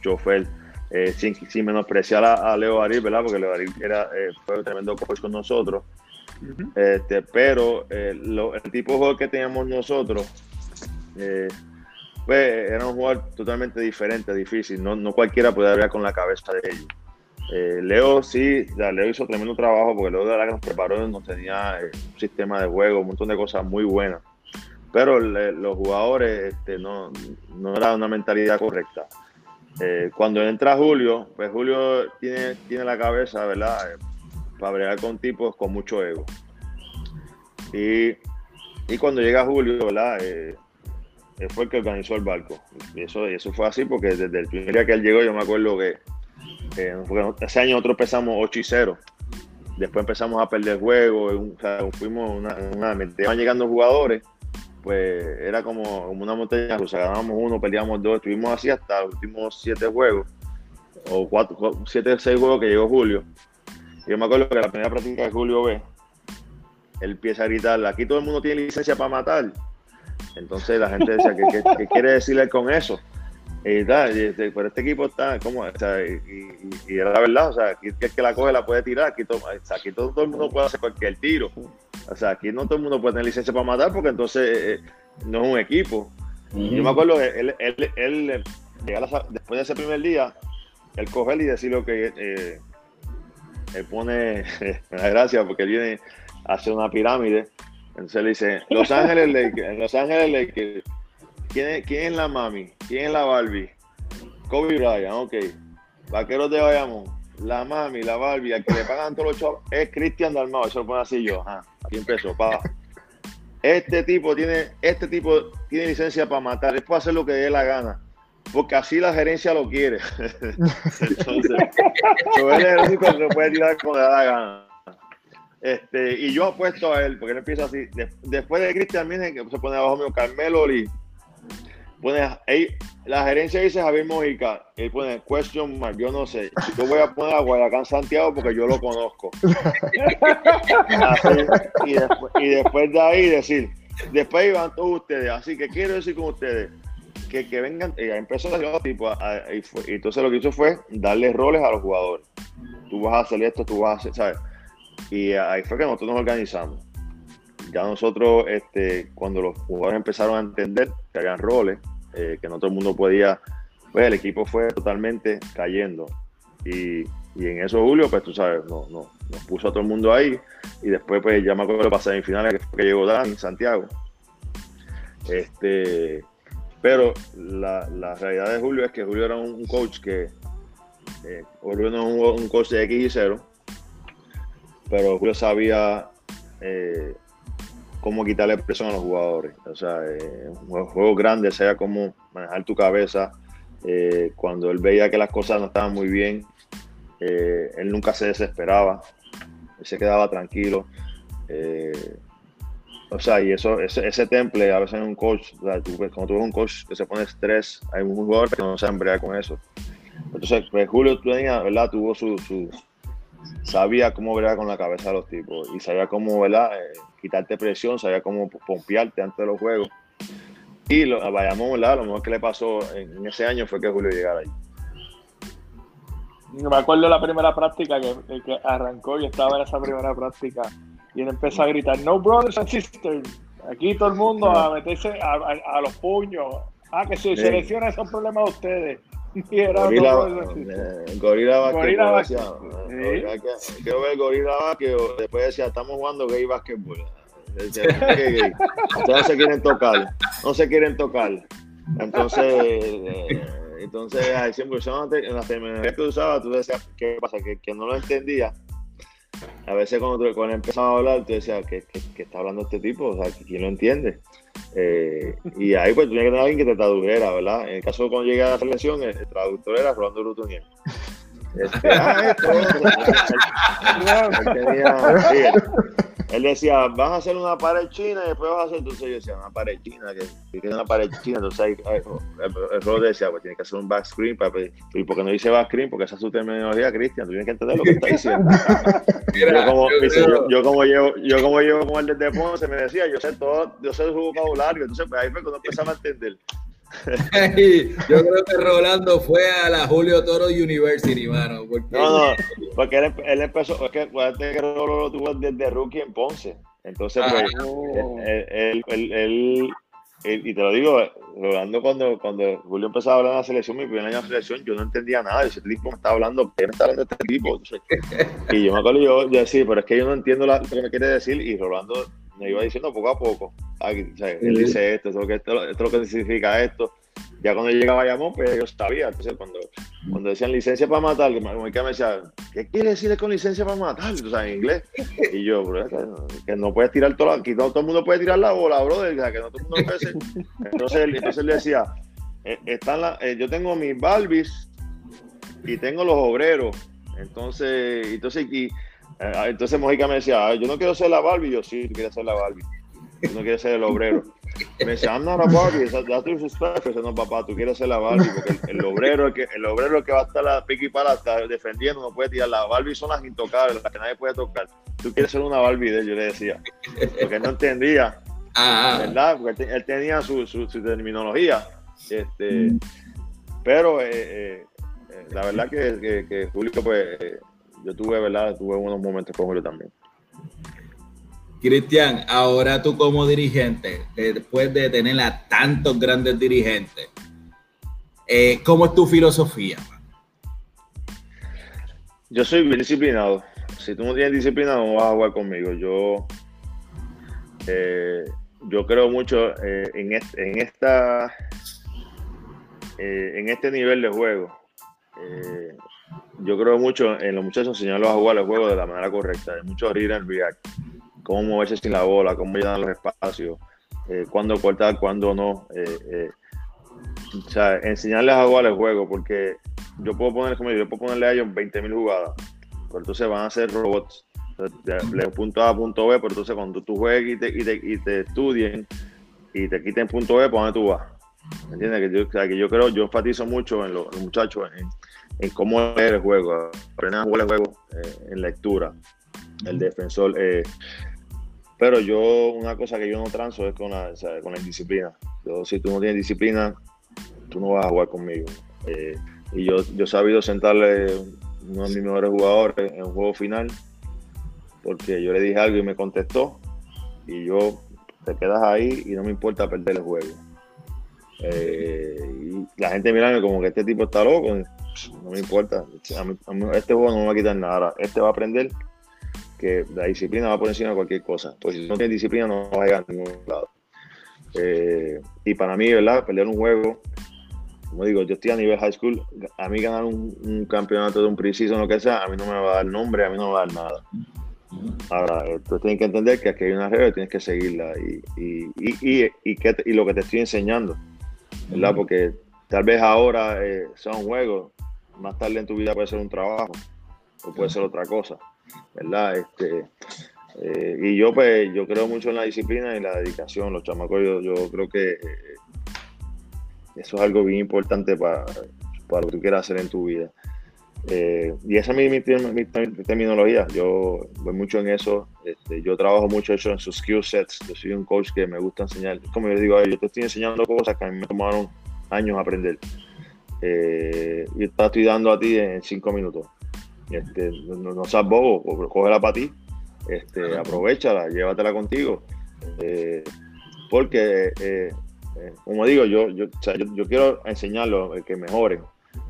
chofer. Eh, sin, sin, menospreciar a, Leo Baril, ¿verdad? Porque Leo Baril era, fue un tremendo coach con nosotros este, pero eh, el tipo de juego que teníamos nosotros eh, pues, era un jugador totalmente diferente, difícil. No, no cualquiera puede hablar con la cabeza de ellos. Eh, Leo sí, Leo hizo tremendo trabajo porque Leo de verdad que nos preparó, nos tenía un sistema de juego, un montón de cosas muy buenas. Pero los jugadores este, no, no era una mentalidad correcta. cuando entra Julio, pues Julio tiene, tiene la cabeza, ¿verdad? Para bregar con tipos con mucho ego. Y, y cuando llega Julio, ¿verdad? Eh, fue el que organizó el barco. Y eso, eso fue así porque desde el primer día que él llegó, yo me acuerdo que ese año nosotros empezamos 8 y 0. Después empezamos a perder juegos, fuimos una, una, iban llegando jugadores, pues era como, una montaña rusa, ganábamos uno, perdíamos dos, estuvimos así hasta los últimos siete juegos, o cuatro, siete, seis juegos que llegó Julio. Yo me acuerdo que la primera práctica de Julio B, él empieza a gritar, aquí todo el mundo tiene licencia para matar. Entonces la gente decía, ¿qué, quiere decirle con eso? Y tal, este, pero este equipo está, como, o sea, y, era la verdad, o sea, aquí el que la coge la puede tirar, aquí, todo, aquí todo, el mundo puede hacer cualquier tiro. O sea, aquí no todo el mundo puede tener licencia para matar porque entonces eh, eh, no es un equipo. Yo me acuerdo que él, él, él, después de ese primer día, él coge y decirle que eh, él pone, me da gracia porque él viene a hacer una pirámide. Entonces le dice, Los Ángeles Lakers, Los Ángeles Lakers, ¿quién ¿quién es la mami? ¿Quién es la Barbie? Kobe Bryant, ok. Vaqueros de Bayamón, la mami, la Barbie, al que le pagan todos los chavos, es Cristian Dalmao, eso lo pone así yo, ajá, aquí empezó, pa. Este tipo tiene, este tipo tiene licencia para matar, él puede hacer lo que dé la gana porque así la gerencia lo quiere. Entonces, él es el único que puede tirar como le da la gana. Este, y yo apuesto a él, porque él empieza así. después de Cristian viene que se pone abajo mío Carmelo Lee. Pone, ahí, la gerencia dice Javier Mojica, él pone question mark, yo no sé. Yo voy a poner a Guadalajara Santiago porque yo lo conozco. y, después, y después de ahí decir, después iban todos ustedes, así que quiero decir con ustedes, que, que vengan, y empezó a tipo, y, entonces lo que hizo fue darle roles a los jugadores. Tú vas a hacer esto, tú vas a hacer, ¿sabes? Y ahí fue que nosotros nos organizamos. Ya nosotros, este, cuando los jugadores empezaron a entender que habían roles, eh, que no todo el mundo podía, pues el equipo fue totalmente cayendo. Y, Y en eso Julio, pues tú sabes, no, no, nos puso a todo el mundo ahí. Y después, pues ya me acuerdo pasar en finales que, que llegó Dan, Santiago. Este, pero la, la, realidad de Julio es que Julio era un, coach que, eh, Julio no es un, coach de X y 0, pero Julio sabía eh, cómo quitarle presión a los jugadores. O sea, eh, un juego grande, sabía cómo manejar tu cabeza. Eh, cuando él veía que las cosas no estaban muy bien, él nunca se desesperaba, él se quedaba tranquilo. O sea, y eso, ese, temple, a veces en un coach, o sea, cuando tú ves un coach que se pone estrés, hay un jugador que no se bregar con eso. Entonces, pues Julio tenía, ¿verdad? Tuvo su, su sabía cómo bregar con la cabeza de los tipos y sabía cómo, ¿verdad? Eh, quitarte presión, sabía cómo pompearte antes de los juegos. Y lo, a Bayamón, ¿verdad? Lo mejor que le pasó en, en ese año fue que Julio llegara ahí. Me acuerdo la primera práctica que, que arrancó y estaba en esa primera práctica y él empezó a gritar, no brothers and sisters, aquí todo el mundo a meterse a, a, a los puños. Ah, que si sí. selecciona esos problemas de ustedes. Y era gorila, gorila Gorila sí. Quiero ver Gorila Vázquez. Después decía, estamos jugando gay basquetbol. Ustedes no se quieren tocar. No se quieren tocar. Entonces, eh, entonces siempre en la terminología que usaba, tú decías, ¿qué pasa? Que, que no lo entendía. A veces cuando, cuando empezaba a hablar, tú decías, ¿qué, qué, qué está hablando este tipo? O sea, ¿quién lo entiende? Eh, y ahí pues tenía que tener alguien que te tradujera, ¿verdad? En el caso de cuando llegué a la selección, el, el traductor era Rolando Brutunier. Este, ah, esto, él, él decía, vas a hacer una pared china y después vas a hacer, entonces yo decía, una pared china, que, que una pared china, entonces ahí, ahí, el, el rol decía, pues tiene que hacer un back screen, para, y porque no dice back screen, porque esa es su terminología, Cristian, tú tienes que entender lo que está diciendo. yo, como, dice, yo, yo, como llevo, yo como llevo con el desde Ponce, me decía, yo sé todo, yo sé su vocabulario, entonces pues ahí fue cuando empezaba a entender. Yo creo que Rolando fue a la Julio Toro University, mano. Porque... No, no, porque él, él empezó, es que acuérdate que Rolando lo tuvo desde rookie en Ponce. Entonces, pues, ah, no. él, él, él, él, y te lo digo, Rolando, cuando, cuando Julio empezaba a hablar de la selección, mi primer año de la selección, yo no entendía nada. Ese tipo me estaba hablando, ¿qué me está hablando este tipo? Entonces, y yo me acuerdo, yo, yo decía, pero es que yo no entiendo la, lo que me quiere decir. Y Rolando me iba diciendo poco a poco. Aquí, o sea, él dice esto, esto, esto, esto es lo que significa esto. Ya cuando llegaba a Bayamón, pues yo sabía. Entonces, cuando, cuando decían licencia para matar, que me decía, ¿qué quiere decir con licencia para matar? O sea, en inglés. Y yo, bro, que no puedes tirar todo, aquí no todo el mundo puede tirar la bola, brother, o sea, que no todo el mundo puede. Entonces, entonces él decía, están la, eh, yo tengo mis Barbies y tengo los obreros. Entonces, entonces, y, entonces Mojica me decía, yo no quiero ser la Barbie, yo sí, tú quieres ser la Barbie. Tú no quieres ser el obrero. Me decía, I'm not a Barbie, that's disrespect. Yo no, papá, tú quieres ser la Barbie, porque el, el obrero el que, el obrero que va a estar la piqui para estar defendiendo, no puede tirar. Las Barbie son las intocables, las que nadie puede tocar. Tú quieres ser una Barbie de yo le decía. Porque no entendía. Ah, ¿Verdad? Porque él tenía su, su, su terminología. Este, pero eh, eh, la verdad que, que, que Julio, pues, eh, yo tuve, ¿verdad? Tuve unos momentos con Julio también. Cristian, ahora tú como dirigente, después de tener a tantos grandes dirigentes, eh, ¿cómo es tu filosofía? Yo soy bien disciplinado. Si tú no tienes disciplina, no vas a jugar conmigo. Yo, eh, yo creo mucho eh, en, este, en, esta, en este nivel de juego. Yo creo mucho en los muchachos enseñarlos a jugar el juego de la manera correcta, de mucho read and react cómo moverse sin la bola, cómo llenar los espacios, eh, cuándo cortar, cuándo no. Eh, eh, o sea, enseñarles a jugar el juego, porque yo puedo poner, como yo, puedo ponerle a ellos 20.000 jugadas, pero entonces van a ser robots. De punto A punto B, pero entonces cuando tú juegues y te, y te, y te estudien y te quiten punto B, ¿por dónde tú vas? ¿Me entiendes? Que yo, o sea, que yo creo, yo enfatizo mucho en los muchachos, en, en, cómo leer el juego, aprender a jugar el juego eh, en lectura, el defensor. Eh, pero yo, una cosa que yo no transo es con la, o sea, con la disciplina. Yo, si tú no tienes disciplina, tú no vas a jugar conmigo. Eh, y yo, yo he sabido sentarle uno de mis mejores jugadores en un juego final, porque yo le dije algo y me contestó, y yo te quedas ahí y no me importa perder el juego. Eh, y la gente mirando como que este tipo está loco. No me importa. este juego no me va a quitar nada. Este va a aprender que la disciplina va por encima de cualquier cosa. Pues si no tienes disciplina no va a llegar a ningún lado. Eh, y para mí, ¿verdad? Perder un juego, como digo, yo estoy a nivel high school, a mí ganar un, campeonato de un preciso o lo que sea, a mí no me va a dar nombre, a mí no me va a dar nada. Ahora, tú tienes que entender que aquí hay una regla y tienes que seguirla y, y, y, y, lo que te estoy enseñando, ¿verdad? Porque tal vez ahora eh, sea un juego, más tarde en tu vida puede ser un trabajo o puede ser otra cosa, ¿verdad? Este, eh, y yo pues yo creo mucho en la disciplina y la dedicación, los chamacos, yo, creo que eh, eso es algo bien importante para, para, lo que tú quieras hacer en tu vida. Eh, y esa es mi, terminología, yo voy mucho en eso, este, yo trabajo mucho eso en sus skill sets, yo soy un coach que me gusta enseñar, como yo digo, yo te estoy enseñando cosas que a mí me tomaron años aprender. Y te estoy dando a ti en cinco minutos. Este, no, no seas bobo, cógela para ti este, aprovechala, llévatela contigo. Eh, porque, eh, eh, como digo, yo, yo, yo, quiero enseñarlo que mejoren.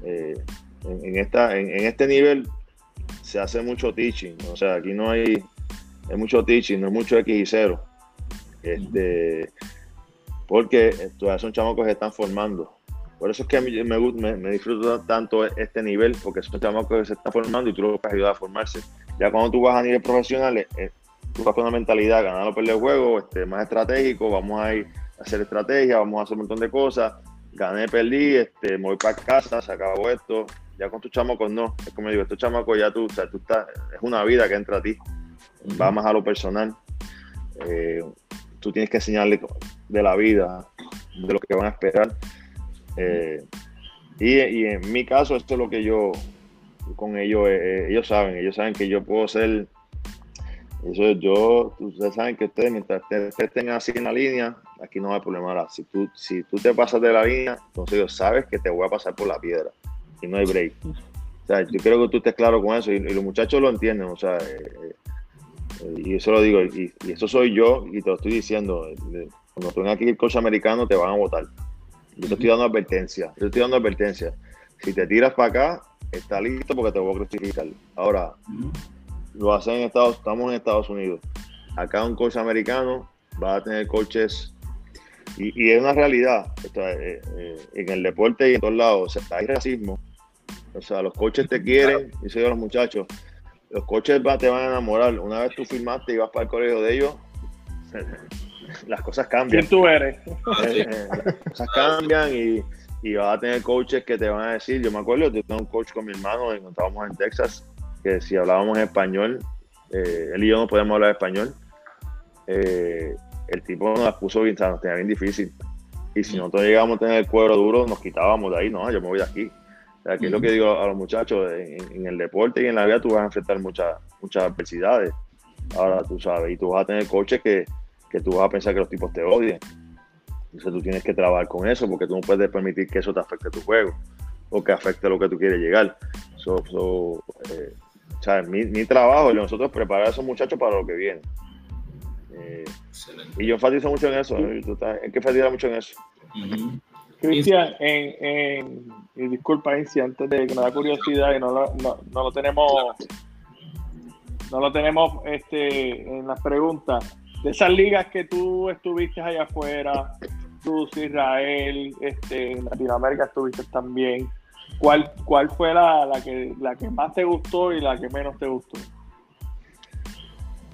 en, esta, en, este nivel se hace mucho teaching, o sea, aquí no hay, hay mucho teaching, no es mucho X y cero. Este, porque todavía son chamacos que se están formando. Por eso es que a mí me, me, me disfruto tanto este nivel, porque son chamacos que se están formando y tú los puedes ayudar a formarse. Ya cuando tú vas a nivel profesional, eh, tú vas con una mentalidad, ganar o perder el juego, este, más estratégico, vamos a ir a hacer estrategia, vamos a hacer un montón de cosas. Gané, perdí, este, me voy para casa, se acabó esto. Ya con tus chamacos no. Es como digo, estos chamacos ya tú, o sea, tú estás, es una vida que entra a ti. Va más a lo personal. Eh, tú tienes que enseñarle de la vida, de lo que van a esperar. Y, y, en mi caso, esto es lo que yo con ellos, eh, eh, ellos saben, ellos saben que yo puedo ser, eso yo, ustedes saben que ustedes mientras estén así en la línea, aquí no hay problema. si tú, si tú te pasas de la línea, entonces ellos sabes que te voy a pasar por la piedra y no hay break. O sea, yo creo que tú estés claro con eso y, los muchachos lo entienden, o sea, eh, y eso lo digo, y, eso soy yo y te lo estoy diciendo. Cuando tú aquí el coche americano te van a votar. Yo te estoy dando advertencia, yo te estoy dando advertencia. Si te tiras para acá, está listo porque te voy a crucificar. Ahora, lo hacen en Estados estamos en Estados Unidos. Acá un coche americano va a tener coches y, es una realidad. Eh, eh, en el deporte y en todos lados hay racismo. O sea, los coches te quieren, y soy los muchachos, los coches te van a enamorar. Una vez tú firmaste y vas para el colegio de ellos, las cosas cambian. ¿Quién tú eres? Eh, las cosas cambian y y vas a tener coaches que te van a decir, yo me acuerdo, yo tenía un coach con mi hermano cuando estábamos en Texas, que si hablábamos español, eh, él y yo no podíamos hablar español, eh, el tipo nos puso bien, nos tenía bien difícil. Y si nosotros llegábamos a tener el cuero duro, nos quitábamos de ahí, no, yo me voy de aquí. O sea, que es lo que digo a los muchachos, en, el deporte y en la vida tú vas a enfrentar muchas muchas adversidades. Ahora tú sabes, y tú vas a tener coaches que, que tú vas a pensar que los tipos te odian. Entonces tú tienes que trabajar con eso porque tú no puedes permitir que eso te afecte tu juego o que afecte lo que tú quieres llegar. So, eh, mi, trabajo y nosotros preparar a esos muchachos para lo que viene. Eh, y yo enfatizo mucho en eso, hay que enfatizar mucho en eso. Cristian, y disculpa, Inci, antes de que me da curiosidad y no lo, no, lo tenemos no lo tenemos este, en las preguntas. De esas ligas que tú estuviste allá afuera, Israel, este, Latinoamérica estuviste también. ¿Cuál, cuál fue la, la, que, que más te gustó y la que menos te gustó?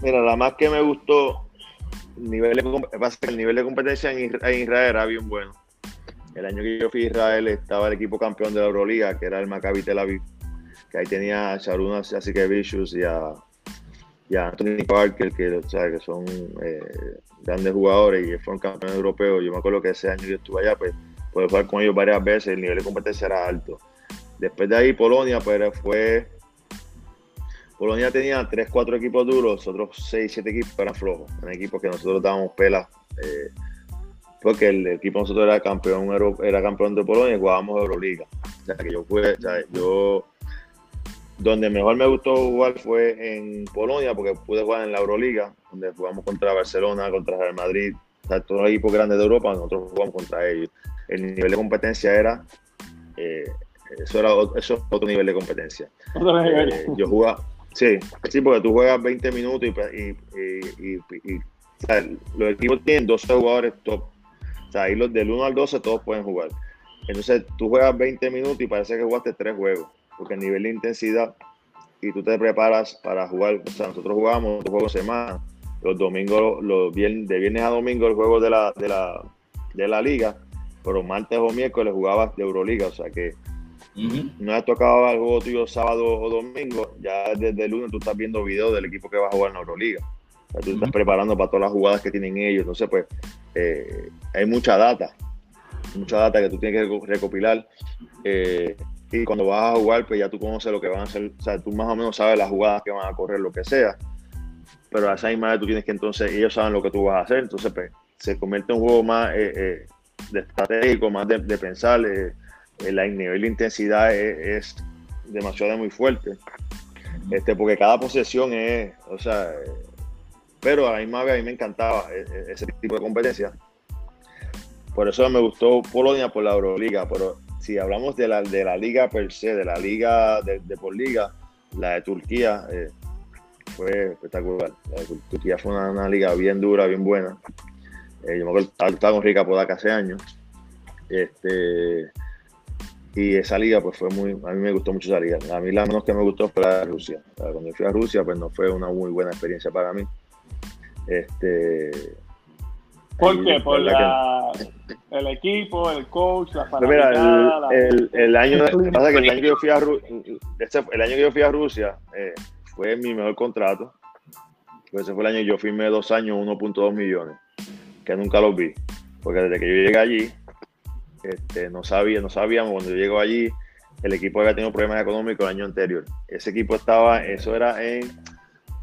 Mira, la más que me gustó, nivel el nivel de competencia en Israel era bien bueno. El año que yo fui a Israel estaba el equipo campeón de la Euroliga, que era el Maccabi Tel Aviv, que ahí tenía a Sharuna Vicious y a, y a Anthony Parker, que, que son eh, grandes jugadores y fueron campeones europeos. Yo me acuerdo que ese año yo estuve allá, pues pude jugar con ellos varias veces, el nivel de competencia era alto. Después de ahí Polonia, pues fue... Polonia tenía 3, 4 equipos duros, otros 6, 7 equipos eran flojos, eran equipos que nosotros dábamos pelas, eh, porque el equipo nosotros era campeón, era campeón de Polonia y jugábamos Euroliga. O sea que yo fui, o sea, yo donde mejor me gustó jugar fue en Polonia, porque pude jugar en la Euroliga, donde jugamos contra Barcelona, contra Real Madrid, todos los equipos grandes de Europa, nosotros jugamos contra ellos. El nivel de competencia era, eh, eso era eso otro nivel de competencia. Eh, yo jugaba, sí, sí, porque tú juegas 20 minutos y, y, y, los equipos tienen 12 jugadores top. O sea, ahí los del 1 al 12 todos pueden jugar. Entonces tú juegas 20 minutos y parece que jugaste tres juegos, porque el nivel de intensidad y tú te preparas para jugar. O sea, nosotros jugamos dos juegos semana, los domingos, los viernes, de viernes a domingo el juego de la, de la, de la liga, pero martes o miércoles jugabas de Euroliga, o sea que no has tocado el juego tuyo sábado o domingo, ya desde el lunes tú estás viendo videos del equipo que va a jugar en Euroliga. O sea, tú estás preparando para todas las jugadas que tienen ellos. Entonces, pues, eh, hay mucha data, mucha data que tú tienes que recopilar. Eh, y cuando vas a jugar, pues ya tú conoces lo que van a hacer. O sea, tú más o menos sabes las jugadas que van a correr, lo que sea. Pero a esa misma tú tienes que entonces, ellos saben lo que tú vas a hacer. Entonces, pues, se convierte en un juego más eh, de estratégico, más de, pensar. el nivel de intensidad es, es demasiado muy fuerte. Este, porque cada posesión es, o sea, pero a la misma vez a mí me encantaba e, e, ese tipo de competencia. Por eso me gustó Polonia por la Euroliga, pero si hablamos de la, de la liga per se, de la liga de, por liga, la de Turquía eh, fue espectacular. La de Turquía fue una, liga bien dura, bien buena. Eh, yo me acuerdo, estaba con Rica Podaca hace años. Este, y esa liga pues fue muy, a mí me gustó mucho esa liga. A mí la menos que me gustó fue la de Rusia. Cuando fui a Rusia pues no fue una muy buena experiencia para mí. Este, ¿Por qué? Por el equipo, el coach, la fanaticada. el, el, año, pasa que el año que yo fui a, el año que yo fui a Rusia eh, fue mi mejor contrato. Pues ese fue el año que yo firmé dos años, 1.2 millones, que nunca los vi. Porque desde que yo llegué allí, este, no sabía, no sabíamos cuando yo llego allí, el equipo había tenido problemas económicos el año anterior. Ese equipo estaba, eso era en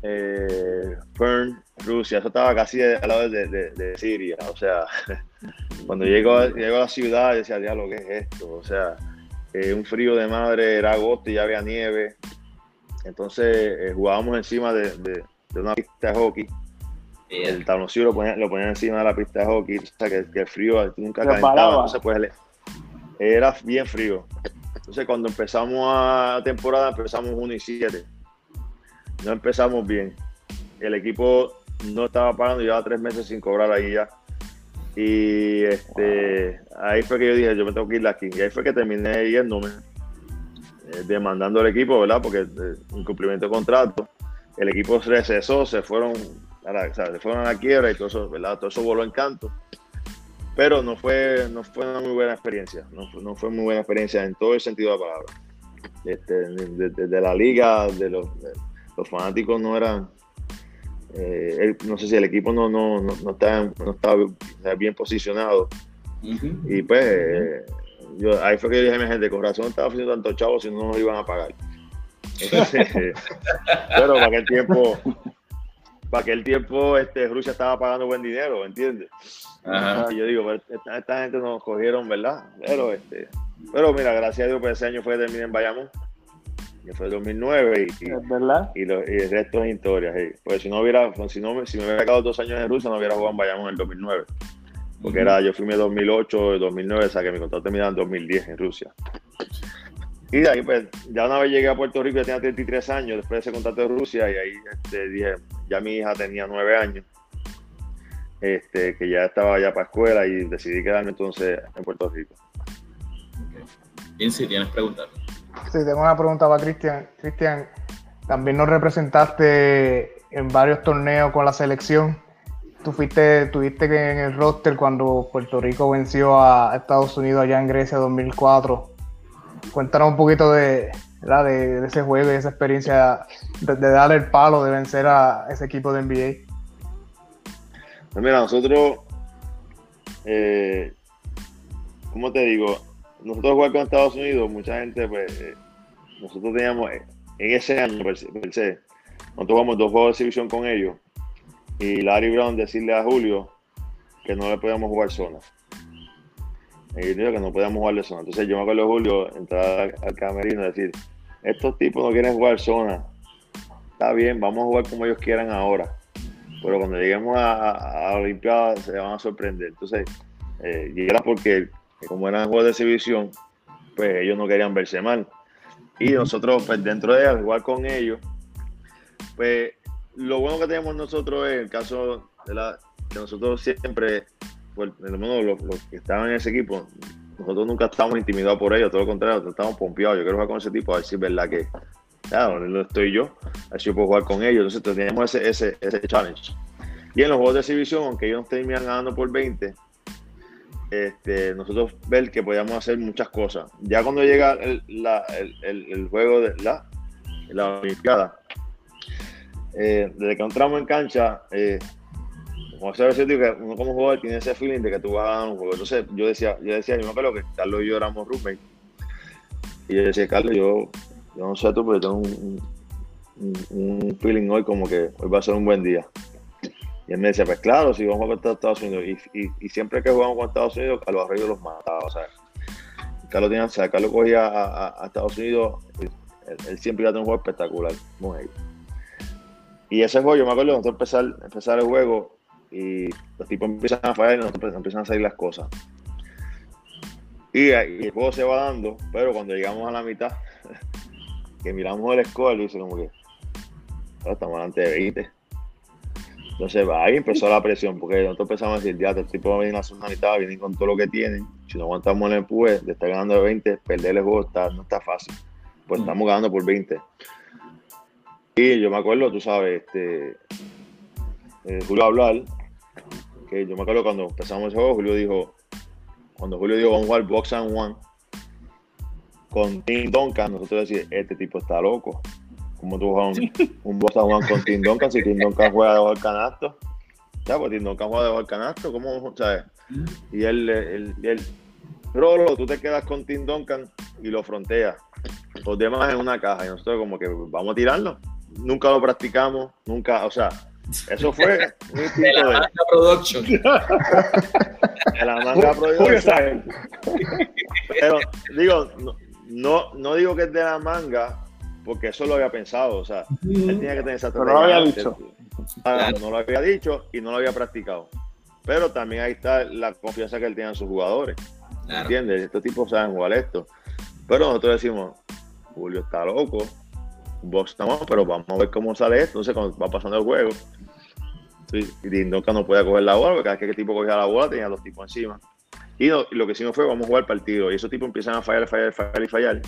eh, Fern, Rusia, eso estaba casi al lado de, Siria, o sea, cuando llego a, a la ciudad decía, lo que es esto? O sea, eh, un frío de madre, era agosto y ya había nieve, entonces eh, jugábamos encima de, una pista de hockey, el tabloncillo lo ponían, lo encima de la pista de hockey, o sea, que, el frío nunca calentaba, entonces pues era bien frío. Entonces cuando empezamos a temporada empezamos 1 y 7 no empezamos bien. El equipo no estaba pagando, llevaba tres meses sin cobrar ahí ya. Y este, ahí fue que yo dije, yo me tengo que ir de aquí. Y ahí fue que terminé yéndome, eh, demandando al equipo, ¿verdad? Porque eh, incumplimiento de contrato. El equipo se recesó, se fueron, a la, se fueron a la quiebra y todo eso, ¿verdad? Todo eso voló en canto. Pero no fue, no fue una muy buena experiencia. No, no fue muy buena experiencia en todo el sentido de la palabra. Este, de, la liga, de los, los fanáticos no eran, eh, no sé si el equipo no, no, no, no estaba, bien posicionado. Y pues, eh, yo, ahí fue que yo dije a mi gente, con razón estaba haciendo tanto chavos si no nos iban a pagar. pero para aquel tiempo, para aquel tiempo este, Rusia estaba pagando buen dinero, ¿entiendes? Y yo digo, pues, esta, gente nos cogieron, ¿verdad? Pero, este, pero mira, gracias a Dios, pues ese año fue terminar en Bayamón que fue el 2009 y, y, el resto es historia. Pues si no hubiera, si, no, si me hubiera quedado dos años en Rusia, no hubiera jugado en Bayamón en el 2009. Porque era, yo fui en 2008, 2009, o sea que mi contrato terminaba en 2010 en Rusia. Y de ahí, pues, ya una vez llegué a Puerto Rico, ya tenía 33 años, después de ese contrato de Rusia, y ahí este, dije, ya mi hija tenía 9 años, este, que ya estaba ya para escuela, y decidí quedarme entonces en Puerto Rico. Bien, si tienes preguntas. Sí, tengo una pregunta para Cristian. Cristian, también nos representaste en varios torneos con la selección. Tú fuiste, tuviste que en el roster cuando Puerto Rico venció a Estados Unidos allá en Grecia 2004. Cuéntanos un poquito de, de, ese juego y esa experiencia de, darle el palo, de vencer a ese equipo de NBA. Pues mira, nosotros, eh, ¿cómo te digo? Nosotros jugar con Estados Unidos, mucha gente, pues, eh, nosotros teníamos eh, en ese año, per nosotros jugamos dos juegos de exhibición con ellos y Larry Brown decirle a Julio que no le podíamos jugar zona. Y dijo que no podíamos jugar de zona. Entonces yo me acuerdo de Julio entrar al camerino y decir, estos tipos no quieren jugar zona. Está bien, vamos a jugar como ellos quieran ahora. Pero cuando lleguemos a, a, Olimpiada se van a sorprender. Entonces, eh, y era porque como eran juegos de exhibición, pues ellos no querían verse mal. Y nosotros, pues dentro de igual con ellos, pues lo bueno que tenemos nosotros es el caso de la que nosotros siempre, pues, los, los que estaban en ese equipo, nosotros nunca estábamos intimidados por ellos, todo lo contrario, estamos pompeados. Yo quiero jugar con ese tipo, a ver si es verdad que, claro, no estoy yo, así yo puedo jugar con ellos. Entonces teníamos ese, ese, ese challenge. Y en los juegos de exhibición, aunque ellos nos terminan ganando por 20, este, nosotros ver que podíamos hacer muchas cosas. Ya cuando llega el, juego de la, la Olimpiada, eh, desde que entramos en cancha, eh, como se que uno como jugador tiene ese feeling de que tú vas a ganar un juego. Entonces yo decía, yo decía, yo me acuerdo que Carlos y yo éramos roommates. Y yo decía, Carlos, yo, yo no sé tú, pero tengo un, un, feeling hoy como que hoy va a ser un buen día. Y él me decía, pues claro, si vamos a contra Estados Unidos. Y, y, siempre que jugamos con Estados Unidos, Carlos Arroyo los mataba. O sea, Carlos, tenía, o sea, Carlos cogía a, a, Estados Unidos, él, siempre iba a tener un juego espectacular Y ese juego, yo me acuerdo, nosotros empezar, el juego y los tipos empiezan a fallar y nosotros empiezan a salir las cosas. Y, el juego se va dando, pero cuando llegamos a la mitad, que miramos el score, dice como que oh, estamos delante de 20 entonces ahí empezó la presión, porque nosotros empezamos a decir, ya, este tipo va a venir una mitad, vienen con todo lo que tienen. Si no aguantamos el empuje de estar ganando de 20, perder el juego está, no está fácil. Pues mm. estamos ganando por 20. Y yo me acuerdo, tú sabes, este, eh, Julio hablar, que yo me acuerdo cuando empezamos ese juego, Julio dijo, cuando Julio dijo, vamos a jugar box and one con Tim Duncan, nosotros decimos, este tipo está loco como tú juegas un, un Juan con Tim Duncan, si Tim Duncan juega debajo del canasto, ya, pues Tim Duncan juega debajo del canasto, ¿cómo, sabes? Y él, él, él, Rolo, tú te quedas con Tim Duncan y lo fronteas. Los demás en una caja, y nosotros como que vamos a tirarlo. Nunca lo practicamos, nunca, o sea, eso fue un de la manga production. de la manga production. Pero digo, no, no digo que es de la manga, porque eso lo había pensado, o sea, él tenía que tener esa Pero no lo había dicho. Ah, no lo había dicho y no lo había practicado. Pero también ahí está la confianza que él tiene en sus jugadores. ¿Entiendes? Estos tipos saben jugar esto. Pero nosotros decimos, Julio está loco, Box estamos, pero vamos a ver cómo sale esto. Entonces, cuando va pasando el juego, y Dindoka no podía coger la bola, porque cada vez que el tipo cogía la bola tenía dos tipos encima. Y, lo que hicimos fue, vamos a jugar el partido. Y esos tipos empiezan a fallar, fallar, fallar y fallar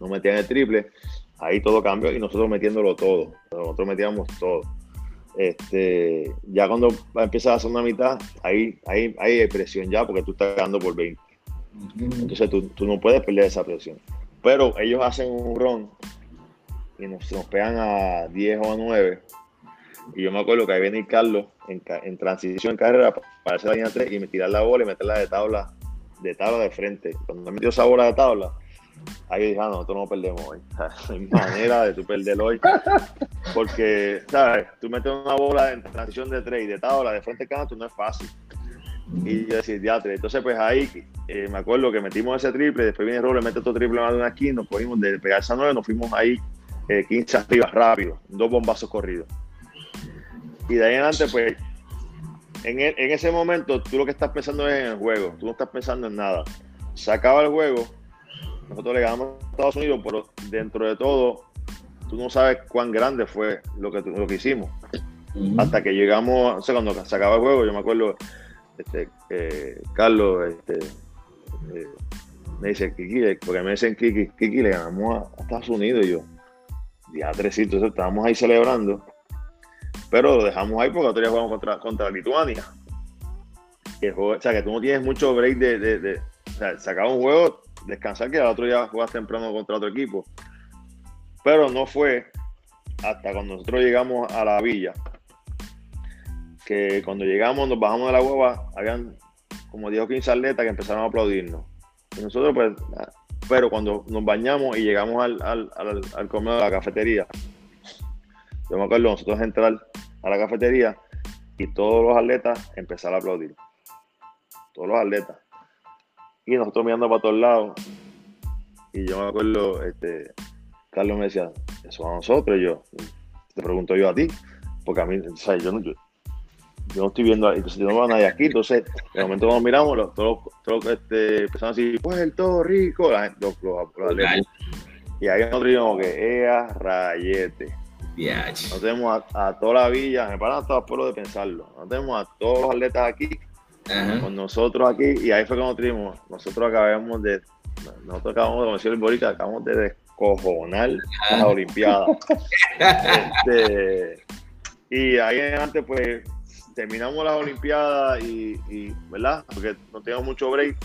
no metían el triple, ahí todo cambió y nosotros metiéndolo todo, nosotros metíamos todo. Este, ya cuando empiezas a hacer una mitad, ahí, ahí, hay presión ya porque tú estás ganando por 20. Entonces tú, tú, no puedes perder esa presión. Pero ellos hacen un run y nos, nos pegan a 10 o a 9. Y yo me acuerdo que ahí viene Carlos en, en transición en carrera para hacer la línea 3 y me tirar la bola y meterla de tabla de tabla de frente. Cuando me metió esa bola de tabla, ahí dije, ah, nosotros no perdemos hoy. No manera de tú perder hoy. Porque, ¿sabes? Tú metes una bola en transición de tres y de tabla de frente al tú no es fácil. Y yo decía, teatro. Entonces, pues ahí eh, me acuerdo que metimos ese triple, después viene Roble, mete otro triple más de una esquina, nos fuimos de pegar esa nueve, nos fuimos ahí eh, 15 arriba rápido, dos bombazos corridos. Y de ahí en adelante, pues, en, e, en ese momento, tú lo que estás pensando es en el juego, tú no estás pensando en nada. Se acaba el juego, nosotros le ganamos a Estados Unidos, pero dentro de todo, tú no sabes cuán grande fue lo que, lo que hicimos. Hasta que llegamos, o sea, cuando se acaba el juego, yo me acuerdo, este, eh, Carlos este, eh, me dice, Kiki, porque me dicen Kiki, Kiki, le ganamos a, Estados Unidos y yo, ya tres entonces estábamos ahí celebrando, pero lo dejamos ahí porque otro día jugamos contra, contra Lituania. o sea, que tú no tienes mucho break de, de, de o sea, se acaba un juego, descansar, que el otro día jugas temprano contra otro equipo. Pero no fue hasta cuando nosotros llegamos a la villa, que cuando llegamos, nos bajamos de la hueva, habían como 10 o 15 atletas que empezaron a aplaudirnos. Y nosotros, pues, pero cuando nos bañamos y llegamos al, al, al, comedor de la cafetería, yo me acuerdo nosotros entrar a la cafetería y todos los atletas empezaron a aplaudir. Todos los atletas. Y nosotros mirando para todos lados. Y yo me acuerdo, este, Carlos me decía, eso a nosotros. Yo, te pregunto yo a ti, porque a mí, o sea, yo, no, yo, yo no estoy viendo, entonces yo no veo a nadie aquí, entonces de momento cuando miramos, los, todos, todos este, empezaron así, pues el todo rico, la gente, los, los, los y ahí nosotros dijimos que ea rayete. No tenemos a, a, toda la villa, me paran hasta los pueblos de pensarlo. No tenemos a todos los atletas aquí, con nosotros aquí, y ahí fue cuando tuvimos, nosotros acabamos de, nosotros acabamos de, como decía el Borica, acabamos de descojonar las Olimpiadas. este, y ahí en adelante, pues, terminamos las Olimpiadas y, ¿verdad? Porque no teníamos mucho break.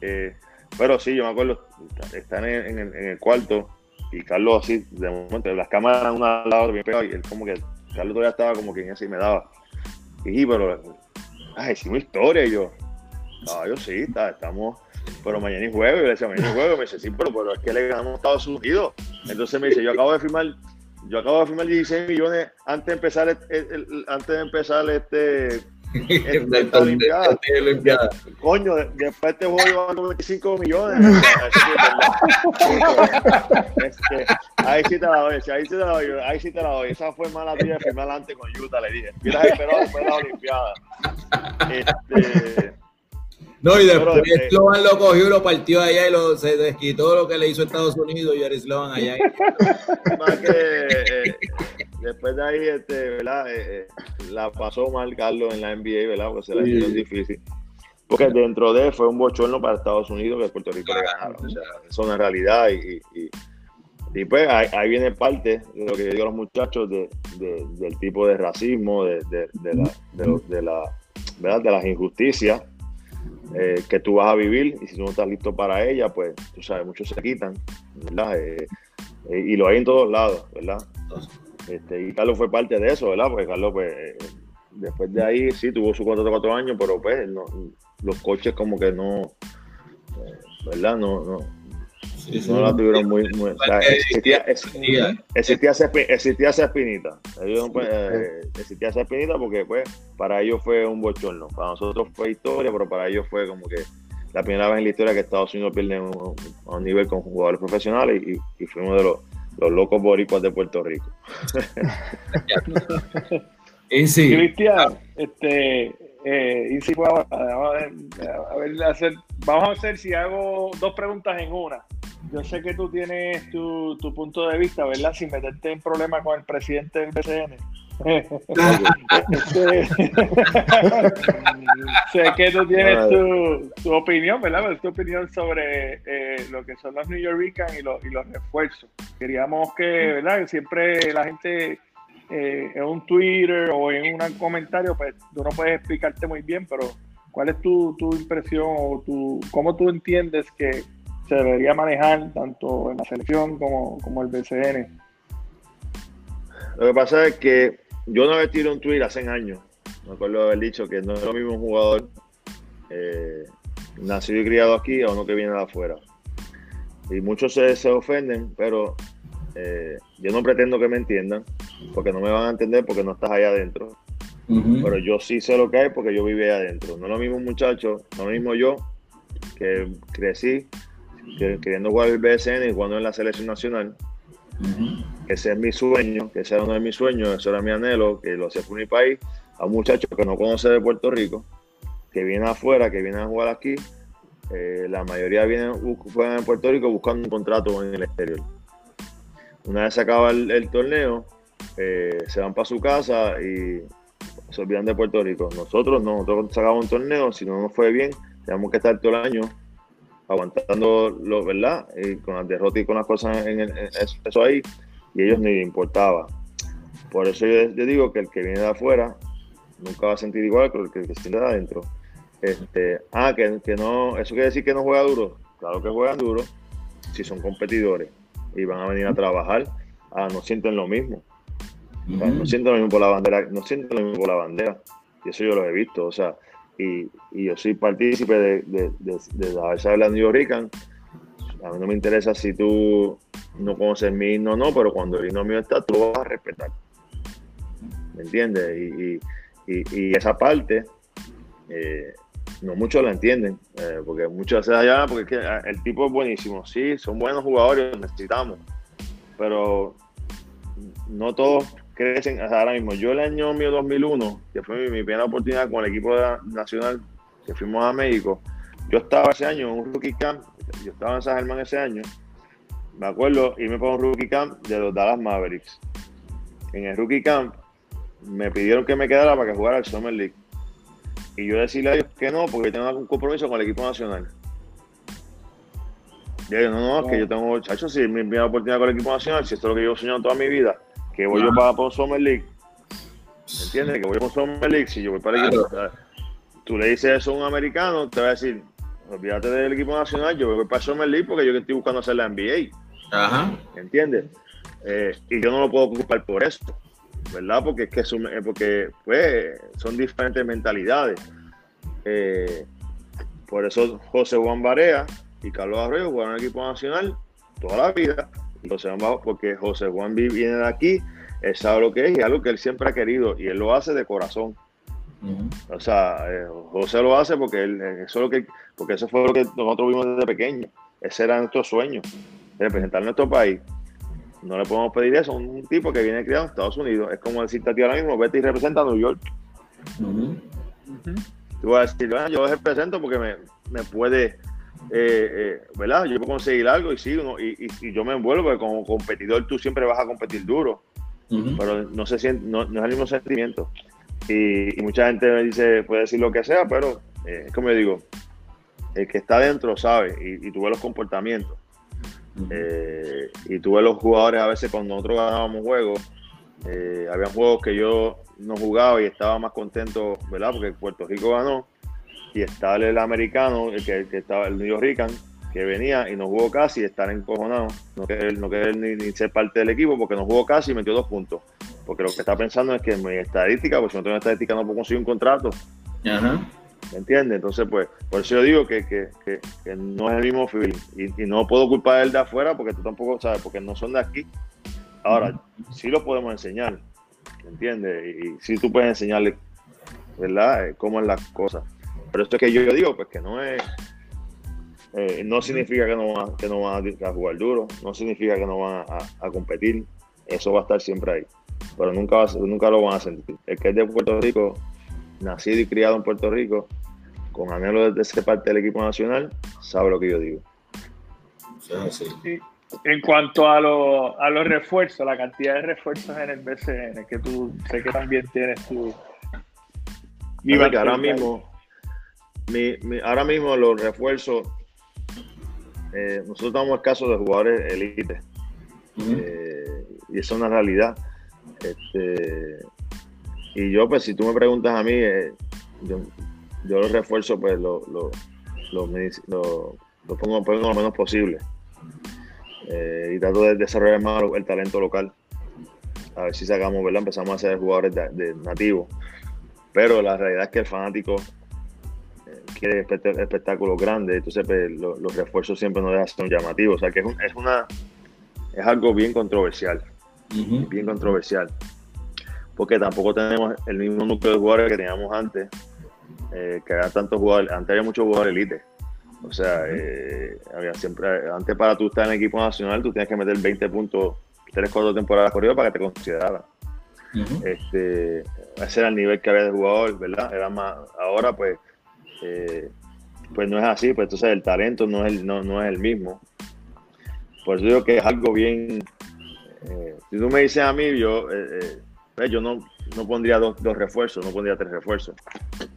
Eh, pero sí, yo me acuerdo, están en, el, cuarto y Carlos así, de momento, las cámaras una al lado bien pegado y él como que, Carlos todavía estaba como que así me daba. Y pero, ay, hicimos historia y yo, ah, yo sí, está, estamos, pero mañana y juego, y le decía, mañana y juego, me dice, sí, pero, pero es que le ganamos a Estados Unidos. Entonces me dice, yo acabo de firmar yo acabo de firmar 16 millones antes de empezar, antes de empezar este, esta Olimpiada. Coño, después te voy a 25 millones. ahí sí te la doy, ahí sí te la doy, ahí sí te la doy. Esa fue mala tía de firmar antes con Utah, le dije. Mira, esperado después de la Olimpiada. Este, no, y después eh, Sloan lo cogió y lo partió allá y lo, se desquitó lo que le hizo Estados Unidos y Sloan allá. Más que eh, después de ahí, este, ¿verdad? Eh, la pasó mal Carlos en la NBA, ¿verdad? Porque se la hizo difícil. Porque dentro de él fue un bochorno para Estados Unidos que Puerto Rico le ganaron. O sea, eso es una realidad y, y, y pues ahí, viene parte de lo que digo a los muchachos de, de, del tipo de racismo, de, de, de la, de, la, ¿verdad? de las injusticias eh, que tú vas a vivir y si tú no estás listo para ella, pues tú sabes, muchos se quitan, ¿verdad? Eh, eh, y lo hay en todos lados, ¿verdad? Este, y Carlos fue parte de eso, ¿verdad? Porque Carlos, pues, después de ahí sí tuvo su contrato de cuatro años, pero pues los coches como que no, ¿verdad? No, no, no la tuvieron muy. muy existía, existía, existía, esa, existía, esa, espinita. Ellos, pues, eh, existía esa espinita porque, pues, para ellos fue un bochorno. Para nosotros fue historia, pero para ellos fue como que la primera vez en la historia que Estados Unidos pierde a un, nivel con jugadores profesionales y, y fuimos de los, los, locos boricuas de Puerto Rico. y sí. Cristian, este, eh, y si vamos a, ver, a ver, hacer, vamos a hacer si hago dos preguntas en una yo sé que tú tienes tu, punto de vista, ¿verdad? Sin meterte en problemas con el presidente del BCN. sé que tú tienes tu, opinión, ¿verdad? Tu opinión sobre eh, lo que son los New Yorkers y, los, y los refuerzos. Queríamos que, ¿verdad? Siempre la gente eh, en un Twitter o en un comentario, pues tú no puedes explicarte muy bien, pero ¿cuál es tu, tu impresión o tu, cómo tú entiendes que se debería manejar tanto en la selección como, como el BCN. Lo que pasa es que yo no había tirado un tweet hace años. Me acuerdo de haber dicho que no es lo mismo un jugador eh, nacido y criado aquí a uno que viene de afuera. Y muchos se, se ofenden, pero eh, yo no pretendo que me entiendan, porque no me van a entender porque no estás allá adentro. Pero yo sí sé lo que hay porque yo viví allá adentro. No es lo mismo un muchacho, no es lo mismo yo, que crecí queriendo jugar el BSN y jugando en la selección nacional. Ese es mi sueño, que ese era uno de mis sueños, eso era mi anhelo, que lo hacía por mi país, a un muchacho que no conoce de Puerto Rico, que viene afuera, que viene a jugar aquí. Eh, la mayoría vienen juegan en Puerto Rico buscando un contrato en el exterior. Una vez se acaba el, torneo, eh, se van para su casa y se olvidan de Puerto Rico. Nosotros no, nosotros sacamos un torneo, si no nos fue bien, tenemos que estar todo el año aguantando lo, ¿verdad? Y con las derrotas y con las cosas en, eso, ahí, y ellos ni les importaba. Por eso yo, digo que el que viene de afuera nunca va a sentir igual que el que, que siente de adentro. Este, ah, que, que, no, eso quiere decir que no juega duro. Claro que juegan duro si son competidores y van a venir a trabajar. Ah, no sienten lo mismo. no sienten lo mismo por la bandera, no sienten lo mismo por la bandera. Y eso yo lo he visto. O sea, y, yo soy partícipe de, de, de, de hablado New Rican. A mí no me interesa si tú no conoces mi himno o no, pero cuando el himno mío está, tú lo vas a respetar. ¿Me entiendes? Y, esa parte, eh, no muchos la entienden, eh, porque muchos se allá, porque ah, el tipo es buenísimo, sí, son buenos jugadores, necesitamos, pero no todos crecen, ahora mismo, yo el año mío 2001, que fue mi, primera oportunidad con el equipo nacional que fuimos a México, yo estaba ese año en un rookie camp, yo estaba en San Germán ese año, me acuerdo, y me pongo un rookie camp de los Dallas Mavericks. En el rookie camp me pidieron que me quedara para que jugara el Summer League. Y yo decirle a ellos que no, porque tengo un compromiso con el equipo nacional. Y ellos, no, no, es que yo tengo, chacho, si mi primera oportunidad con el equipo nacional, si esto es lo que yo he soñado toda mi vida, que voy yo para, Summer League. ¿Me entiendes? Que voy por Summer League, si yo voy para el equipo. tú le dices eso a un americano, te va a decir, olvídate del equipo nacional, yo voy para Summer League porque yo estoy buscando hacer la NBA. Ajá. ¿Me entiendes? Eh, y yo no lo puedo ocupar por eso, ¿verdad? Porque es que son, porque, pues, son diferentes mentalidades. Eh, por eso José Juan Barea y Carlos Arroyo jugaron en el equipo nacional toda la vida. Porque José Juan viene de aquí, él sabe lo que es y es algo que él siempre ha querido y él lo hace de corazón. O sea, José lo hace porque él, eso lo que, porque eso fue lo que nosotros vimos desde pequeño. Ese era nuestro sueño representar nuestro país. No le podemos pedir eso a un tipo que viene criado en Estados Unidos. Es como decirte a ti ahora mismo, vete y representa a New York. Tú vas a decir, bueno, yo represento porque me, me puede, eh, eh, ¿verdad? Yo puedo conseguir algo y sí, y, yo me envuelvo, porque como competidor tú siempre vas a competir duro, pero no, se siente, no, es el mismo sentimiento. Y, mucha gente me dice, puede decir lo que sea, pero eh, es como yo digo, el que está dentro sabe y, y tú ves los comportamientos. Eh, y tuve los jugadores a veces cuando nosotros ganábamos juegos, eh, había juegos que yo no jugaba y estaba más contento, ¿verdad? Porque Puerto Rico ganó y estaba el americano, el que, estaba el New Rican, que venía y no jugó casi y estar encojonado, no querer, no querer ni, ser parte del equipo porque no jugó casi y metió dos puntos. Porque lo que está pensando es que en mi estadística, pues si no tengo estadística no puedo conseguir un contrato. Ajá. ¿Me entiendes? Entonces, pues, por eso yo digo que, que, que, no es el mismo feeling. Y, y, no puedo culpar a él de afuera porque tú tampoco sabes, porque no son de aquí. Ahora, sí lo podemos enseñar, ¿me entiendes? Y, sí tú puedes enseñarle, ¿verdad? Eh, cómo es la cosa. Pero esto es que yo, digo, pues que no es. Eh, no significa que no, van, que no van a, jugar duro, no significa que no van a, a, competir. Eso va a estar siempre ahí. Pero nunca, nunca lo van a sentir. El que es de Puerto Rico nacido y criado en Puerto Rico, con anhelo de ser parte del equipo nacional, sabe lo que yo digo. En cuanto a, a los refuerzos, la cantidad de refuerzos en el BCN, que tú sé que también tienes tu... ahora mismo, ahora mismo los refuerzos, eh, nosotros estamos escasos de jugadores elite. Eh, y eso es una realidad. Este, y yo, pues, si tú me preguntas a mí, eh, yo, yo los refuerzo, pues, lo, lo, lo, pongo, lo menos posible. Y trato de desarrollar más el talento local. A ver si sacamos, ¿verdad? Empezamos a ser jugadores de, nativos. Pero la realidad es que el fanático quiere espectáculos grandes, entonces pues, los refuerzos siempre no dejan ser llamativos. O sea que es, es, una, es algo bien controversial. Bien controversial porque tampoco tenemos el mismo núcleo de jugadores que teníamos antes, eh, que había tantos jugadores, antes había muchos jugadores elite. O sea, eh, había siempre, antes para tú estar en el equipo nacional, tú tienes que meter 20 puntos, 3, 4 temporadas corridas para que te consideraran. este, ese era el nivel que había de jugador, ¿verdad? Era más, ahora pues, eh, pues no es así, pues entonces el talento no es el, no, no es el mismo. Por eso digo que es algo bien, si tú me dices a mí, yo, pues yo no, no pondría dos, dos, refuerzos, no pondría tres refuerzos.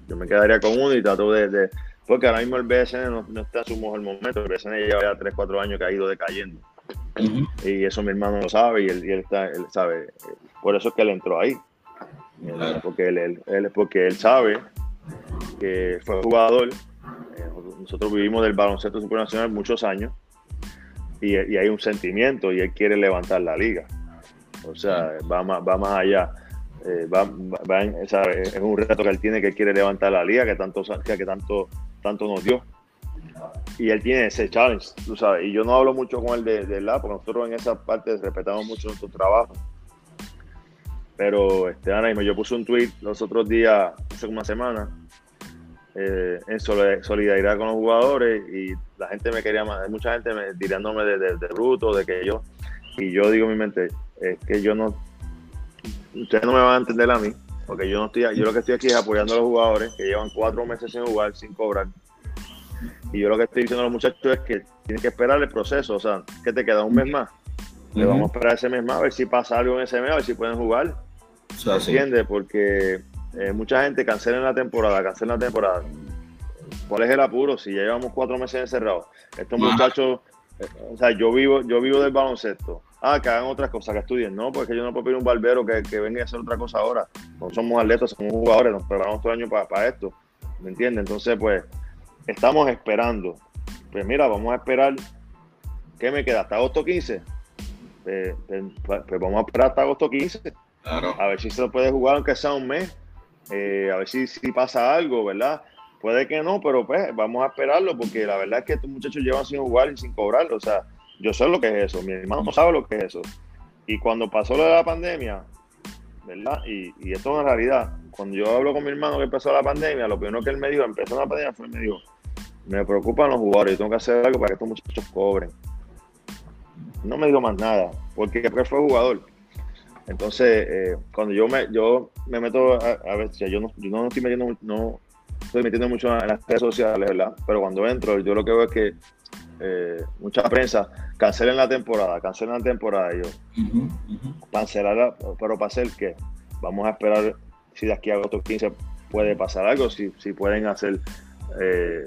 Yo me quedaría con uno y trato de, porque ahora mismo el BSN no, está en su mejor momento, el BSN lleva ya 3, 4 años que ha ido decayendo. Y eso mi hermano lo sabe y él, y él, está, él sabe. Por eso es que él entró ahí. Porque él, él, porque él sabe que fue jugador. Eh, nosotros vivimos del baloncesto supernacional muchos años y, y hay un sentimiento y él quiere levantar la liga. O sea, va más, va más allá. Eh, va, va es un reto que él tiene que quiere levantar la liga que tanto, que tanto, tanto nos dio. Y él tiene ese challenge, tú sabes. Y yo no hablo mucho con él de, de la, porque nosotros en esa parte respetamos mucho nuestro trabajo. Pero este, ahora mismo yo puse un tweet los otros días, hace una semana, eh, en solidaridad con los jugadores y la gente me quería más, mucha gente me, tirándome de, de, de bruto, de que yo, y yo digo en mi mente, es que yo no, ustedes no me van a entender a mí, porque yo no estoy, yo lo que estoy aquí es apoyando a los jugadores que llevan cuatro meses sin jugar, sin cobrar. Y yo lo que estoy diciendo a los muchachos es que tienen que esperar el proceso, o sea, que te queda un mes más. Le vamos a esperar ese mes más a ver si pasa algo en ese mes, a ver si pueden jugar. ¿Se entiende? Porque eh, mucha gente cancela la temporada, cancela la temporada. ¿Cuál es el apuro? Si ya llevamos cuatro meses encerrados. Estos muchachos, eh, o sea, yo vivo, yo vivo del baloncesto. Ah, que hagan otras cosas, que estudien. No, porque yo no puedo pedir un barbero que, que venga a hacer otra cosa ahora. No somos atletas, somos jugadores, nos preparamos todo el año para, esto. ¿Me entiendes? Entonces, pues, estamos esperando. Pues mira, vamos a esperar. ¿Qué me queda? ¿Hasta agosto 15? Pues, pues, pues, vamos a esperar hasta agosto 15. A ver si se lo puede jugar aunque sea un mes. Eh, a ver si, si pasa algo, ¿verdad? Puede que no, pero pues vamos a esperarlo porque la verdad es que estos muchachos llevan sin jugar y sin cobrarlo. O sea, yo sé lo que es eso, mi hermano no sabe lo que es eso. Y cuando pasó lo de la pandemia, ¿verdad? Y, y esto es una realidad. Cuando yo hablo con mi hermano que empezó la pandemia, lo primero que él me dijo, empezó la pandemia, fue me dijo, me preocupan los jugadores, yo tengo que hacer algo para que estos muchachos cobren. No me dijo más nada, porque él fue jugador. Entonces, eh, cuando yo me, yo me meto a, ver, yo no, yo no estoy metiendo, no estoy metiendo mucho en las redes sociales, ¿verdad? Pero cuando entro, yo lo que veo es que eh, mucha prensa cancelen la temporada, cancelen la temporada. Y yo, cancelar, pero para hacer qué? Vamos a esperar si de aquí a agosto 15 puede pasar algo, si, si pueden hacer eh,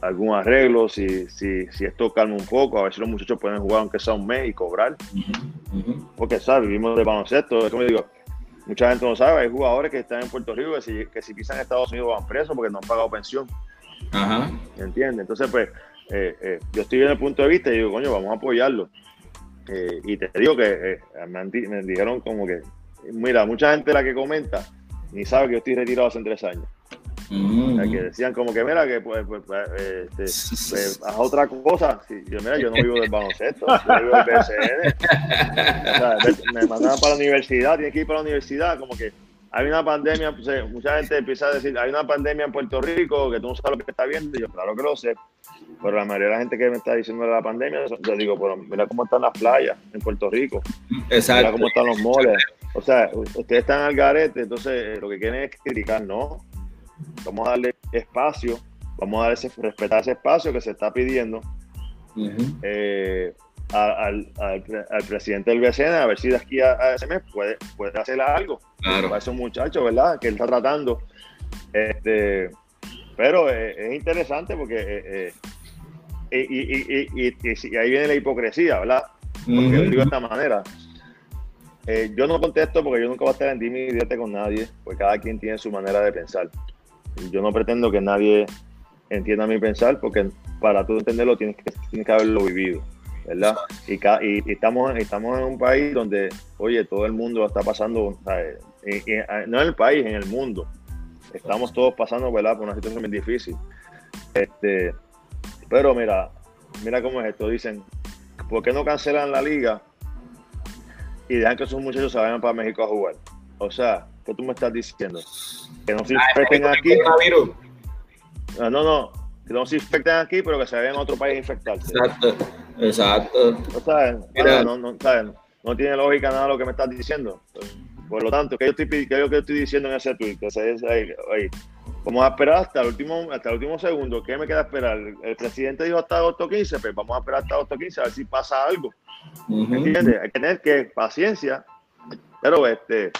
algún arreglo, si, si, si esto calma un poco, a ver si los muchachos pueden jugar aunque sea un mes y cobrar. Porque, ¿sabes? Vivimos de baloncesto, es como digo, mucha gente no sabe, hay jugadores que están en Puerto Rico que si, que si pisan Estados Unidos van presos porque no han pagado pensión. Ajá. ¿Entiendes? Entonces, pues, eh, eh, yo estoy en el punto de vista y digo, coño, vamos a apoyarlo. Eh, y te digo que me, me, dijeron como que, mira, mucha gente la que comenta ni sabe que yo estoy retirado hace tres años. Mm. que decían como que, mira, que pues, pues, pues este, pues, haz otra cosa. yo, mira, yo no vivo del baloncesto, yo vivo del BCN. me, mandaban para la universidad, tienes que ir para la universidad, como que hay una pandemia, pues, eh, mucha gente empieza a decir, hay una pandemia en Puerto Rico que tú no sabes lo que está viendo. Y yo, claro que lo sé. Pero la mayoría de la gente que me está diciendo de la pandemia, yo digo, pero mira cómo están las playas en Puerto Rico. Exacto. Mira cómo están los moles. O sea, ustedes están al garete, entonces eh, lo que quieren es criticar, no. Vamos a darle espacio, vamos a dar ese, respetar ese espacio que se está pidiendo eh, al, presidente del BCN, a ver si de aquí a, ese mes puede, puede hacer algo claro. para esos muchachos, ¿verdad? Que él está tratando. Este, pero eh, es interesante porque eh, y, ahí viene la hipocresía, ¿verdad? Porque lo digo de esta manera. yo no contesto porque yo nunca voy a estar en dime con nadie, porque cada quien tiene su manera de pensar yo no pretendo que nadie entienda mi pensar, porque para tú entenderlo tienes que, tienes que haberlo vivido, ¿verdad? Y, estamos, estamos en un país donde, oye, todo el mundo está pasando, no en el país, en el mundo. Estamos todos pasando, ¿verdad? Por una situación muy difícil. Este, pero mira, mira cómo es esto. Dicen, ¿por qué no cancelan la liga y dejan que esos muchachos se vayan para México a jugar? O sea, ¿qué tú me estás diciendo? Que no se infecten aquí. No, no, no. Que no se infecten aquí, pero que se vayan a otro país a infectarse. Exacto. Exacto. No, sabes, no, no, no, no tiene lógica nada lo que me estás diciendo. Por lo tanto, ¿qué yo estoy, qué yo estoy diciendo en ese tweet? Que se, ahí, ahí. Vamos a esperar hasta el último, hasta el último segundo. ¿Qué me queda esperar? El presidente dijo hasta agosto 15, pues vamos a esperar hasta agosto 15 a ver si pasa algo. ¿Entiendes? Hay que tener que paciencia. Pero este,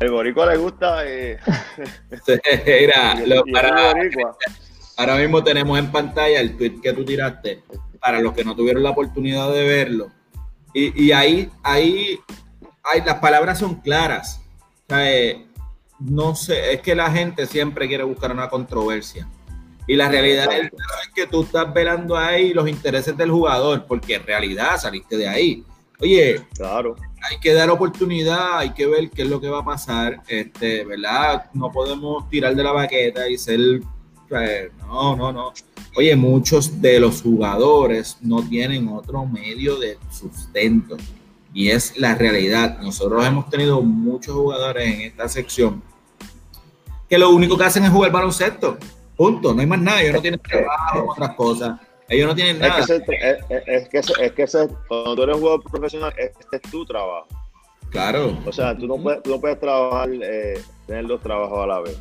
el boricua le gusta. Eh. ahora mismo tenemos en pantalla el tweet que tú tiraste para los que no tuvieron la oportunidad de verlo. Y, ahí, ahí, las palabras son claras. Eh, no sé, es que la gente siempre quiere buscar una controversia. Y la realidad es que tú estás velando ahí los intereses del jugador, porque en realidad saliste de ahí. Oye, claro hay que dar oportunidad, hay que ver qué es lo que va a pasar, este, ¿verdad? No podemos tirar de la baqueta y ser, pues, no, no, no. Oye, muchos de los jugadores no tienen otro medio de sustento y es la realidad. Nosotros hemos tenido muchos jugadores en esta sección que lo único que hacen es jugar baloncesto. Punto, no hay más nada, ellos no tienen trabajo, otras cosas. Ellos no tienen nada. Es que, es, que, es que cuando tú eres un jugador profesional, este es tu trabajo. Claro. O sea, tú no puedes, tú no puedes trabajar, eh, tener dos trabajos a la vez.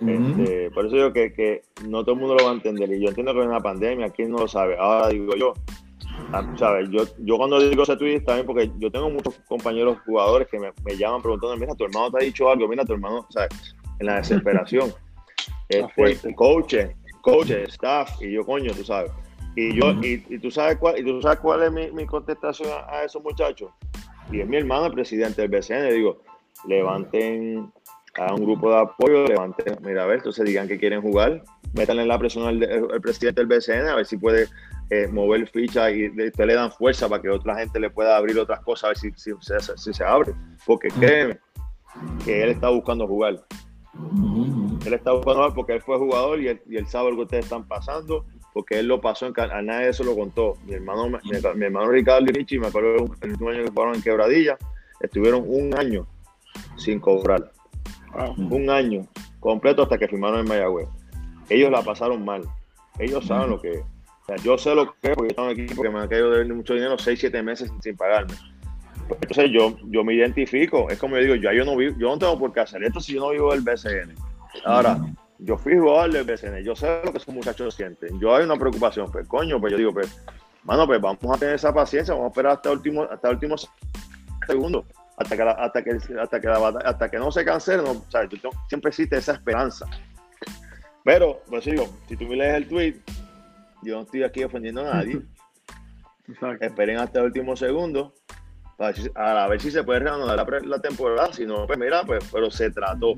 Este, por eso digo que, que, no todo el mundo lo va a entender. Y yo entiendo que es una pandemia, ¿quién no lo sabe? Ahora digo yo, ah, ¿sabes? Yo, yo cuando digo ese tweet también porque yo tengo muchos compañeros jugadores que me, me, llaman preguntando, mira, tu hermano te ha dicho algo, mira, tu hermano, ¿sabes? En la desesperación. este, coaches, coaches, staff, y yo, coño, tú sabes. Y yo, y, y, tú sabes cuál, y tú sabes cuál es mi, mi contestación a, a, esos muchachos. Y es mi hermano, el presidente del BCN. Le digo, levanten a un grupo de apoyo, levanten, mira, a ver, entonces digan que quieren jugar, métanle la presión al, al presidente del BCN, a ver si puede eh, mover ficha y te le dan fuerza para que otra gente le pueda abrir otras cosas, a ver si, si, si, si se abre. Porque créeme que él está buscando jugar. Él está buscando jugar porque él fue jugador y él, y él sabe lo que ustedes están pasando porque él lo pasó, en, a nadie eso lo contó. Mi hermano, mi, mi hermano Ricardo y Richie, me acuerdo el último año que fueron en Quebradilla, estuvieron un año sin cobrar. Wow. Un año completo hasta que firmaron en Mayagüez. Ellos la pasaron mal. Ellos saben lo que es. O sea, yo sé lo que es porque estaba aquí porque me han caído de mucho dinero 6, 7 meses sin, sin pagarme. Pues entonces yo, yo me identifico. Es como yo digo, yo, yo, no vivo, yo no tengo por qué hacer esto si yo no vivo del BCN. Ahora, yo fui jugador del BCN, yo sé lo que esos muchachos sienten. Yo hay una preocupación, pues coño, pues yo digo, pues, mano, pues vamos a tener esa paciencia, vamos a esperar hasta el último, hasta el último segundo, hasta que, la, hasta que, hasta que, la, hasta que no se cancele, no, o sea, yo tengo, siempre existe esa esperanza. Pero, pues digo, si tú me lees el tweet, yo no estoy aquí ofendiendo a nadie. Exacto. Esperen hasta el último segundo para, a ver si se puede reanudar la, la temporada. Si no, pues mira, pues, pero se trató.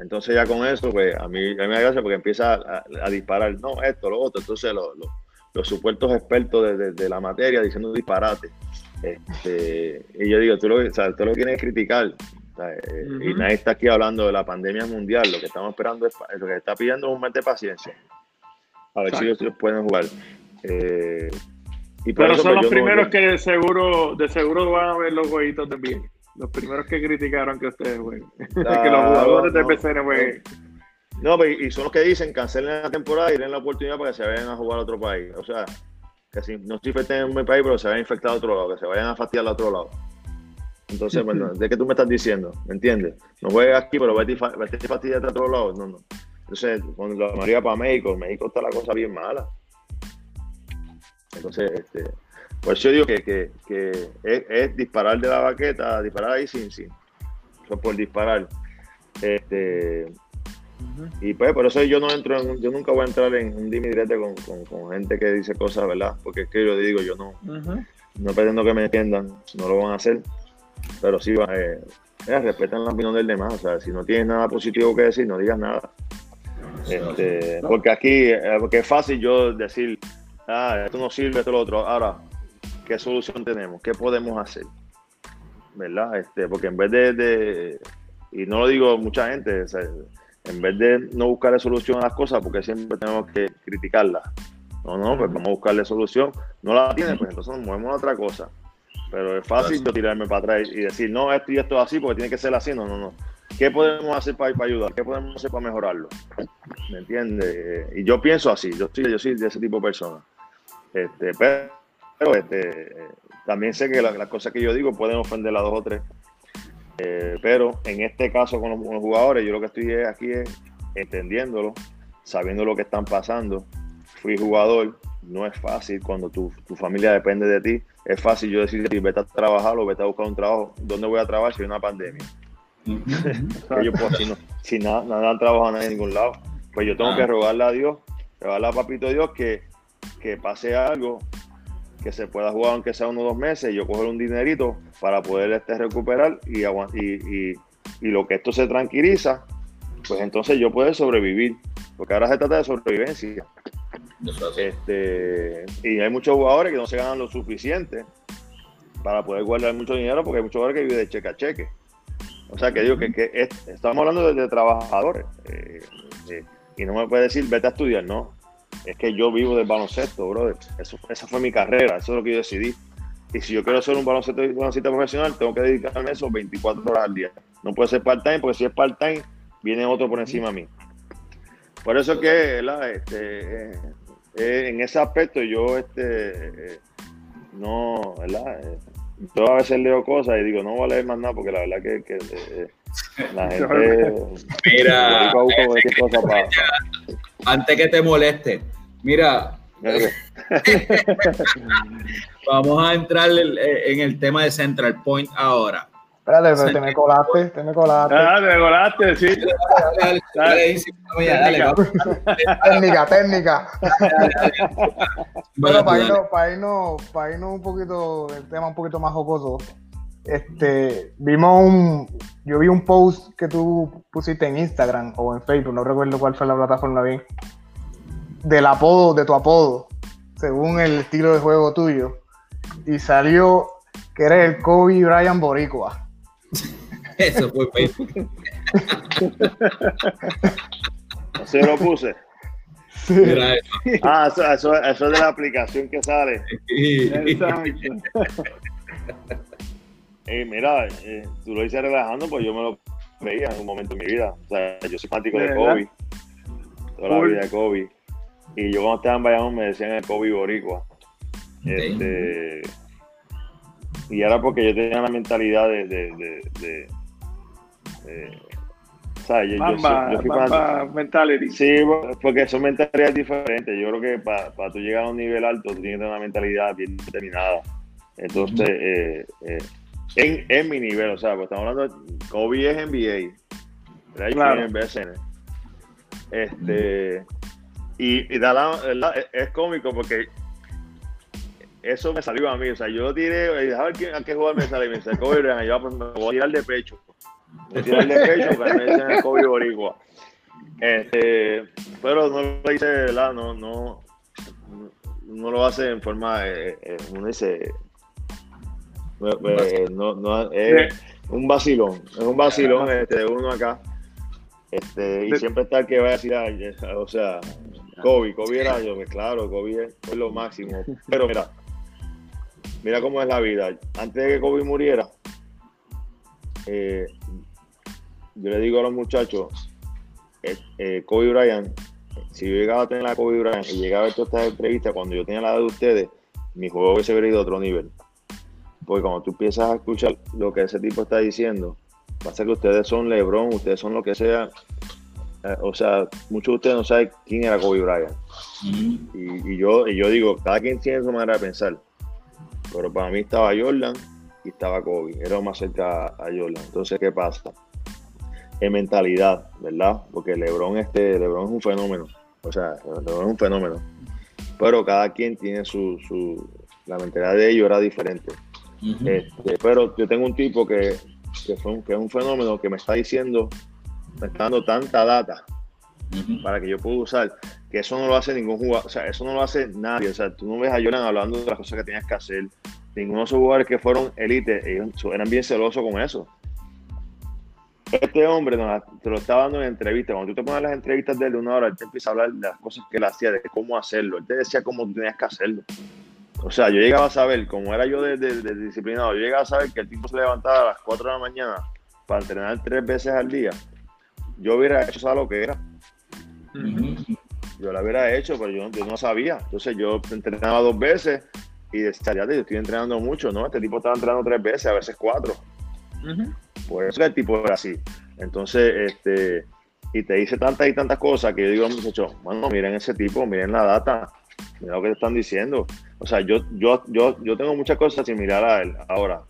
Entonces ya con eso, pues a mí, a mí me da gracia porque empieza a, a, disparar, no, esto, lo otro. Entonces lo, lo, los supuestos expertos de, de, de, la materia diciendo disparate. Este, y yo digo, tú lo, o sea, tú lo quieres criticar. Eh, uh -huh. Y nadie está aquí hablando de la pandemia mundial. Lo que estamos esperando es, lo que está pidiendo es un mes de paciencia. A ver Exacto. si ellos pueden jugar. Eh, y Pero eso, son pues, los primeros no, que de seguro, de seguro van a ver los jueguitos de bien. Los primeros que criticaron que ustedes jueguen. Ah, que los jugadores no, de PCN jueguen. No, pero y son los que dicen cancelen la temporada y den la oportunidad para que se vayan a jugar a otro país. O sea, que si no se infecten en mi país, pero se vayan a infectar a otro lado, que se vayan a fastidiar a otro lado. Entonces, bueno, ¿de qué tú me estás diciendo? ¿Me entiendes? No juegues aquí, pero vete y, vete y fastidiate a otro lado. No, no. Entonces, cuando la mayoría para México, México está la cosa bien mala. Entonces, este, por eso yo digo que, que, que es, es, disparar de la baqueta, disparar ahí sin, sin. Eso por disparar. Este, uh -huh. Y pues por eso yo no entro en, yo nunca voy a entrar en un dime directo con, con, con, gente que dice cosas, ¿verdad? Porque es que yo digo, yo no, uh -huh. no pretendo que me entiendan, no lo van a hacer, pero sí, eh, eh, respetan la opinión del demás, o sea, si no tienes nada positivo que decir, no digas nada. Este, porque aquí, eh, porque es fácil yo decir, ah, esto no sirve, esto lo otro. Ahora, ¿qué solución tenemos? ¿Qué podemos hacer? ¿Verdad? Este, porque en vez de, de y no lo digo mucha gente, o sea, en vez de no buscarle solución a las cosas, porque siempre tenemos que criticarlas. No, no, pues vamos a buscarle solución. No la tiene, pues entonces nos movemos a otra cosa. Pero es fácil yo tirarme para atrás y decir, no, esto y esto es así, porque tiene que ser así. No, no, no. ¿Qué podemos hacer para, para ayudar? ¿Qué podemos hacer para mejorarlo? ¿Me entiendes? Y yo pienso así, yo soy, yo soy de ese tipo de persona. Este, pero pero este, también sé que las la cosas que yo digo pueden ofender a dos o tres. Eh, pero en este caso con los, con los, jugadores, yo lo que estoy aquí es entendiéndolo, sabiendo lo que están pasando. Fui jugador, no es fácil cuando tu, tu familia depende de ti. Es fácil yo decir, vete a trabajar o vete a buscar un trabajo. ¿Dónde voy a trabajar si hay una pandemia? yo, pues, si, no, si nada, nada en ningún lado, pues yo tengo ah. que rogarle a Dios, rogarle a Papito Dios que, que pase algo que se pueda jugar aunque sea uno o dos meses, y yo coger un dinerito para poder este recuperar y, y, y, y, lo que esto se tranquiliza, pues entonces yo puedo sobrevivir, porque ahora se trata de sobrevivencia. Este, y hay muchos jugadores que no se ganan lo suficiente para poder guardar mucho dinero, porque hay muchos jugadores que viven de cheque a cheque. O sea, que digo que, que es, estamos hablando de, de trabajadores. Eh, eh, y no me puede decir, vete a estudiar, no es que yo vivo del baloncesto, brother. Eso, esa fue mi carrera, eso es lo que yo decidí. Y si yo quiero ser un baloncesto, baloncesto profesional, tengo que dedicarme a eso 24 horas al día. No puede ser part-time, porque si es part-time, viene otro por encima de mí. Por eso que, este, eh, en ese aspecto yo este, eh, no, ¿verdad? Eh, yo a veces leo cosas y digo, no voy a leer más nada porque la verdad que, que eh, la gente... Mira, antes que te moleste, mira, vamos a entrar en el tema de Central Point ahora. Espérate, pero te me colaste, te me colaste. Ah, te me colaste, sí. técnica, técnica. Bueno, para irnos, para, irnos, para irnos un poquito, el tema un poquito más jocoso, este, vimos un, yo vi un post que tú pusiste en Instagram o en Facebook, no recuerdo cuál fue la plataforma bien, del apodo, de tu apodo, según el estilo de juego tuyo, y salió que eres el Kobe Bryant Boricua. Eso fue Facebook. Así lo puse. Ah, eso, eso, eso, es de la aplicación que sale. y mira, eh, tú lo dices relajando, pues yo me lo veía en un momento de mi vida. O sea, yo soy fanático de, Kobe. Toda la vida de Kobe. Y yo cuando estaba en Bayamón me decían el Kobe Boricua. Este, y era porque yo tenía la mentalidad de, de, de, o sea, yo, Mamba, yo, Mamba mentality. Sí, porque son mentalidades diferentes. Yo creo que para, para tú llegar a un nivel alto, tú tienes que tener una mentalidad bien determinada. Entonces, eh, eh, en, en, mi nivel, o sea, pues estamos hablando de Kobe es NBA, claro. en BSN. Este, y, y da la, es cómico porque eso me salió a mí. O sea, yo tiré, a ver a qué jugador me sale. Y me dice, Kobe Bryant. Yo pues, me voy a tirar de pecho. Me voy a tirar de pecho para me dicen el Kobe Boricua. Este, pero no lo hice, ¿verdad? No, no, no lo hace en forma, eh, eh, uno dice, no, no, es un vacilón, es un vacilón este, de uno acá. Este, y siempre está el que va a decir, o sea, Kobe, Kobe era yo, pues claro, Kobe es lo máximo. Pero mira, mira cómo es la vida. Antes de que Kobe muriera, eh, yo le digo a los muchachos, eh, eh, Kobe Bryant, si yo llegaba a tener la Kobe Bryant y llegaba a ver todas estas entrevistas cuando yo tenía la edad de ustedes, mi juego hubiese ido a otro nivel. Porque cuando tú empiezas a escuchar lo que ese tipo está diciendo, pasa que ustedes son LeBron, ustedes son lo que sea. o sea, muchos de ustedes no saben quién era Kobe Bryant. y, yo, y yo digo, cada quien tiene su manera de pensar. Pero para mí estaba Jordan y estaba Kobe. Era más cerca a Jordan. Entonces, ¿qué pasa? En mentalidad, ¿verdad? Porque LeBron, este, LeBron es un fenómeno. O sea, LeBron es un fenómeno. Pero cada quien tiene su, su la mentalidad de ellos era diferente. Este, pero yo tengo un tipo que, que, fue que es un fenómeno que me está diciendo, me está dando tanta data para que yo pueda usar, que eso no lo hace ningún jugador, o sea, eso no lo hace nadie, o sea, tú no ves a Jordan hablando de las cosas que tenías que hacer, ninguno de esos jugadores que fueron élite, ellos eran bien celosos con eso. Este hombre te lo estaba dando en entrevista, cuando tú te pones las entrevistas de él de una hora, él te empieza a hablar de las cosas que él hacía, de cómo hacerlo, él te decía cómo tú tenías que hacerlo. O sea, yo llegaba a saber, como era yo de, disciplinado, yo llegaba a saber que el tipo se levantaba a las 4 de la mañana para entrenar tres veces al día. Yo hubiera hecho, ¿sabes lo que era? Yo la hubiera hecho, pero yo, no sabía. Entonces yo entrenaba dos veces y decía, yo estoy entrenando mucho, ¿no? Este tipo estaba entrenando tres veces, a veces cuatro. Por eso el tipo era así. Entonces, este, y te dice tantas y tantas cosas que yo digo, muchachos, bueno, miren ese tipo, miren la data, miren lo que te están diciendo. O sea, yo, yo, yo, yo tengo muchas cosas similares a él. Ahora,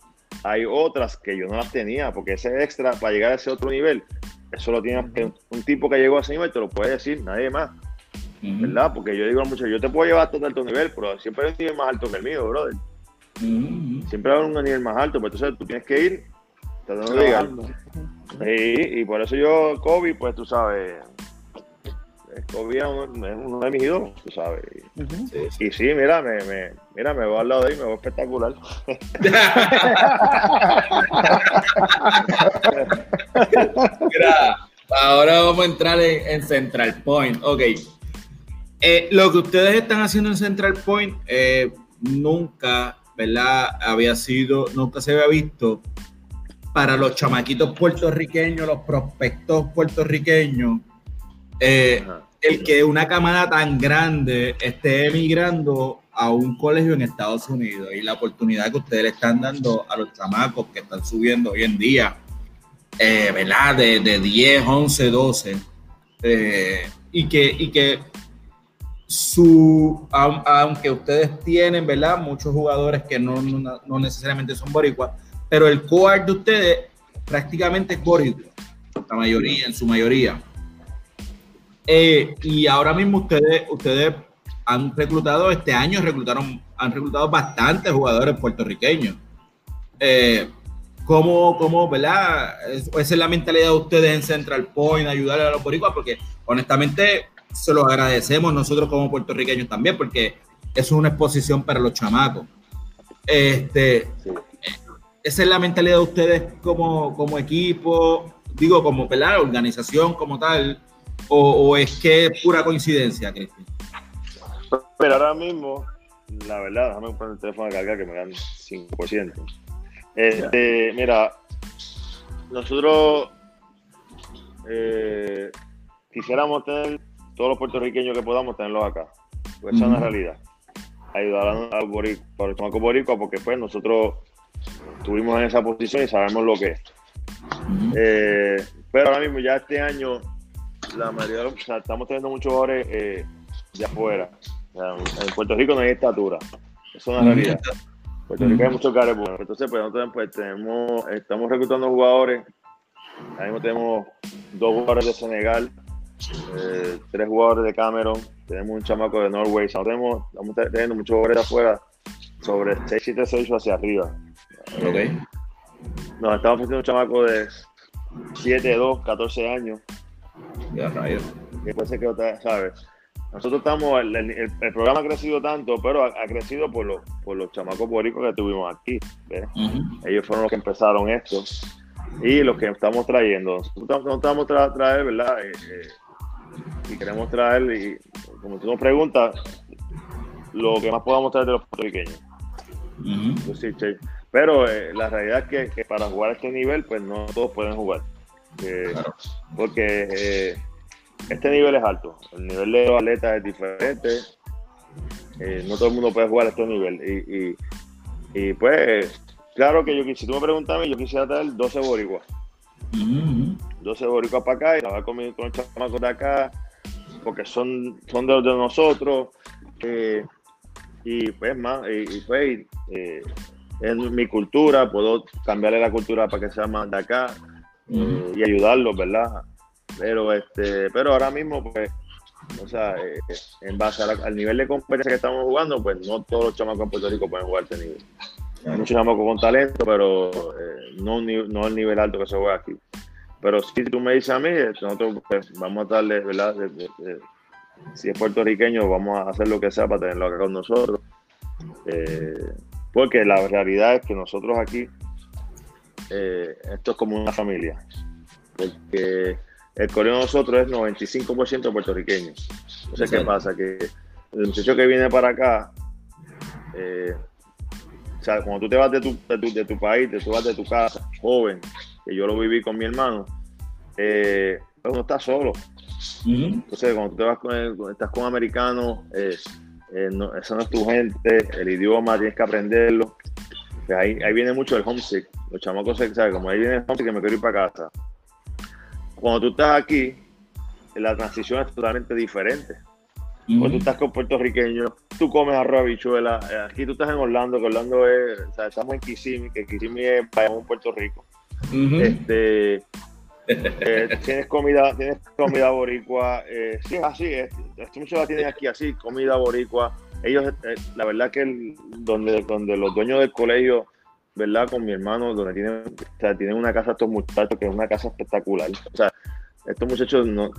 hay otras que yo no las tenía, porque ese extra para llegar a ese otro nivel, eso lo tiene un tipo que llegó a ese nivel, te lo puede decir, nadie más. ¿Verdad? Porque yo digo mucho, yo te puedo llevar a todo alto nivel, pero siempre hay un nivel más alto que el mío, brother. Siempre hay un nivel más alto, pues entonces tú tienes que ir tratando de llegar. Y, y por eso yo, Kobe, pues tú sabes, Kobe es uno, de mis ídolos, tú sabes. Y, sí, mira, me, me, mira, me voy al lado de ahí, me voy espectacular. mira, ahora vamos a entrar en, Central Point. Ok. Eh, lo que ustedes están haciendo en Central Point eh, nunca, ¿verdad? Había sido, nunca se había visto para los chamaquitos puertorriqueños, los prospectos puertorriqueños eh, el que una camada tan grande esté emigrando a un colegio en Estados Unidos y la oportunidad que ustedes le están dando a los chamacos que están subiendo hoy en día, eh, ¿verdad? De, de, 10, 11, 12, y, que, y que su, aunque ustedes tienen, ¿verdad? Muchos jugadores que no, no, necesariamente son boricuas, pero el core de ustedes prácticamente es boricua, la mayoría, en su mayoría. Eh, y ahora mismo ustedes, ustedes han reclutado, este año reclutaron, han reclutado bastantes jugadores puertorriqueños. Eh, ¿cómo, ¿Cómo, verdad? Esa es la mentalidad de ustedes en Central Point, ayudarle a los boricuas, porque honestamente se los agradecemos nosotros como puertorriqueños también, porque eso es una exposición para los chamacos. Este, Esa es la mentalidad de ustedes como, como equipo, digo, como ¿verdad? organización como tal, o, es que es pura coincidencia, Cristian. Pero ahora mismo, la verdad, déjame poner el teléfono a cargar que me dan 5%. Este, mira, nosotros eh, quisiéramos tener todos los puertorriqueños que podamos tenerlos acá. Pues esa es una realidad. Ayudar a, los boricuas, porque pues nosotros estuvimos en esa posición y sabemos lo que es. Eh, pero ahora mismo ya este año la mayoría de los, o sea, estamos teniendo muchos jugadores eh, de afuera. en Puerto Rico no hay estatura. Eso es una realidad. En Puerto Rico hay muchos caras buenos. Entonces, pues nosotros pues, tenemos, estamos reclutando jugadores. Ahora mismo tenemos dos jugadores de Senegal, eh, tres jugadores de Cameron, tenemos un chamaco de Norway. Estamos, estamos teniendo muchos jugadores de afuera sobre 6, 7, 6 hacia arriba. Okay. Nos estamos ofreciendo un chamaco de 7, 2, 14 años ya, rayos. puede ser que otra, ¿sabes? Nosotros estamos, el, programa ha crecido tanto, pero ha, crecido por los, por los chamacos boricos que tuvimos aquí. Ellos fueron los que empezaron esto y los que estamos trayendo. Nosotros estamos tra traer, ¿verdad? Eh, eh, y queremos traer, y como tú nos preguntas, lo que más podamos traer de los puertorriqueños. pero eh, la realidad es que, que, para jugar a este nivel, pues no todos pueden jugar. Porque eh, este nivel es alto, el nivel de los atletas es diferente, eh, no todo el mundo puede jugar a este nivel. Y, pues, claro que yo, si tú me preguntas yo quisiera traer 12 boricuas. 12 boricuas para acá y trabajar con, con los chamacos de acá, porque son, son de, de nosotros. Eh, y pues más, y, pues en mi cultura, puedo cambiarle la cultura para que sea más de acá y ayudarlos, ¿verdad? Pero este, pero ahora mismo, pues, o sea, eh, en base al nivel de competencia que estamos jugando, pues no todos los chamacos en Puerto Rico pueden jugar este nivel. Hay muchos chamacos con talento, pero eh, no, no el nivel alto que se juega aquí. Pero si tú me dices a mí, nosotros pues, vamos a darle, ¿verdad? si es puertorriqueño, vamos a hacer lo que sea para tenerlo acá con nosotros. Eh, porque la realidad es que nosotros aquí eh, esto es como una familia. Porque el coreano de nosotros es 95% puertorriqueño. Entonces, ¿qué pasa? Que el muchacho que viene para acá, eh, o sea, cuando tú te vas de tu, de tu, país, te tú vas de tu casa, joven, que yo lo viví con mi hermano, eh, pues uno está solo. Entonces, cuando tú te vas con, estás con americanos, eh, no, esa no es tu gente, el idioma tienes que aprenderlo. Ahí, ahí viene mucho el homesick. Los chamacos, ¿sabes? Como ahí viene el homesick que me quiero ir para casa. Cuando tú estás aquí, la transición es totalmente diferente. Cuando tú estás con puertorriqueños, tú comes arroz, habichuela. Eh, aquí tú estás en Orlando, que Orlando es, o sea, estamos en Kissimmee, que Kissimmee es en Puerto Rico. Este, eh, tienes comida, tienes comida boricua, eh, sí, así es. Muchos la tienen aquí así, comida boricua ellos, eh, la verdad que donde, donde los dueños del colegio, ¿verdad? Con mi hermano, donde tienen, o sea, tienen una casa estos muchachos, que es una casa espectacular. O sea, estos muchachos no,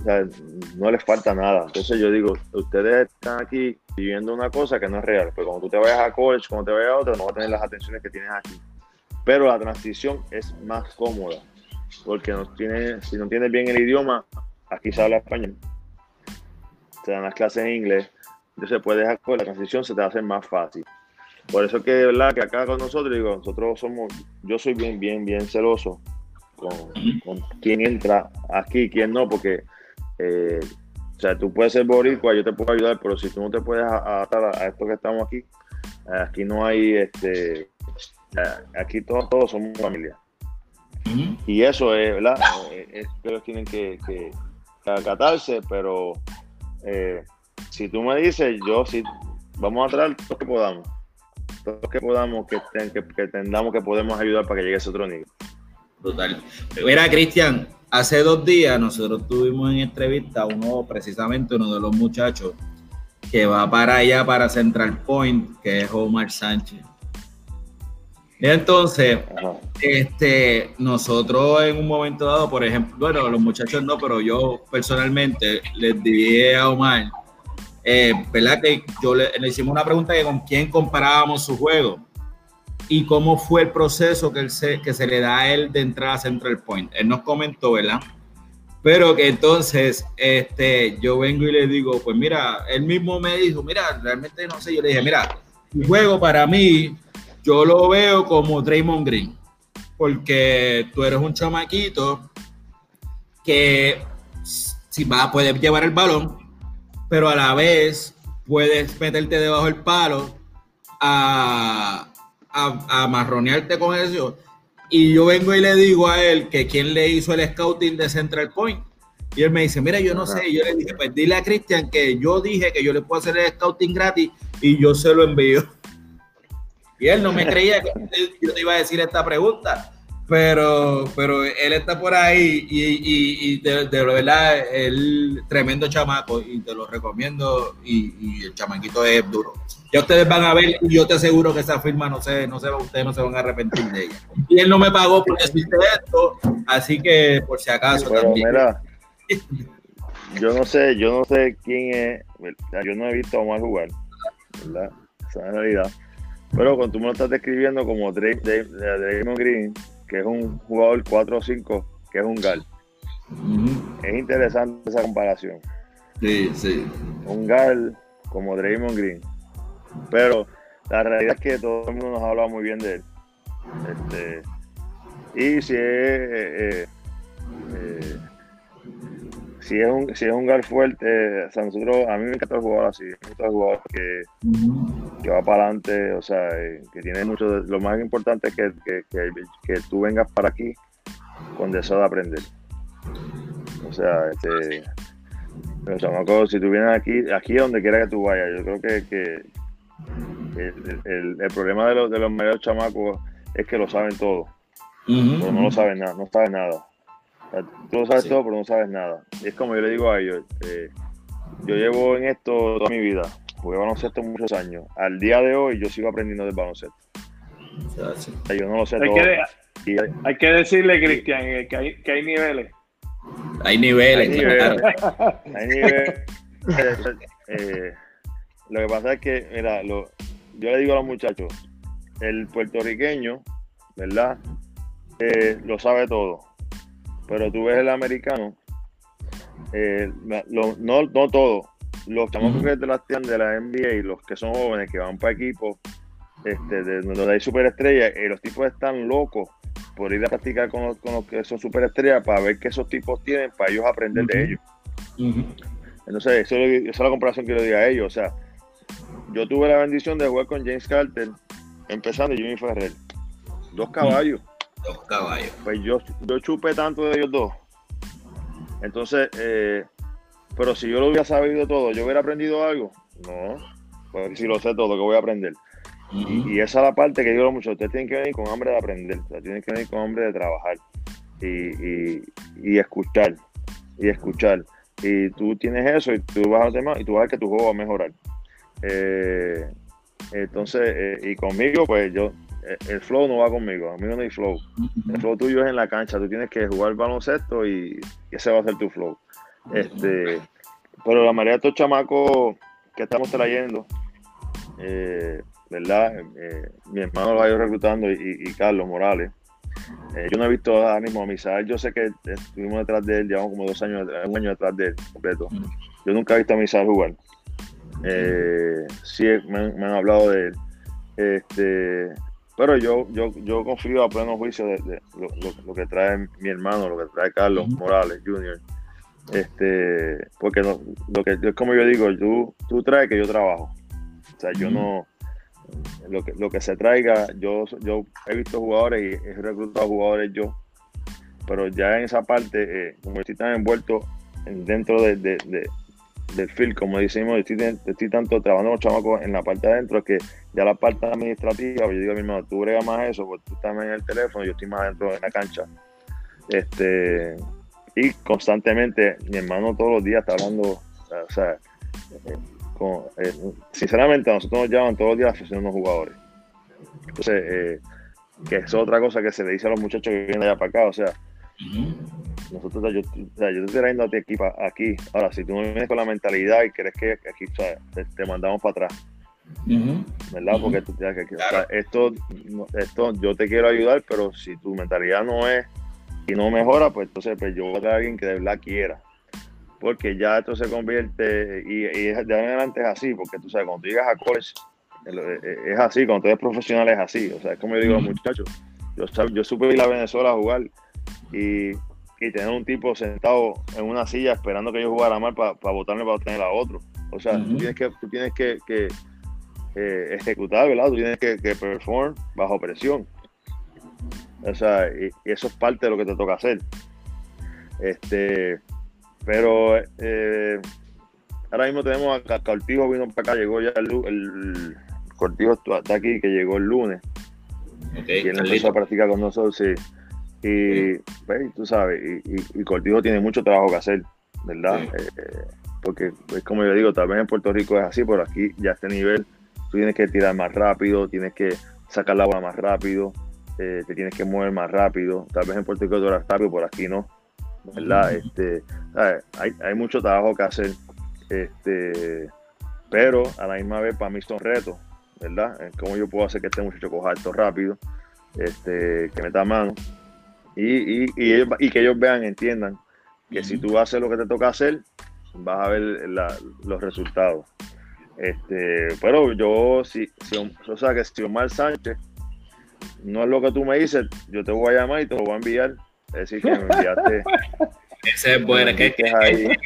no les falta nada. Entonces yo digo, ustedes están aquí viviendo una cosa que no es real. Pero cuando tú te vayas a college, cuando te vayas a otro, no vas a tener las atenciones que tienes aquí. Pero la transición es más cómoda. Porque no tiene, si no tienes bien el idioma, aquí se habla español. Te dan las clases en inglés entonces puedes con la transición se te hace más fácil. Por eso que de verdad que acá con nosotros, digo, nosotros somos, yo soy bien, bien, bien celoso con, con quién entra aquí, quién no, porque eh, sea, tú puedes ser boricua, yo te puedo ayudar, pero si tú no te puedes adaptar a, esto que estamos aquí, aquí no hay, este, aquí todos, todos somos familia. Y eso es, ¿verdad? Eh, que ellos tienen que, que, acatarse, pero eh, si tú me dices, yo sí, vamos a traer todo lo que podamos, todo lo que podamos, que, que, que que podemos ayudar para que llegue a ese otro nivel. Total. Mira, Cristian, hace dos días nosotros tuvimos en entrevista uno, precisamente uno de los muchachos que va para allá, para Central Point, que es Omar Sánchez. Entonces, este, nosotros en un momento dado, por ejemplo, bueno, los muchachos no, pero yo personalmente les dije a Omar, eh, ¿verdad? Que yo le, hicimos una pregunta de con quién comparábamos su juego y cómo fue el proceso que, él se, que se le da a él de entrar a Central Point. Él nos comentó, ¿verdad? Pero que entonces este, yo vengo y le digo, pues mira, él mismo me dijo, mira, realmente no sé, yo le dije, mira, tu juego para mí yo lo veo como Draymond Green, porque tú eres un chamaquito que si va, puedes llevar el balón, pero a la vez puedes meterte debajo del palo a, a, marronearte con eso. Y yo vengo y le digo a él que quién le hizo el scouting de Central Point. Y él me dice, mira, yo no sé. yo le dije, pues dile a Cristian que yo dije que yo le puedo hacer el scouting gratis y yo se lo envío. Y él no me creía que yo te iba a decir esta pregunta, pero, pero él está por ahí y, de, verdad, el tremendo chamaco y te lo recomiendo y, el chamaquito es duro. Ya ustedes van a ver y yo te aseguro que esa firma no se, no se, ustedes no se van a arrepentir de ella. Y él no me pagó por decirte esto, así que por si acaso también. yo no sé, yo no sé quién es, yo no he visto a Omar jugar, ¿verdad? Esa es la realidad pero cuando tú me lo estás describiendo como Draymond Green, que es un jugador 4 o 5, que es un gal. Es interesante esa comparación. Sí, sí. Un gal como Draymond Green. Pero la realidad es que todo el mundo nos ha hablado muy bien de él. Este, y si es eh, eh, eh, si es un, si es un gar fuerte, o sea, nosotros, a mí me encanta jugar así, me encanta jugar que, que va para adelante, o sea, eh, que tiene mucho, lo más importante es que, que, que, tú vengas para aquí con deseo de aprender. O sea, este, los chamacos, si tú vienes aquí, aquí donde quiera que tú vayas, yo creo que, que el, el, el, problema de los, de los mayores chamacos es que lo saben todo, pero no lo saben nada, no saben nada tú lo sabes todo, pero no sabes nada. es como yo le digo a ellos, eh, yo llevo en esto toda mi vida, jugué baloncesto muchos años. Al día de hoy yo sigo aprendiendo del baloncesto. yo no lo sé hay todo. Que, hay, que decirle, Cristian, eh, que hay, que hay niveles. Hay niveles, hay niveles. hay niveles. Eh, lo que pasa es que, mira, lo, yo le digo a los muchachos, el puertorriqueño, ¿verdad? lo sabe todo pero tú ves el americano, eh, no, no todo, los chamacos que las de la NBA y los que son jóvenes que van para equipos este, de, donde hay superestrellas, y los tipos están locos por ir a practicar con los, con los que son superestrellas para ver qué esos tipos tienen, para ellos aprender de ellos. Entonces, eso, esa es la comparación que le digo a ellos. O sea, yo tuve la bendición de jugar con James Carter, empezando y Jimmy Ferrer. Dos caballos. Dos caballos. Pues yo, yo chupé tanto de ellos dos. Entonces, eh, pero si yo lo hubiera sabido todo, ¿yo hubiera aprendido algo? No, pues si lo sé todo, que voy a aprender? y, esa es la parte que digo mucho, ustedes tienen que venir con hambre de aprender, tienen que venir con hambre de trabajar y, y, escuchar, y escuchar. Y tú tienes eso y tú vas al tema y tú vas a ver que tu juego va a mejorar. Eh, entonces, eh, y conmigo, pues yo el flow no va conmigo, a mí no hay flow. El flow tuyo es en la cancha, tú tienes que jugar baloncesto y ese va a ser tu flow. Este, pero la mayoría de estos chamacos que estamos trayendo, eh, ¿verdad? Eh, mi hermano lo ha ido reclutando y, Carlos Morales. Eh, yo no he visto ahora mismo a Misael, yo sé que estuvimos detrás de él, llevamos como dos años, un año detrás de él completo. Yo nunca he visto a Misael jugar. sí, me, me, han hablado de él. Este, pero yo, yo, yo confío a pleno juicio de, lo, que trae mi hermano, lo que trae Carlos Morales Jr. Este, porque no, lo que es como yo digo, tú, tú traes que yo trabajo. O sea, yo no, lo que, lo que se traiga, yo, yo he visto jugadores y he reclutado jugadores yo, pero ya en esa parte, eh, como estoy tan envuelto dentro de, del field, como decimos, estoy, estoy tanto trabajando con chamacos en la parte de adentro que ya la parte administrativa, yo digo a mi hermano, tú brega más eso, porque tú estás en el teléfono, yo estoy más dentro de la cancha. Este, y constantemente, mi hermano todos los días está hablando, o sea, eh, eh, sinceramente a nosotros nos llaman todos los días a unos jugadores. Entonces, eh, que es otra cosa que se le dice a los muchachos que vienen allá para acá, o sea, nosotros, yo, o sea, yo te estoy trayendo a ti aquí, aquí, ahora, si tú no vienes con la mentalidad y crees que aquí te, mandamos para atrás, ¿verdad? Porque tú, que, esto, esto, yo te quiero ayudar, pero si tu mentalidad no es y no mejora, pues entonces pues yo voy a traer a alguien que de verdad quiera. Porque ya esto se convierte, y, de ahora en adelante es así, porque tú sabes, cuando tú llegas a college, eh, eh, es así, cuando tú eres profesional es así, o sea, es como yo digo a los muchachos, yo, yo supe ir a Venezuela a jugar y, y, tener un tipo sentado en una silla esperando que yo jugara mal para botarme para obtener a otro, o sea, tú tienes que, tú tienes que, que eh, ejecutar, ¿verdad? Tú tienes que, que perform bajo presión. O sea, y, y, eso es parte de lo que te toca hacer. Este, pero eh, ahora mismo tenemos a Cortijo vino para acá, llegó ya el, el Cortijo está aquí, que llegó el lunes. y él empezó a practicar con nosotros, sí. Y pues, tú sabes, y, y, Cortijo tiene mucho trabajo que hacer, ¿verdad? Eh, porque es como yo digo, tal vez en Puerto Rico es así, pero aquí ya a este nivel tú tienes que tirar más rápido, tienes que sacar la bola más rápido, eh, te tienes que mover más rápido. Tal vez en Puerto Rico tú eres rápido, por aquí no. ¿verdad? Este, hay, hay, mucho trabajo que hacer, este, pero a la misma vez para mí son retos, ¿verdad? ¿Cómo yo puedo hacer que este muchacho coja esto rápido, este, que meta mano y, y, y, que ellos vean, entiendan que si tú haces lo que te toca hacer, vas a ver los resultados. Este, pero yo, si, si, o sea, que si Omar Sánchez no es lo que tú me dices, yo te voy a llamar y te lo voy a enviar es decir, que me enviaste. Ese es bueno, que, que,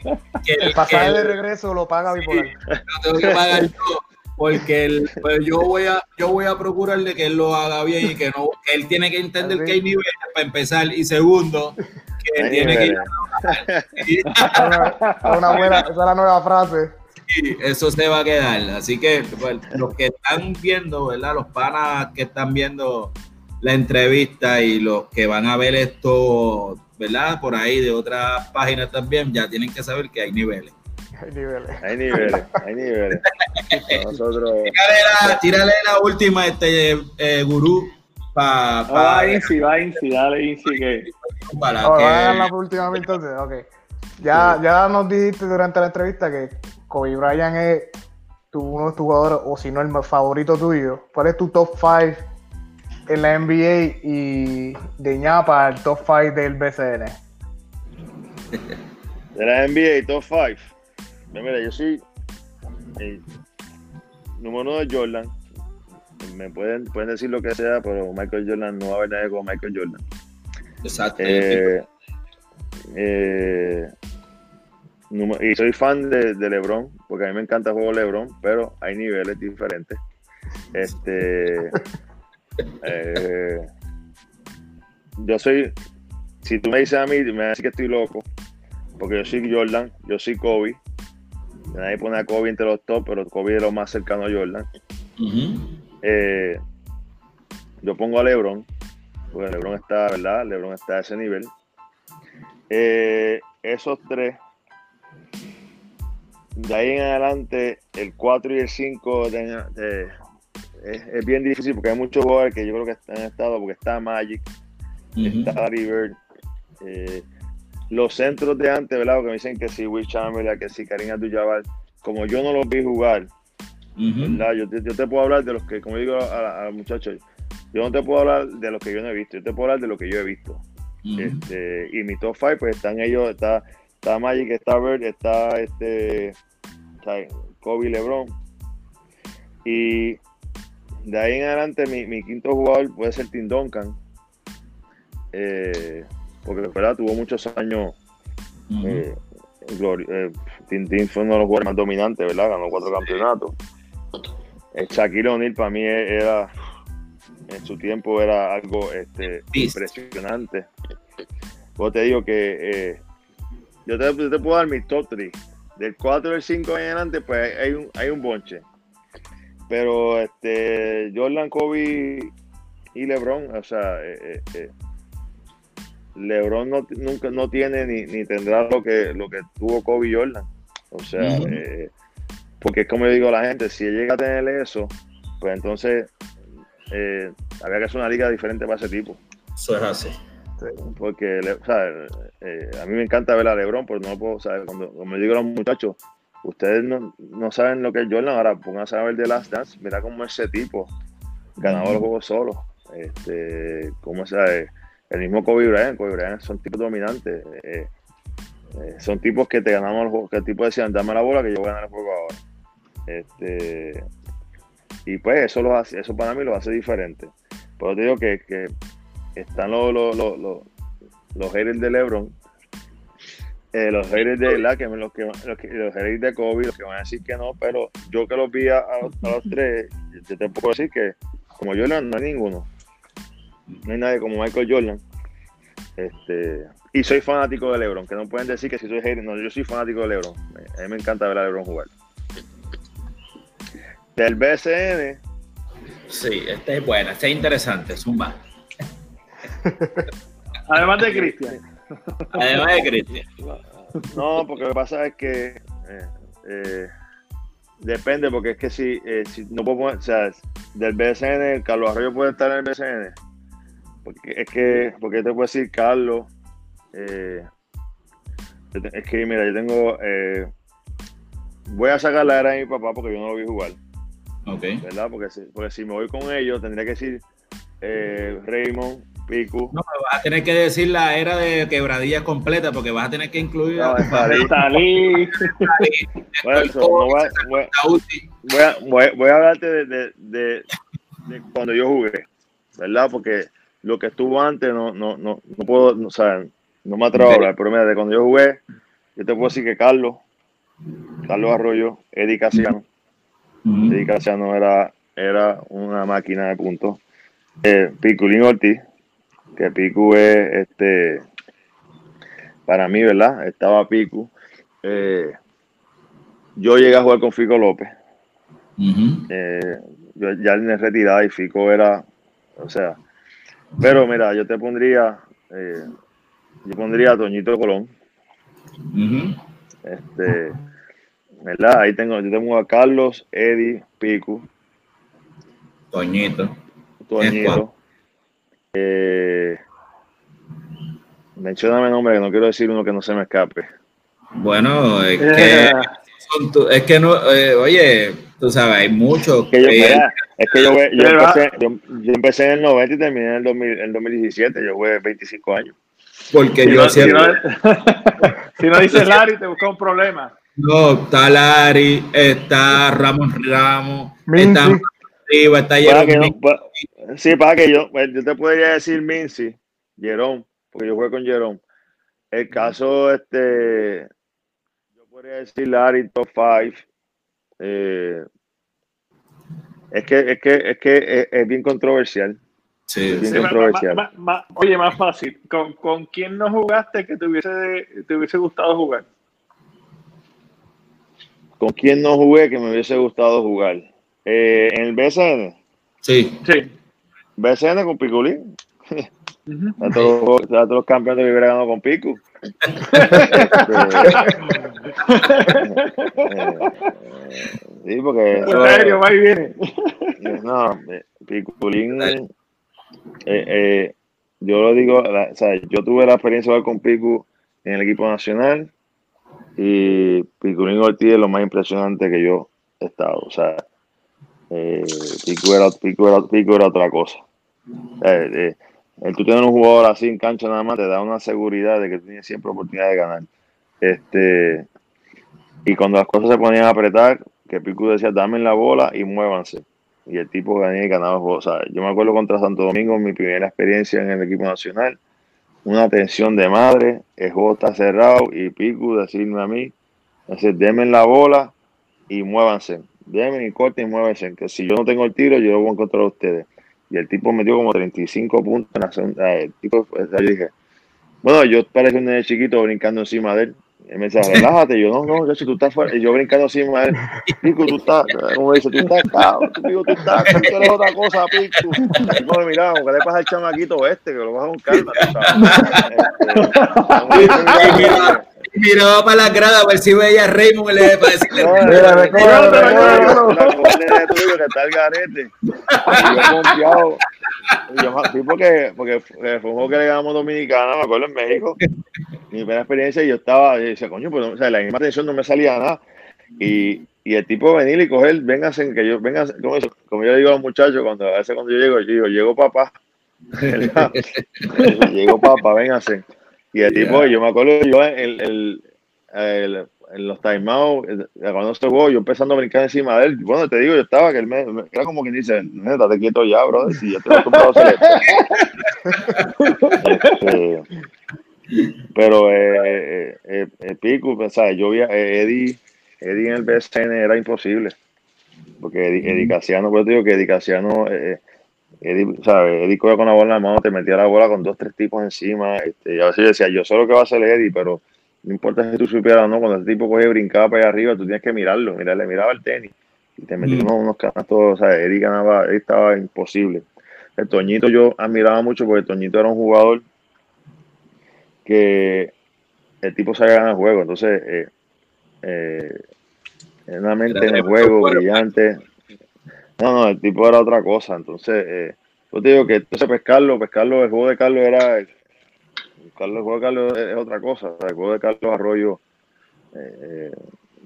el pasaje de regreso lo paga Bipolar. Lo tengo que pagar yo, porque el, pues yo voy a yo voy a procurarle que él lo haga bien y que no que él tiene que entender que hay niveles para empezar y segundo que él tiene que ir a una buena, esa es la nueva frase. Sí, eso se va a quedar. Así que pues, los que están viendo, ¿verdad? Los panas que están viendo la entrevista y los que van a ver esto, ¿verdad? Por ahí de otras páginas también, ya tienen que saber que hay niveles. Hay niveles. Hay niveles, hay niveles. Nosotros... Tírale la, última, este eh, gurú. Pa, pa, va Insi, va Insi, dale Insi que... Para oh, que... a la última entonces, ok. Ya, ya nos dijiste durante la entrevista que Kobe Bryant es tu, uno de tus jugadores, o si no el favorito tuyo. ¿Cuál es tu top 5 en la NBA y de ñapa el top 5 del BCN? De la NBA, top 5. Mira, yo soy el número uno de Jordan. Me pueden, pueden decir lo que sea, pero Michael Jordan no va a haber nadie como Michael Jordan. Exacto. Eh, eh, y soy fan de, de, LeBron, porque a mí me encanta el juego LeBron, pero hay niveles diferentes. Este. Eh, yo soy, si tú me dices a mí, me vas a decir que estoy loco, porque yo soy Jordan, yo soy Kobe. Nadie pone a Kobe entre los top, pero Kobe es lo más cercano a Jordan. Eh, yo pongo a LeBron, porque LeBron está, ¿verdad? LeBron está a ese nivel. Eh, esos tres, de ahí en adelante, el 4 y el 5 de, es, bien difícil porque hay muchos jugadores que yo creo que han estado, porque está Magic, está River, eh, los centros de antes, ¿verdad? Que me dicen que si Will Chamberlain, que si Karim abdul como yo no los vi jugar, ¿verdad? Yo, te puedo hablar de los que, como digo a, los muchachos, yo no te puedo hablar de los que yo no he visto, yo te puedo hablar de lo que yo he visto. este, y mi top 5, pues están ellos, está, está Magic, está Bird, está este, Kobe LeBron. Y de ahí en adelante, mi, quinto jugador puede ser Tim Duncan. Eh, porque ¿verdad? tuvo muchos años eh, eh, Tintín fue uno de los jugadores más dominantes, ¿verdad? Ganó cuatro campeonatos. El Shaquille O'Neal para mí era, en su tiempo era algo este, impresionante. Yo te digo que eh, yo, te, puedo dar mi top 3. Del 4 al 5 en adelante, pues hay un, hay un bonche. Pero este Jordan, Kobe y LeBron, o sea, eh, eh, LeBron no, nunca no tiene ni, tendrá lo que lo que tuvo Kobe y Jordan. O sea, porque es como yo digo a la gente, si llega a tener eso, pues entonces había que hacer una liga diferente para ese tipo. Eso es así. Porque eh, a mí me encanta ver a LeBron, pero no puedo, saber cuando, me digo a los muchachos, ustedes no, saben lo que es Jordan, ahora pónganse a ver The Last Dance, mira cómo ese tipo ganaba los juegos solo. Este, como sea, el mismo Kobe Bryant, Kobe Bryant son tipos dominantes. Eh, eh, son tipos que te ganamos el juego, que el tipo decían, dame la bola que yo voy a ganar el juego ahora. Este, y pues eso lo hace, eso para mí lo hace diferente. Pero te digo que, que están los, los, los, los, haters de LeBron, eh, los haters de la que, los, que, los, los haters de Kobe, los que van a decir que no, pero yo que los vi a, los tres, yo te puedo decir que como Jordan no hay ninguno. No hay nadie como Michael Jordan. Este, y soy fanático de LeBron, que no pueden decir que si soy hater, no, yo soy fanático de LeBron. A mí me encanta ver a LeBron jugar. Del BSN. Sí, este es bueno, este es interesante, Zumba. Además de Cristian. Además de Cristian. No, porque lo que pasa es que eh, eh, depende, porque es que si, eh, si no puedo o sea, del BSN, Carlos Arroyo puede estar en el BSN. Porque es que, porque te puedo decir, Carlos, es que mira, yo tengo, voy a sacar la era de mi papá porque yo no lo vi jugar. Ok. ¿Verdad? Porque si, porque si me voy con ellos, tendría que decir Raymond, Pico. No, vas a tener que decir la era de quebradillas completa porque vas a tener que incluir no, voy, a, hablarte de, de, cuando yo jugué, ¿verdad? Porque lo que estuvo antes no, no, no, no puedo, o sea, no me atrevo a hablar, pero mira, de cuando yo jugué, yo te puedo decir que Carlos, Carlos Arroyo, Eddie Casiano, Eddie Casiano era, era una máquina de puntos. Eh, Piculín Ortiz, que Piku es, este, para mí, ¿verdad? Estaba Piku. Eh, yo llegué a jugar con Fico López. Eh, yo ya en retirada y Fico era, o sea, pero mira, yo te pondría, eh, yo pondría a Toñito Colón. Este, ¿verdad? Ahí tengo, yo tengo a Carlos, Eddie, Pico. Toñito. Toñito. Eh, mencioname nombre, que no quiero decir uno que no se me escape. Bueno, es que, es que no, eh, oye, tú sabes, hay muchos. Que yo, es que yo, yo, empecé, yo, empecé, en el 90 y terminé en el, 2000, en el 2017, yo jugué 25 años. Porque si yo no, siempre... si, no, dice Larry, te busca un problema. No, está Larry, está Ramón Ramos, está arriba, está Jerome. Sí, para que yo, pues, yo te podría decir Mincy, Jerome, porque yo juego con Jerome. El caso, este, yo podría decir Larry top 5. Eh, es que, es que, es que es, bien controversial. Sí, es bien controversial. oye, más fácil. ¿Con, ¿Con, quién no jugaste que te hubiese, te hubiese gustado jugar? ¿Con quién no jugué que me hubiese gustado jugar? Eh, ¿En el BSN? Sí. Sí. BCN con Piculín. a, todos, a, todos, los campeones que hubiera ganado con Pico. sí, porque. En serio, va y viene. no, Piculín. Eh, eh, yo lo digo, o sea, yo tuve la experiencia de con Pico en el equipo nacional y Piculín Ortiz es lo más impresionante que yo he estado. O sea, eh, Pico, era, Pico, era, Pico era otra cosa. Eh, eh, el tú tener un jugador así en cancha nada más te da una seguridad de que tienes siempre oportunidad de ganar. Este, y cuando las cosas se ponían a apretar, que Pico decía, dame la bola y muévanse. Y el tipo ganaba y ganaba el. O sea, yo me acuerdo contra Santo Domingo, mi primera experiencia en el equipo nacional. una tensión de madre, el juego está cerrado y Pico decirme a mí, decir, denme la bola y muévanse, denme y corten y muévanse, que si yo no tengo el tiro, yo lo voy a encontrar a ustedes. Y el tipo metió como 35 puntos en la segunda. El tipo, yo dije, bueno, yo parece un nene chiquito brincando encima de él. Y me dice, relájate. Yo, no, no, yo si tú estás fuera. Y yo brincando encima de él. Pico, tú estás, como dice, tú estás, cabrón. Pico, tú estás, tú eres otra cosa, Pico. No, mira, ¿qué le pasa al chamaquito este? Que lo vas a un calma, Este, miraba para la grada a ver si veía a Raymond y le para decirle. No, mira, me que está el garete. Yo confiado. Yo, sí, porque, porque fue un juego que le ganamos Dominicana, me acuerdo en México. Mi primera experiencia, y yo estaba, y decía, coño, pues, o sea, la misma atención no me salía nada. Y, y el tipo venir y coger, véngase, que yo, venga como, eso, como yo le digo a los muchachos, cuando a veces cuando yo llego, yo digo, llego papá. llego papá, véngase. Y el tipo, yo me acuerdo, yo el, el, el, en los timeouts, cuando se jugó, yo empezando a brincar encima de él. Bueno, te digo, yo estaba que él me, era como quien dice, te quieto ya, bro, si yo te lo a hacer este, pero eh, eh, eh, eh Pico, pues, ¿sabes? yo vi a Eddie, Eddie en el BSN era imposible. Porque Eddie, Eddie Casiano, pues te digo que Eddie Casiano, eh, Eddie, ¿sabes? Eddie con la bola en la mano, te metía la bola con dos, tres tipos encima. Este, y a veces yo decía, yo sé lo que va a hacer Eddie, pero no importa si tú supieras o no, cuando el tipo coge brincaba para allá arriba, tú tienes que mirarlo, mirarle, miraba el tenis y te metimos mm. unos canastos, o sea, Eddie ganaba, Eddie estaba imposible. El Toñito yo admiraba mucho porque el Toñito era un jugador que el tipo sabía ganar el juego, entonces eh, eh, una mente en el juego brillante. No, no, el tipo era otra cosa, entonces eh, yo te digo que entonces pescarlo, pescarlo, el juego de Carlos era Carlos, el juego de Carlos es otra cosa. el juego de Carlos Arroyo, eh,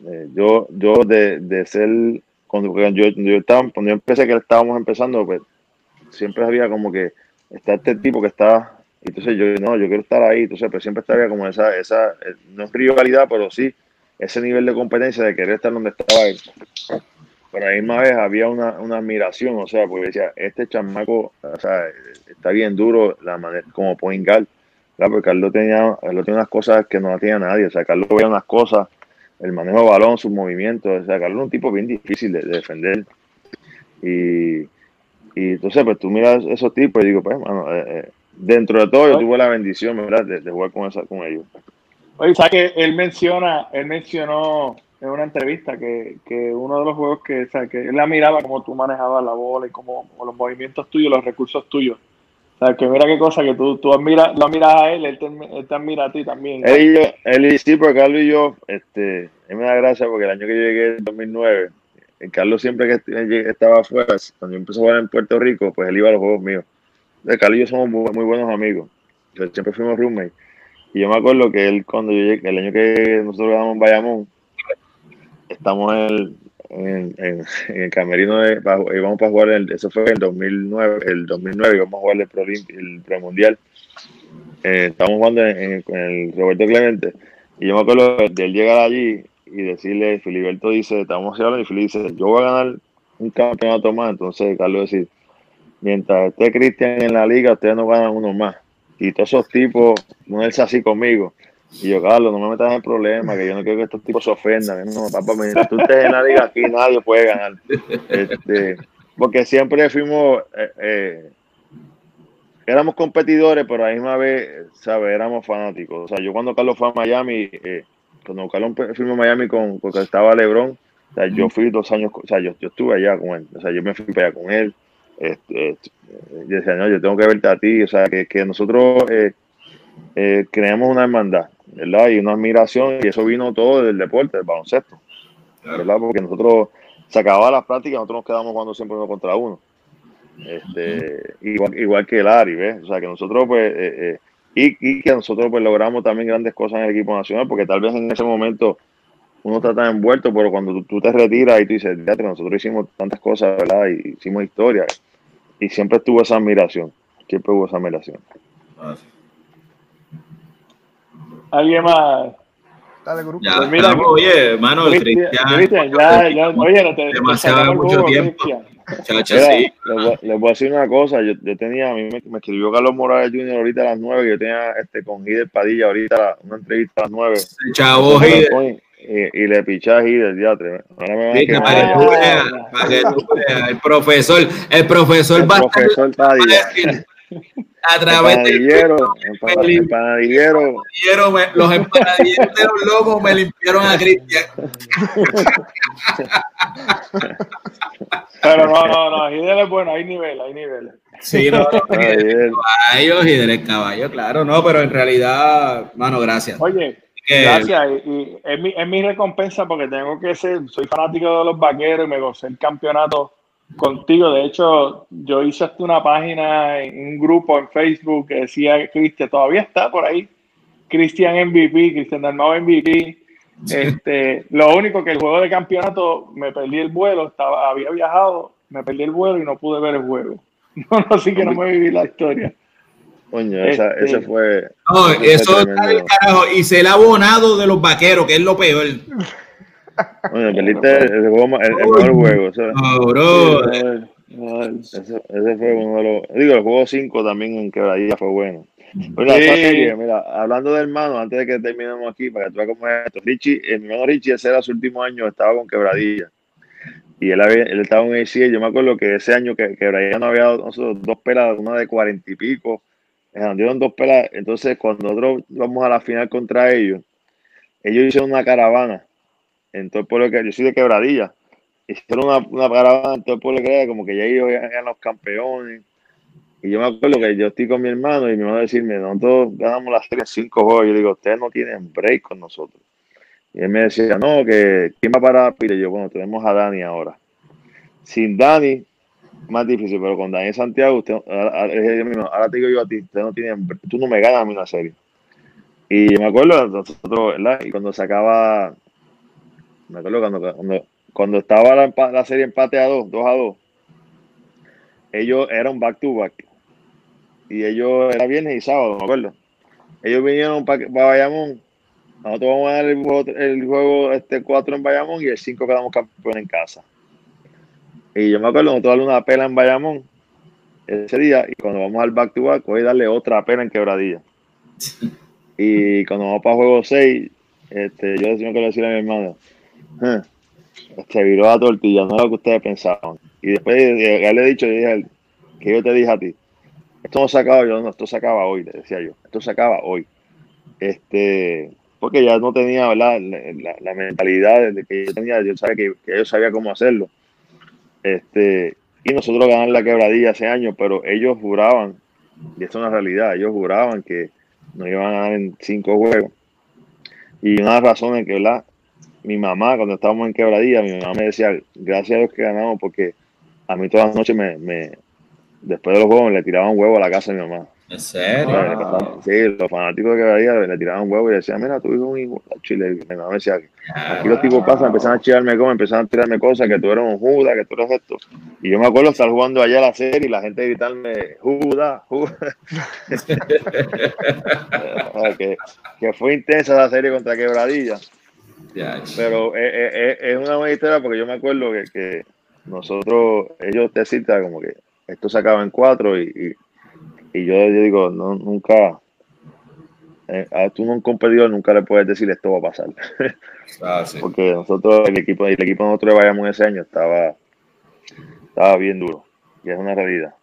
eh, yo, yo de, de ser, cuando yo, yo, estaba, cuando yo empecé que estábamos empezando, pues siempre había como que está este tipo que está, entonces yo no, yo quiero estar ahí, entonces pues siempre estaba como esa, esa, eh, no es rivalidad, pero sí ese nivel de competencia de querer estar donde estaba él. Pero a la misma había una, una admiración, o sea, porque decía, este chamaco, o sea, está bien duro la manera, como point guard, porque Carlos tenía, Carlos tenía unas cosas que no la tenía nadie. O sea, Carlos veía unas cosas, el manejo de balón, sus movimientos. O sea, Carlos es un tipo bien difícil de, defender. Y, y, entonces, pues tú miras esos tipos y digo, pues, bueno, eh, eh, dentro de todo, yo tuve la bendición, ¿verdad?, de, jugar con, esa, con ellos. Oye, ¿sabes que él menciona, él mencionó en una entrevista que, que uno de los juegos que, o sea, que él la miraba como tú manejabas la bola y como, los movimientos tuyos, los recursos tuyos sea, que mira qué cosa que tú, tú admiras, lo miras a él, él te, admira a ti también. Él y yo, él y sí, porque Carlos y yo, este, él me da gracia porque el año que yo llegué en 2009, el Carlos siempre que estaba afuera, cuando yo empecé a jugar en Puerto Rico, pues él iba a los juegos míos. El Carlos y yo somos muy, buenos amigos. siempre fuimos roommates. Y yo me acuerdo que él, cuando yo llegué, el año que nosotros ganamos en Bayamón, estamos en el, en, en, el camerino de, íbamos para jugar, el, eso fue en el 2009, el 2009 íbamos a jugar el, Pro, el Premundial. Eh, jugando en, el Roberto Clemente y yo me acuerdo de él llegar allí y decirle, Filiberto dice, estamos hablando y Filipe dice, yo voy a ganar un campeonato más, entonces Carlos decir, mientras esté Cristian en la liga, ustedes no ganan uno más. Y todos esos tipos, no es así conmigo. Y yo, Carlos, no me metas en problemas, que yo no quiero que estos tipos se ofendan. No, papá, mientras tú estés en la liga aquí, nadie puede ganar. Este, porque siempre fuimos, eh, eh, éramos competidores, pero a la misma vez, ¿sabes? Éramos fanáticos. O sea, yo cuando Carlos fue a Miami, eh, cuando Carlos fuimos a Miami con, porque estaba Lebron, o sea, yo fui dos años, o sea, yo, yo estuve allá con él, o sea, yo me fui para allá con él. Este, yo decía, no, yo tengo que verte a ti, o sea, que, que nosotros creamos una hermandad. ¿verdad? Y una admiración, y eso vino todo del deporte, del baloncesto, ¿verdad? Porque nosotros se acababa las prácticas, nosotros nos quedamos jugando siempre uno contra uno. Este, igual, igual que el Ari, ¿ves? O sea, que nosotros, pues, eh, eh, y, que nosotros, pues, logramos también grandes cosas en el equipo nacional, porque tal vez en ese momento uno está tan envuelto, pero cuando tú, te retiras y tú dices, que nosotros hicimos tantas cosas, ¿verdad? Y hicimos historia, y siempre estuvo esa admiración, siempre hubo esa admiración. Ah, ¿Alguien más? Dale, grupo. Ya, pues mira, oye, hermano, Cristian, Cristian, ya, ya, oye, no te, demasiado mucho tiempo. Mira, sí. les, voy, les voy a decir una cosa. Yo, yo tenía, a mí me, me escribió Carlos Morales Jr. ahorita a las 9, que yo tenía este, con Hider Padilla ahorita una entrevista a las 9. Chavo, ponen Y, y le piché a Hider, diatre. Ahora me van a Viste, quemar para que tú veas, para que tú veas. El profesor, el profesor El va a estar profesor Padilla. A través del Empanadillero, empa- empanadillero. los empanadilleros de los locos me limpiaron a Cristian. Pero no, no, no, Hidel es bueno, hay nivel, hay niveles. Sí, no, no, caballo y del caballo, claro, no, pero en realidad, mano, gracias. Oye, Que- gracias. Y, y es, mi, es mi recompensa porque tengo que ser, soy fanático de los vaqueros y me gocé el campeonato contigo. De hecho, yo hice hasta una página en un grupo en Facebook que decía Cristian, todavía está por ahí. Cristian MVP, Cristian Dalmau MVP. Este, lo único que el juego de campeonato me perdí el vuelo, estaba, había viajado, me perdí el vuelo y no pude ver el juego. No, así que no me viví la historia. Coño, esa, Este- ese fue. No, eso está del carajo. Y ser abonado de los vaqueros, que es lo peor. Perdiste el, juego más- el- el mejor juego. Eso, No, bro. ese, ese fue uno de los. Digo, el juego 5 también en quebradilla fue bueno. Sí. serie, mira, hablando de hermanos, antes de que terminemos aquí, para que tú veas cómo es esto. Richie, el mi hermano Richie, ese era su último año, estaba con quebradilla. Y él, había, él estaba en ACA. Yo me acuerdo que ese año que quebradilla no había dado nosotros dos pelas, una de cuarenta y pico. eh, Nos dieron dos pelas. Entonces, cuando nosotros vamos a la final contra ellos, ellos hicieron una caravana en todo el pueblo que yo soy de quebradilla. Hicieron una, una caravana en todo el pueblo que como que ya ellos eran los campeones. Y yo me acuerdo que yo estoy con mi hermano y mi hermano decirme, nosotros ganamos la serie en cinco juegos. Yo digo, ustedes no tienen break con nosotros. Y él me decía, no, que ¿quién va a parar? Y yo, bueno, tenemos a Dani ahora. Sin Dani, más difícil, pero con Dani Santiago, usted, ahora, ahora- te digo yo a ti, ustedes no break. tú no me ganas a mí una serie. Y yo me acuerdo, nosotros, ¿verdad? Y cuando sacaba, me acuerdo cuando, cuando, cuando estaba la, serie empate a dos, dos a dos, ellos eran back to back. Y ellos, era viernes y sábado, me acuerdo. Ellos vinieron para Bayamón. Nosotros vamos a dar el juego, el juego este 4 en Bayamón y el 5 quedamos campeones en casa. Y yo me acuerdo, nosotros darle una pela en Bayamón ese día y cuando vamos al back to back, voy a darle otra pela en quebradilla. Y cuando vamos para juego 6, este, yo tengo que decirle a mi hermano, "Eh, se viró la tortilla, no es lo que ustedes pensaban. Y después de haberle dicho, yo dije, que yo te dije a ti, esto no se acaba, yo no, esto se acaba hoy, le decía yo, esto se acaba hoy. Este, porque ya no tenía la- la mentalidad de que yo tenía, yo sabía que, que yo sabía cómo hacerlo. Este, y nosotros ganamos la quebradilla hace años, pero ellos juraban, y esto es una realidad, ellos juraban que nos iban a ganar en cinco juegos. Y una de las razones que, ¿verdad? Mi mamá, cuando estábamos en quebradilla, mi mamá me decía, gracias a Dios que ganamos, porque a mí todas las noches me, me después de los juegos le tiraban huevo a la casa de mi mamá. ¿En serio? pasaban- Sí, los fanáticos de quebradilla le tiraban huevo y decían, mira, tu hijo un hijo Chile. Mi mamá me decía, aquí los tipos pasan, empezaron a chillarme como, empezaron a tirarme cosas, que tú eres un Judas, que tú eres esto. Y yo me acuerdo estar jugando allá la serie y la gente gritarme, Judas, Judas. Que, que fue intensa esa serie contra Quebradilla. Pero es, es- es- es una buena historia porque yo me acuerdo que, que nosotros, ellos te citan como que esto se acaba en cuatro y, y, y yo, yo digo, no, nunca, eh, a tú no un competidor nunca le puedes decir esto va a pasar. Ah, sí. porque nosotros, el equipo, el equipo de nosotros de Bayamón ese año estaba, estaba bien duro y es una realidad.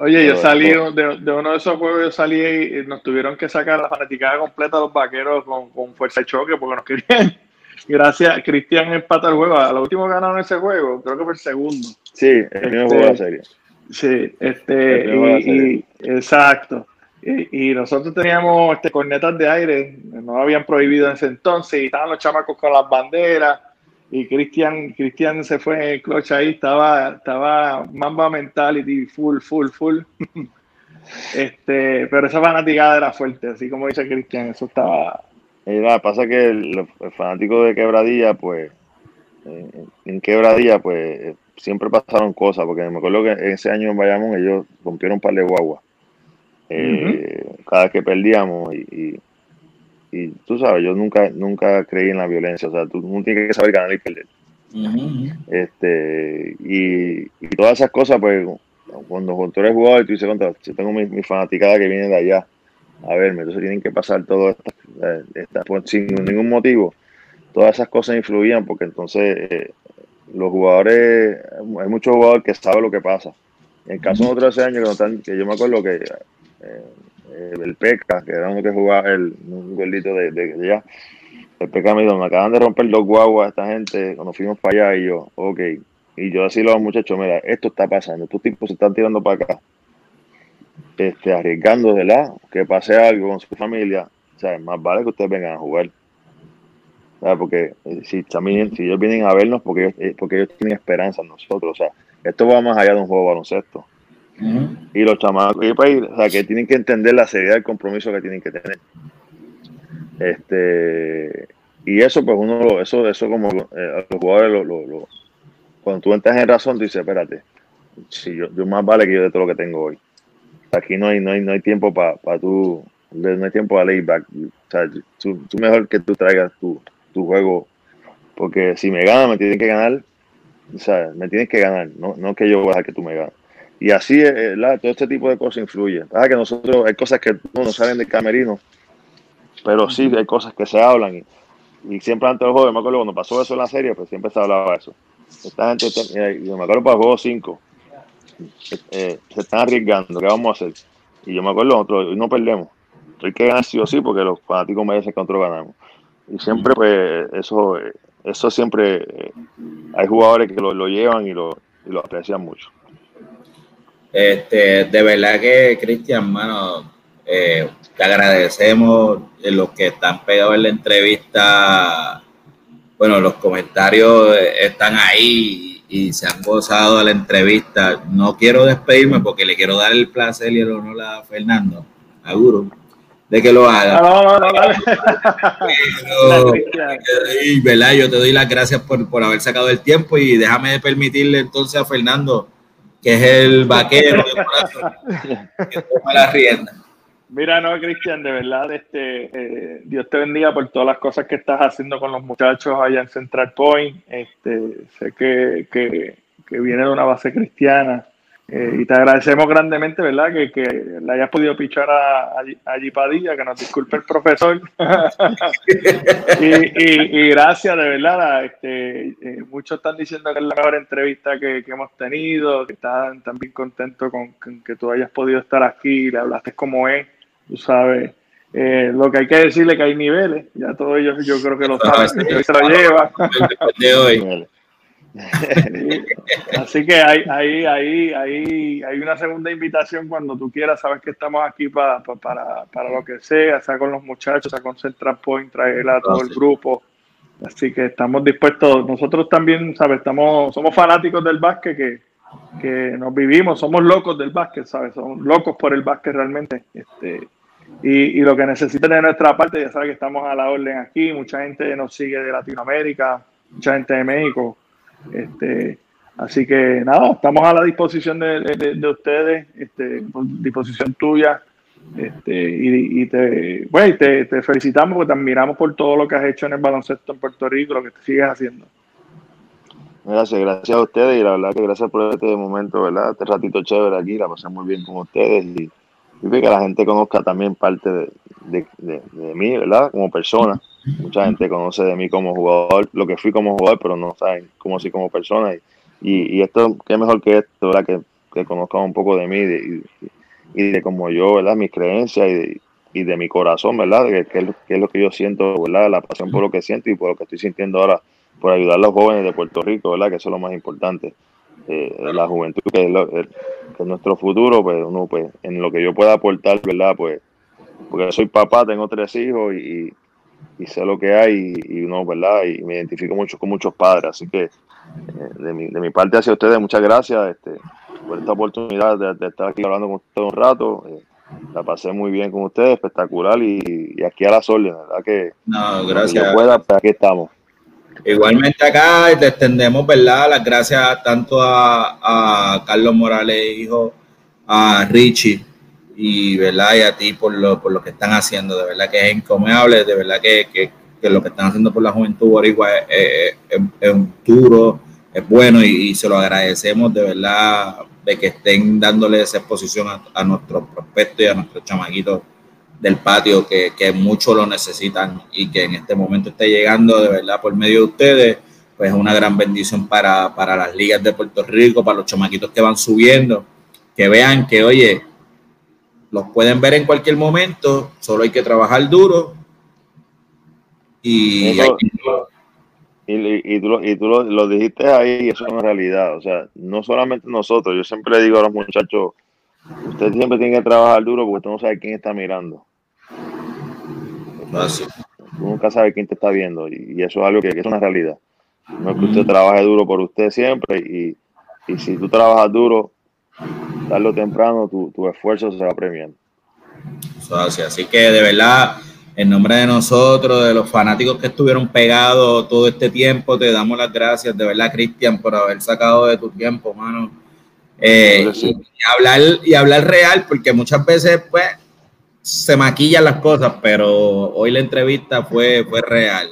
Oye, yo salí de, de uno de esos juegos, yo salí y nos tuvieron que sacar la fanaticada completa los vaqueros con, con fuerza de choque porque nos querían. Gracias, Cristian empata el juego. A lo último ganaron ese juego, creo que fue el segundo. Sí, el primer Este, juego de la serie. Sí, este, y, exacto. Y, y nosotros teníamos este, cornetas de aire, no lo habían prohibido en ese entonces, y estaban los chamacos con las banderas, y Cristian Cristian se fue en el clutch ahí, estaba, estaba Mamba Mentality full, full, full. este, pero esa fanaticada era fuerte, así como dice Cristian, eso estaba... Nada, pasa que el, el fanático de Quebradilla, pues, eh, en Quebradilla, pues, eh, siempre pasaron cosas, porque me acuerdo que ese año en Bayamón ellos rompieron un par de guaguas. Eh, Cada vez que perdíamos y, y, y tú sabes, yo nunca, nunca creí en la violencia, o sea, tú no tienes que saber ganar y perder. este, y, todas esas cosas, pues, cuando, cuando tú eres jugador, tú dices, yo tengo mi, mi, fanaticada que viene de allá a verme, entonces tienen que pasar todo esto, eh, sin ningún motivo. Todas esas cosas influían porque entonces eh, los jugadores, hay muchos jugadores que saben lo que pasa. En caso de otros años que, que yo me acuerdo que eh, el Peca, que era uno que jugaba el, un gordito de, de, allá, el Peca me dijo, me acaban de romper dos guaguas esta gente cuando fuimos para allá y yo, ok. Y yo decirle a los muchachos, mira, esto está pasando, estos tipos se están tirando para acá, este, arriesgando, ¿verdad? Que pase algo con su familia, o sea, más vale que ustedes vengan a jugar. Porque eh, si también, si ellos vienen a vernos, porque ellos, eh, porque ellos tienen esperanza en nosotros, o sea, esto va más allá de un juego de baloncesto. Y los chamacos, pues, o sea, que tienen que entender la seriedad del compromiso que tienen que tener. Este, y eso, pues uno, eso, eso como eh, los jugadores, lo, lo, cuando tú entras en razón, tú dices, espérate, si yo, yo, más vale que yo de todo lo que tengo hoy. Aquí no hay, no hay, no hay tiempo para pa tú, no hay tiempo a layback. O sea, tú, mejor que tú traigas tu, tu juego, porque si me gana, me tienen que ganar, o sea, me tienes que ganar, no, no que yo voy a dejar que tú me ganes. Y así, eh, todo este tipo de cosas influye. Pasa que nosotros hay cosas que no salen del camerino, pero sí hay cosas que se hablan. Y, siempre antes del juego, me acuerdo cuando pasó eso en la serie, pues siempre se hablaba de eso. Esta gente, yo me acuerdo para el juego 5, eh, se están arriesgando, ¿qué vamos a hacer? Y yo me acuerdo, nosotros no perdemos. Hay que ganar sí o sí, porque los fanáticos merecen que nosotros ganamos. Y siempre, pues, eso, eso siempre, eh, hay jugadores que lo, lo llevan y lo, y lo aprecian mucho. Este, de verdad que, Cristian, mano, eh, te agradecemos los que están pegados en la entrevista. Bueno, los comentarios están ahí y se han gozado de la entrevista. No quiero despedirme porque le quiero dar el placer y el honor a Fernando, a Guru, de que lo haga. No, no, no, ¿verdad? Yo te doy las gracias por, por haber sacado el tiempo y déjame permitirle entonces a Fernando que es el vaquero de corazón, que toma la rienda. Mira, no, Cristian, de verdad, este, eh, Dios te bendiga por todas las cosas que estás haciendo con los muchachos allá en Central Point. Este, sé que, que, que viene de una base cristiana eh, y te agradecemos grandemente, ¿verdad? Que, que le hayas podido pichar a, a, Padilla, que nos disculpe el profesor. y, y, gracias, de verdad. Este, eh, muchos están diciendo que es la mejor entrevista que, que hemos tenido, que están también contentos con, que tú hayas podido estar aquí, le hablaste como es, tú sabes. Eh, lo que hay que decirle que hay niveles, ya todos ellos yo creo que lo saben, se lo llevan. Así que hay, hay, hay, hay, hay una segunda invitación cuando tú quieras. Sabes que estamos aquí para, para, para lo que sea, sea con los muchachos, sea con Central Point, traer a todo el grupo. Así que estamos dispuestos. Nosotros también, ¿sabes? Estamos, somos fanáticos del básquet que, que nos vivimos, somos locos del básquet, ¿sabes? Somos locos por el básquet realmente. Este, y, y, lo que necesiten de nuestra parte, ya sabes que estamos a la orden aquí. Mucha gente nos sigue de Latinoamérica, mucha gente de México. Este, así que nada, estamos a la disposición de, de, ustedes, este, disposición tuya. Este, y, te, bueno, te, te, felicitamos porque te admiramos por todo lo que has hecho en el baloncesto en Puerto Rico, lo que te sigues haciendo. Gracias, gracias a ustedes y la verdad que gracias por este momento, ¿verdad? Este ratito chévere aquí, la pasé muy bien con ustedes y, y que la gente conozca también parte de, de, de mí, ¿verdad? Como persona. Mucha gente conoce de mí como jugador, lo que fui como jugador, pero no saben cómo soy como persona. Y, y esto, qué mejor que esto, ¿verdad? Que, que conozcan un poco de mí y, y, de como yo, ¿verdad? Mis creencias y, y de mi corazón, ¿verdad? Que, que, es lo que yo siento, ¿verdad? La pasión por lo que siento y por lo que estoy sintiendo ahora, por ayudar a los jóvenes de Puerto Rico, ¿verdad? Que eso es lo más importante. Eh, la juventud, que es, nuestro futuro, pues uno, pues, en lo que yo pueda aportar, ¿verdad? Pues, porque soy papá, tengo tres hijos y, y sé lo que hay y, uno, ¿verdad? Y me identifico mucho con muchos padres. Así que eh, de, mi, de mi parte hacia ustedes, muchas gracias este, por esta oportunidad de, estar aquí hablando con ustedes un rato. Eh, la pasé muy bien con ustedes, espectacular y, aquí a las órdenes, ¿verdad? Que, no, gracias. pueda, pues aquí estamos. Igualmente acá te extendemos, ¿verdad? Las gracias tanto a, a Carlos Morales, hijo, a Richie, y, ¿verdad? y a ti por lo, por lo que están haciendo. De verdad que es incomable, de verdad que, que, que lo que están haciendo por la juventud boricua es, es, duro, es bueno y, se lo agradecemos de verdad de que estén dándole esa exposición a, nuestros prospectos y a nuestros chamaquitos del patio que, que mucho lo necesitan y que en este momento esté llegando de verdad por medio de ustedes, pues es una gran bendición para, para las ligas de Puerto Rico, para los chamaquitos que van subiendo, que vean que, oye, los pueden ver en cualquier momento, solo hay que trabajar duro y, y, tú, lo, y tú lo, dijiste ahí, eso es una realidad. O sea, no solamente nosotros, yo siempre le digo a los muchachos, usted siempre tiene que trabajar duro porque usted no sabe quién está mirando. Así. Tú nunca sabes quién te está viendo y, eso es algo que, es una realidad. No es que usted trabaje duro por usted siempre y, y si tú trabajas duro, tarde o temprano tu, tu esfuerzo se va premiando. Así, así que de verdad, en nombre de nosotros, de los fanáticos que estuvieron pegados todo este tiempo, te damos las gracias, de verdad, Cristian, por haber sacado de tu tiempo, mano. Eh, y, hablar, y hablar real, porque muchas veces, pues, se maquillan las cosas, pero hoy la entrevista fue, fue real.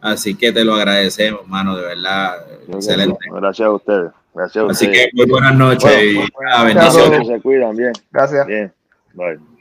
Así que te lo agradecemos, mano, de verdad. Excelente. Gracias a ustedes. Gracias Así que muy buenas noches y bendiciones. Se cuidan bien. Gracias. Bien. Bye.